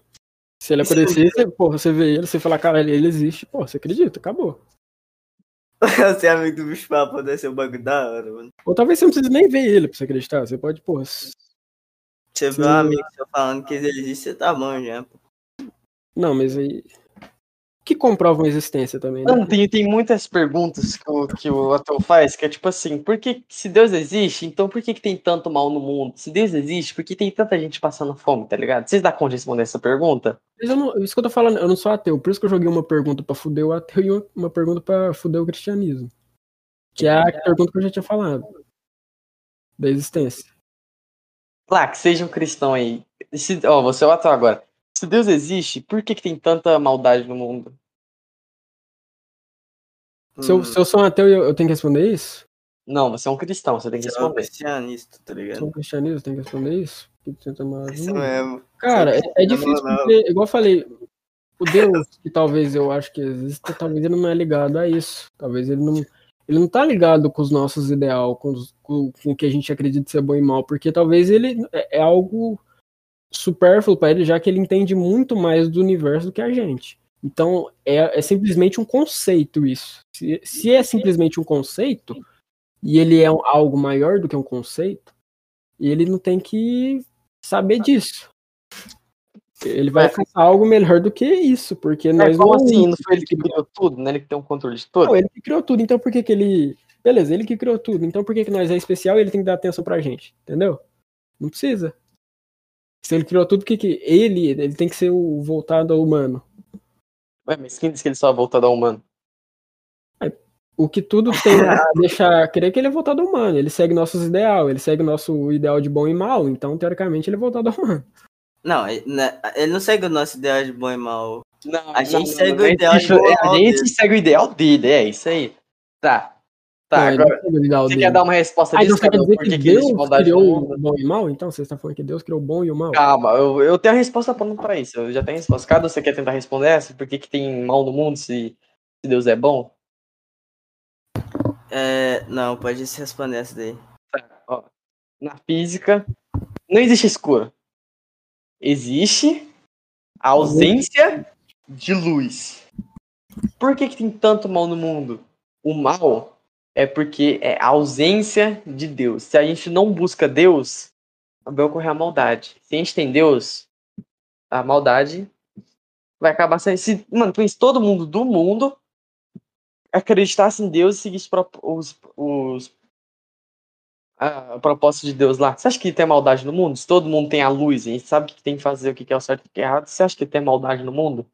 [SPEAKER 1] Se ele aparecer, você, porra, você vê ele, você fala, cara, ele existe, pô, você acredita, acabou.
[SPEAKER 3] Você é amigo do bicho papo, deve ser um bagulho da hora, mano.
[SPEAKER 1] Ou talvez você não precise nem ver ele pra você acreditar. Você pode, porra.
[SPEAKER 3] Você vê um amigo seu falando que ele existe, você tá bom já. pô.
[SPEAKER 1] Não, mas aí. Que comprovam a existência também, né?
[SPEAKER 2] Mano, tem, tem muitas perguntas que o, que o Ateu faz, que é tipo assim, por que, se Deus existe, então por que, que tem tanto mal no mundo? Se Deus existe, por que tem tanta gente passando fome, tá ligado? Vocês dão conta de responder essa pergunta?
[SPEAKER 1] Não, isso que eu tô falando, eu não sou ateu. Por isso que eu joguei uma pergunta pra fuder o ateu e uma- uma pergunta pra fuder o cristianismo. Que é a pergunta que eu já tinha falado. Da existência.
[SPEAKER 2] Lá, que seja um cristão aí. Se, ó, você é o ateu agora. Se Deus existe, por que, que tem tanta maldade no mundo?
[SPEAKER 1] Se eu,
[SPEAKER 3] Hum,
[SPEAKER 1] se eu sou um ateu, eu, eu tenho que responder isso?
[SPEAKER 2] Não, você é um cristão, você tem que
[SPEAKER 3] você é um
[SPEAKER 2] responder.
[SPEAKER 3] cristianista, tá ligado?
[SPEAKER 1] sou um cristianismo, eu tenho que responder isso? Que tenta mais
[SPEAKER 3] Isso
[SPEAKER 1] um.
[SPEAKER 3] mesmo.
[SPEAKER 1] Cara, é, é
[SPEAKER 3] Não,
[SPEAKER 1] difícil
[SPEAKER 3] não.
[SPEAKER 1] porque, igual eu falei, o Deus que talvez eu acho que exista, talvez ele não é ligado a isso. Talvez ele não. Ele não tá ligado com os nossos ideais, com, os- com, com o que a gente acredita ser bom e mal, porque talvez ele é, é algo supérfluo para ele, já que ele entende muito mais do universo do que a gente. Então, é, é simplesmente um conceito isso. Se, se é simplesmente um conceito, e ele é algo maior do que um conceito, ele não tem que saber disso. Ele vai
[SPEAKER 2] É.
[SPEAKER 1] algo melhor do que isso, porque
[SPEAKER 2] Mas
[SPEAKER 1] nós
[SPEAKER 2] como
[SPEAKER 1] não
[SPEAKER 2] assim? Não foi ele que criou tudo, né? Ele que tem um controle de tudo?
[SPEAKER 1] Não, ele que criou tudo, então por que que ele... Beleza, ele que criou tudo, então por que que nós é especial e ele tem que dar atenção pra gente, entendeu? Não precisa. Se ele criou tudo, que que ele, ele tem que ser o voltado ao humano?
[SPEAKER 2] Ué, mas quem disse que ele só é voltado ao humano?
[SPEAKER 1] O que tudo tem a deixar crer que ele é voltado ao humano, ele segue nossos ideal, ele segue nosso ideal de bom e mal, então teoricamente ele é voltado ao humano.
[SPEAKER 3] Não, ele ele não segue o nosso ideal de bom e mal.
[SPEAKER 2] Não,
[SPEAKER 3] A gente segue o
[SPEAKER 2] a
[SPEAKER 3] ideal de bom e
[SPEAKER 2] A gente
[SPEAKER 3] dele.
[SPEAKER 2] segue o ideal dele, é isso aí. Tá. Tá,
[SPEAKER 1] Não,
[SPEAKER 2] agora
[SPEAKER 1] não segue o ideal
[SPEAKER 2] você quer dar uma resposta
[SPEAKER 1] Ah, então
[SPEAKER 2] disso,
[SPEAKER 1] você quer
[SPEAKER 2] Gabriel?
[SPEAKER 1] dizer
[SPEAKER 2] Por
[SPEAKER 1] que
[SPEAKER 2] que
[SPEAKER 1] Deus criou o bom e mal? Então você está falando que Deus criou o bom e o mal?
[SPEAKER 2] Calma, eu, eu tenho a resposta pronta pra isso. Eu já tenho a resposta. Cada você quer tentar responder essa? Por que, que tem mal no mundo se, se Deus é bom?
[SPEAKER 3] É, não, pode se responder essa daí.
[SPEAKER 2] Ó, na física, não existe escuro. Existe a ausência de luz. Por que, que tem tanto mal no mundo? O mal é porque é a ausência de Deus. Se a gente não busca Deus, vai ocorrer a maldade. Se a gente tem Deus, a maldade vai acabar sendo. Se, mano, se todo mundo do mundo acreditasse em Deus e seguisse os, os a, de Deus lá. Você acha que tem maldade no mundo? Se todo mundo tem a luz a gente sabe o que tem que fazer, o que é o certo e o que é errado, você acha que tem maldade no mundo?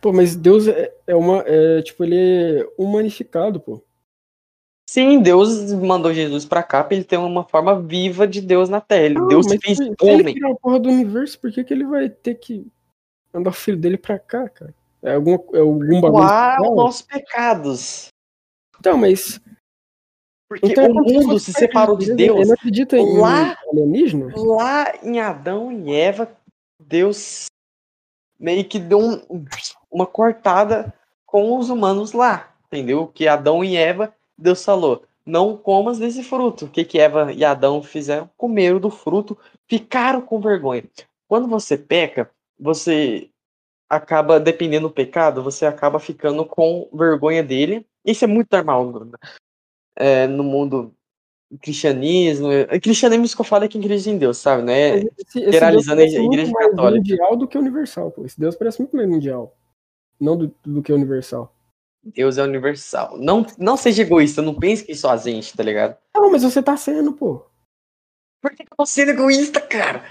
[SPEAKER 1] Pô, mas Deus é, é uma. É, tipo, ele é humanificado, pô.
[SPEAKER 2] Sim, Deus mandou Jesus pra cá pra ele ter uma forma viva de Deus na Terra.
[SPEAKER 1] Não,
[SPEAKER 2] Deus
[SPEAKER 1] mas
[SPEAKER 2] fez
[SPEAKER 1] se, se ele
[SPEAKER 2] homem.
[SPEAKER 1] a porra do universo, por que, que ele vai ter que mandar o filho dele pra cá, cara? É algum, é algum bagulho.
[SPEAKER 2] Doar
[SPEAKER 1] especial?
[SPEAKER 2] os nossos pecados.
[SPEAKER 1] Então, mas.
[SPEAKER 2] Porque
[SPEAKER 1] Então, é
[SPEAKER 2] o mundo se separou de Deus.
[SPEAKER 1] Ele não acredita em
[SPEAKER 2] Lá-
[SPEAKER 1] alienígena?
[SPEAKER 2] Lá em Adão e Eva, Deus meio que deu um- uma cortada com os humanos lá, entendeu? Que Adão e Eva, Deus falou, não comas desse fruto. O que que Eva e Adão fizeram? Comeram do fruto, ficaram com vergonha. Quando você peca, você acaba, dependendo do pecado, você acaba ficando com vergonha dele. Isso é muito normal é, no mundo cristianismo. É, Cristianismo que eu falo é quem acredita em Deus, sabe? Né?
[SPEAKER 1] Esse, esse
[SPEAKER 2] generalizando a igreja
[SPEAKER 1] mais
[SPEAKER 2] católica.
[SPEAKER 1] mundial do que universal, pô. Esse Deus parece muito mais mundial. Não do, do que universal.
[SPEAKER 2] Deus é universal. Não, não seja egoísta, não pense que só a gente, tá ligado?
[SPEAKER 1] Não, mas você tá sendo, pô.
[SPEAKER 2] Por que eu tô sendo egoísta, cara?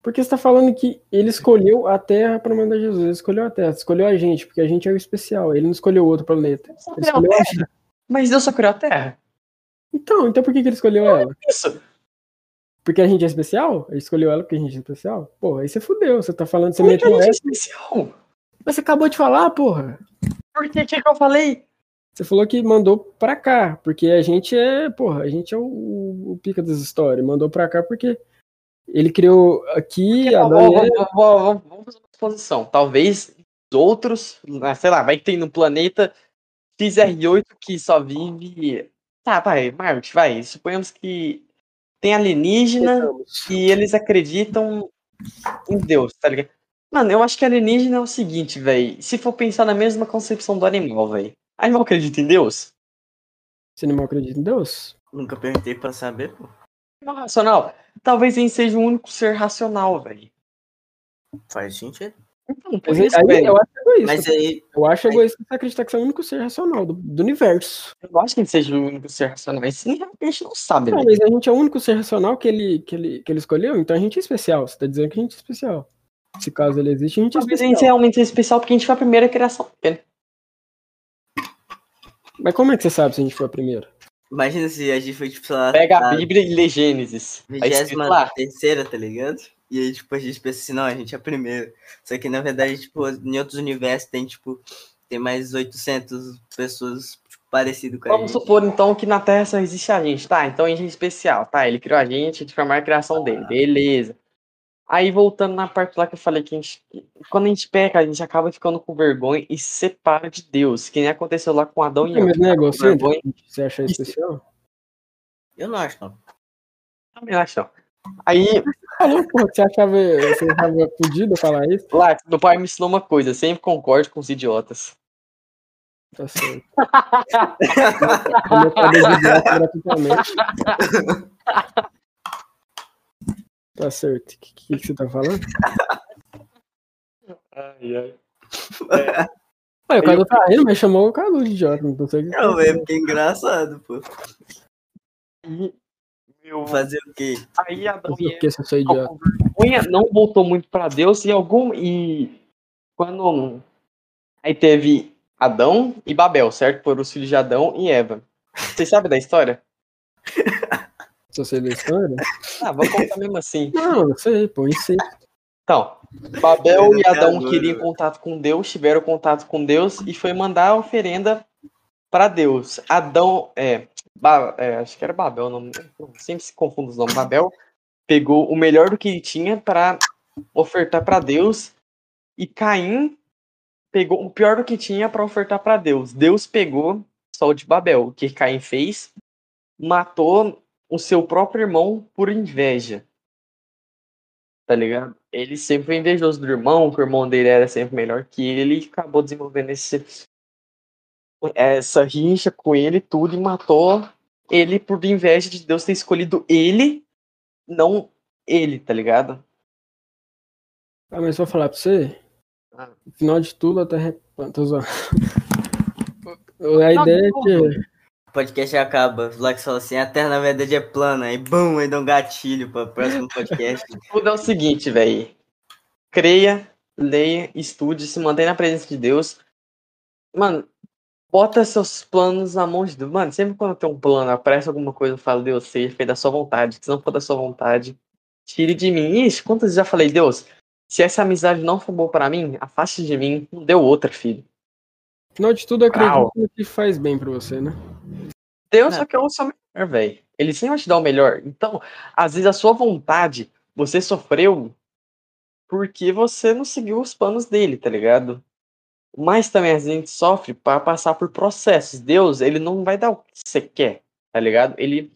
[SPEAKER 1] Porque você tá falando que ele escolheu a Terra pra mandar Jesus. Ele escolheu a Terra, escolheu a gente, porque a gente é o especial. Ele não escolheu outro planeta. Ele escolheu a
[SPEAKER 2] Terra. Mas Deus só criou a Terra.
[SPEAKER 1] Então, então por que, que ele escolheu ela?
[SPEAKER 2] Isso.
[SPEAKER 1] Porque a gente é especial? Ele escolheu ela porque a gente é especial? Pô, aí você fudeu. Você tá falando, você
[SPEAKER 2] a
[SPEAKER 1] meteu
[SPEAKER 2] é especial?
[SPEAKER 1] Mas você acabou de falar, porra.
[SPEAKER 2] Por que que eu falei?
[SPEAKER 1] Você falou que mandou pra cá, porque a gente é, porra, a gente é o, o pica das histórias. Mandou pra cá porque ele criou aqui, a
[SPEAKER 2] Vamos, vamos, vamos, vamos fazer uma exposição. Talvez os outros, ah, sei lá, vai que tem no planeta XR8 que só vive. Tá, vai, Marte, vai. Suponhamos que tem alienígena e eles acreditam em Deus, tá ligado? Mano, eu acho que alienígena é o seguinte, velho. Se for pensar na mesma concepção do animal, velho. Animal acredita em Deus?
[SPEAKER 1] Esse animal acredita em Deus?
[SPEAKER 3] Nunca perguntei pra saber, pô.
[SPEAKER 2] Animal racional? Talvez ele seja o único ser racional, velho.
[SPEAKER 3] Faz sentido.
[SPEAKER 2] Então, por
[SPEAKER 1] Mas
[SPEAKER 2] isso,
[SPEAKER 1] aí,
[SPEAKER 2] velho,
[SPEAKER 1] eu acho egoísta.
[SPEAKER 3] Mas aí,
[SPEAKER 1] Eu acho egoísta você acreditar que você é o único ser racional do, do universo.
[SPEAKER 2] eu acho que ele seja o único ser racional. Isso a gente não sabe,
[SPEAKER 1] Não,
[SPEAKER 2] velho.
[SPEAKER 1] mas a gente é o único ser racional que ele, que ele, que ele escolheu, então a gente é especial. Você tá dizendo que a gente é especial. Se caso ele existe, a gente é
[SPEAKER 2] Talvez a
[SPEAKER 1] especial.
[SPEAKER 2] gente realmente seja especial porque a gente foi a primeira criação dele.
[SPEAKER 1] Mas como é que você sabe se a gente foi a primeira?
[SPEAKER 3] imagina se a gente foi, tipo, sei lá,
[SPEAKER 2] Pega
[SPEAKER 3] a
[SPEAKER 2] a Bíblia e lê Gênesis. Aí escrito lá.
[SPEAKER 3] terceira, tá ligado? E aí, tipo, a gente pensa assim, não, a gente é a primeira. Só que, na verdade, tipo, em outros universos tem, tipo, tem mais 800 pessoas, tipo, parecidas com a
[SPEAKER 2] Vamos
[SPEAKER 3] gente.
[SPEAKER 2] supor, então, que na Terra só existe a gente, tá? Então a gente é especial, tá? Ele criou a gente de formar a criação dele, beleza. Aí, voltando na parte lá que eu falei que a gente, quando a gente peca, a gente acaba ficando com vergonha e se separa de Deus, que nem aconteceu lá com Adão e Eva.
[SPEAKER 1] é egocêntrico?
[SPEAKER 2] vergonha.
[SPEAKER 1] Você acha
[SPEAKER 2] Isso.
[SPEAKER 1] especial?
[SPEAKER 3] Eu não acho, não.
[SPEAKER 2] Também acho, não. Aí,
[SPEAKER 1] Falou, porra, que você achava, você achava fudido falar isso?
[SPEAKER 2] lá, meu pai me ensinou uma coisa, sempre concordo com os idiotas.
[SPEAKER 1] Tá certo. Vou botar dois idiotas gratuitamente. Tá certo. O que, que, que você tá falando?
[SPEAKER 2] Ai, ai.
[SPEAKER 1] Ué, o Cadu tá rindo, mas chamou o Cadu de idiota, não sei o que.
[SPEAKER 3] Não, velho, porque é engraçado, pô.
[SPEAKER 2] Aí, meu,
[SPEAKER 3] Fazer o quê?
[SPEAKER 2] aí Adão e
[SPEAKER 1] é
[SPEAKER 2] Eva
[SPEAKER 1] idiota?
[SPEAKER 2] com vergonha não voltou muito pra Deus e algum e quando aí teve Adão e Babel, certo? Foram os filhos de Adão e Eva. Vocês sabem da história?
[SPEAKER 1] Se você da história?
[SPEAKER 2] Ah, vou contar mesmo assim.
[SPEAKER 1] Não, eu sei, pô, isso aí.
[SPEAKER 2] Então, Babel e Adão
[SPEAKER 3] Educador,
[SPEAKER 2] queriam contato com Deus, tiveram contato com Deus e foi mandar a oferenda para Deus. Adão, é, Ba- é, acho que era Babel, não, sempre se confundo os nomes. Babel pegou o melhor do que ele tinha para ofertar para Deus e Caim pegou o pior do que tinha para ofertar para Deus. Deus pegou só o de Babel. O que Caim fez? Matou o seu próprio irmão por inveja. Tá ligado? Ele sempre foi invejoso do irmão, que o irmão dele era sempre melhor que ele, e acabou desenvolvendo esse, essa rixa com ele e tudo, e matou ele por inveja de Deus ter escolhido ele, não ele, tá ligado?
[SPEAKER 1] Ah, mas vou falar pra você.
[SPEAKER 2] Ah.
[SPEAKER 1] No final de tudo, até. Tô zoando. A ideia é que.
[SPEAKER 3] O podcast acaba. O Vlax fala assim, a Terra na verdade é plana. Aí, bum, aí dá um gatilho pra próximo podcast.
[SPEAKER 2] Tudo é o seguinte, velho. Creia, leia, estude, se mantenha na presença de Deus. Mano, bota seus planos na mão de Deus. Mano, sempre quando tem um plano, aparece alguma coisa, eu falo, Deus, seja feito da sua vontade. Se não for da sua vontade, tire de mim. Ixi, quantas vezes já falei, Deus, se essa amizade não for boa pra mim, afaste de mim. Não deu outra, filho.
[SPEAKER 1] Afinal de tudo, acredito no que faz bem pra você, né?
[SPEAKER 2] Deus
[SPEAKER 3] É.
[SPEAKER 2] só quer o seu melhor, velho. Ele sempre vai te dar o melhor. Então, às vezes a sua vontade, você sofreu porque você não seguiu os planos dele, tá ligado? Mas também a gente sofre para passar por processos. Deus, ele não vai dar o que você quer, tá ligado? Ele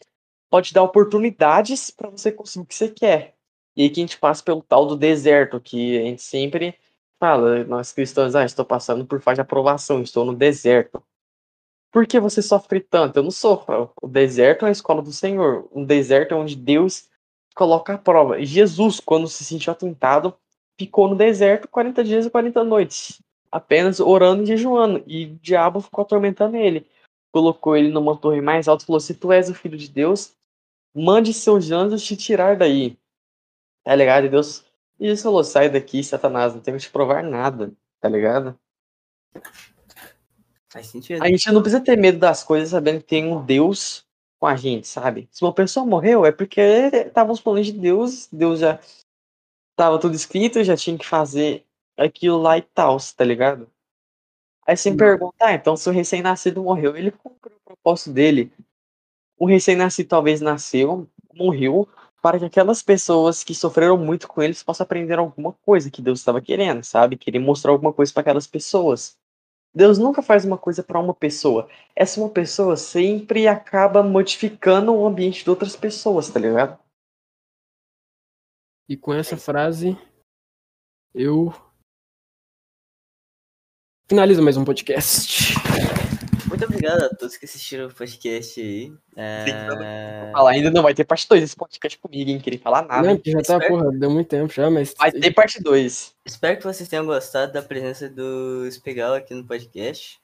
[SPEAKER 2] pode dar oportunidades para você conseguir o que você quer. E aí que a gente passa pelo tal do deserto, que a gente sempre fala, nós cristãos, ah, estou passando por fase de aprovação, estou no deserto. Por que você sofre tanto? Eu não sofro. O deserto é a escola do Senhor. Um deserto é onde Deus coloca a prova. Jesus, quando se sentiu atentado, ficou no deserto 40 dias e 40 noites, apenas orando e jejuando. E o diabo ficou atormentando ele. Colocou ele numa torre mais alta e falou: Se tu és o filho de Deus, mande seus anjos te tirar daí. Tá ligado? E Deus. E Jesus falou: Sai daqui, Satanás, não tenho que te provar nada. Tá ligado?
[SPEAKER 3] Faz sentido.
[SPEAKER 2] A gente não precisa ter medo das coisas sabendo que tem um Deus com a gente, sabe? Se uma pessoa morreu, é porque estavam os planos de Deus, Deus já tava tudo escrito, já tinha que fazer aquilo lá e tal, tá ligado? Aí você me
[SPEAKER 1] Sim.
[SPEAKER 2] pergunta, ah, então se o recém-nascido morreu, ele cumpriu o propósito dele. O recém-nascido talvez nasceu, morreu, para que aquelas pessoas que sofreram muito com eles possam aprender alguma coisa que Deus estava querendo, sabe? Querer mostrar alguma coisa para aquelas pessoas. Deus nunca faz uma coisa para uma pessoa. Essa uma pessoa sempre acaba modificando o ambiente de outras pessoas, tá ligado?
[SPEAKER 1] E com essa frase, eu finalizo mais um podcast.
[SPEAKER 3] Muito obrigado a todos que assistiram o podcast aí. É...
[SPEAKER 2] Falar, ainda não vai ter parte 2 desse podcast comigo, hein? Queria falar nada.
[SPEAKER 1] Não, já tá,
[SPEAKER 3] Espero-
[SPEAKER 1] porra, deu muito tempo já, mas.
[SPEAKER 2] Vai ter parte 2.
[SPEAKER 3] Espero que vocês tenham gostado da presença do Espigal aqui no podcast.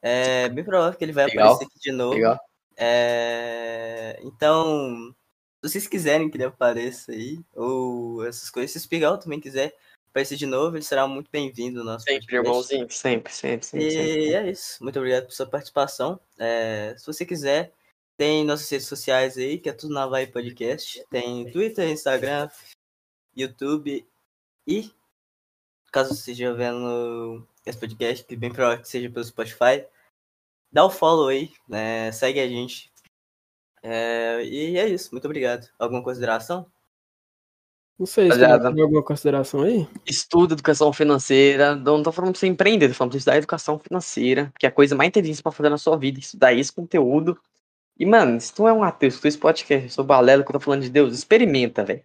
[SPEAKER 3] É bem provável que ele vai
[SPEAKER 2] Legal.
[SPEAKER 3] aparecer aqui de novo.
[SPEAKER 2] Legal.
[SPEAKER 3] É, Então, se vocês quiserem que ele apareça aí, ou essas coisas, se o Espigal também quiser aparecer de novo, ele será muito bem-vindo no nosso
[SPEAKER 2] Sempre, irmãozinho. Sempre, sempre, sempre. sempre.
[SPEAKER 3] E é isso. Muito obrigado por sua participação. É, se você quiser, tem nossas redes sociais aí, que é tudo na Vai Podcast. Tem Twitter, Instagram, YouTube e caso você esteja vendo esse podcast, que bem provável que seja pelo Spotify, dá o follow aí, né? segue a gente. É, e é isso. Muito obrigado. Alguma consideração?
[SPEAKER 1] Não sei se tem alguma consideração aí.
[SPEAKER 2] Estuda educação financeira. Não tô falando pra você empreender, tô falando pra você estudar educação financeira, que é a coisa mais inteligente pra fazer na sua vida, estudar esse conteúdo. E, mano, se tu é um ateu, se tu é esse podcast, eu sou balela que eu tô falando de Deus, experimenta, velho.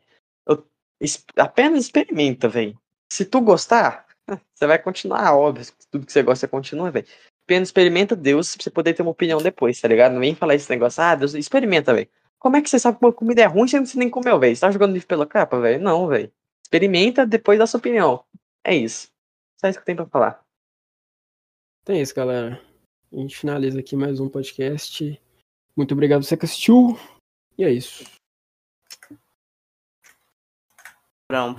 [SPEAKER 2] Es- Apenas experimenta, velho. Se tu gostar, você vai continuar, óbvio. Tudo que você gosta, continua, velho. Apenas experimenta Deus pra você poder ter uma opinião depois, tá ligado? Não vem falar esse negócio, ah, Deus, experimenta, velho. Como é que você sabe que uma comida é ruim se você nem comeu, velho? Você tá jogando livro pela capa, velho? Não, velho. Experimenta, depois dá sua opinião. É isso. Só isso que eu tenho pra falar.
[SPEAKER 1] Então é isso, galera. A gente finaliza aqui mais um podcast. Muito obrigado você que assistiu. E é isso.
[SPEAKER 3] Um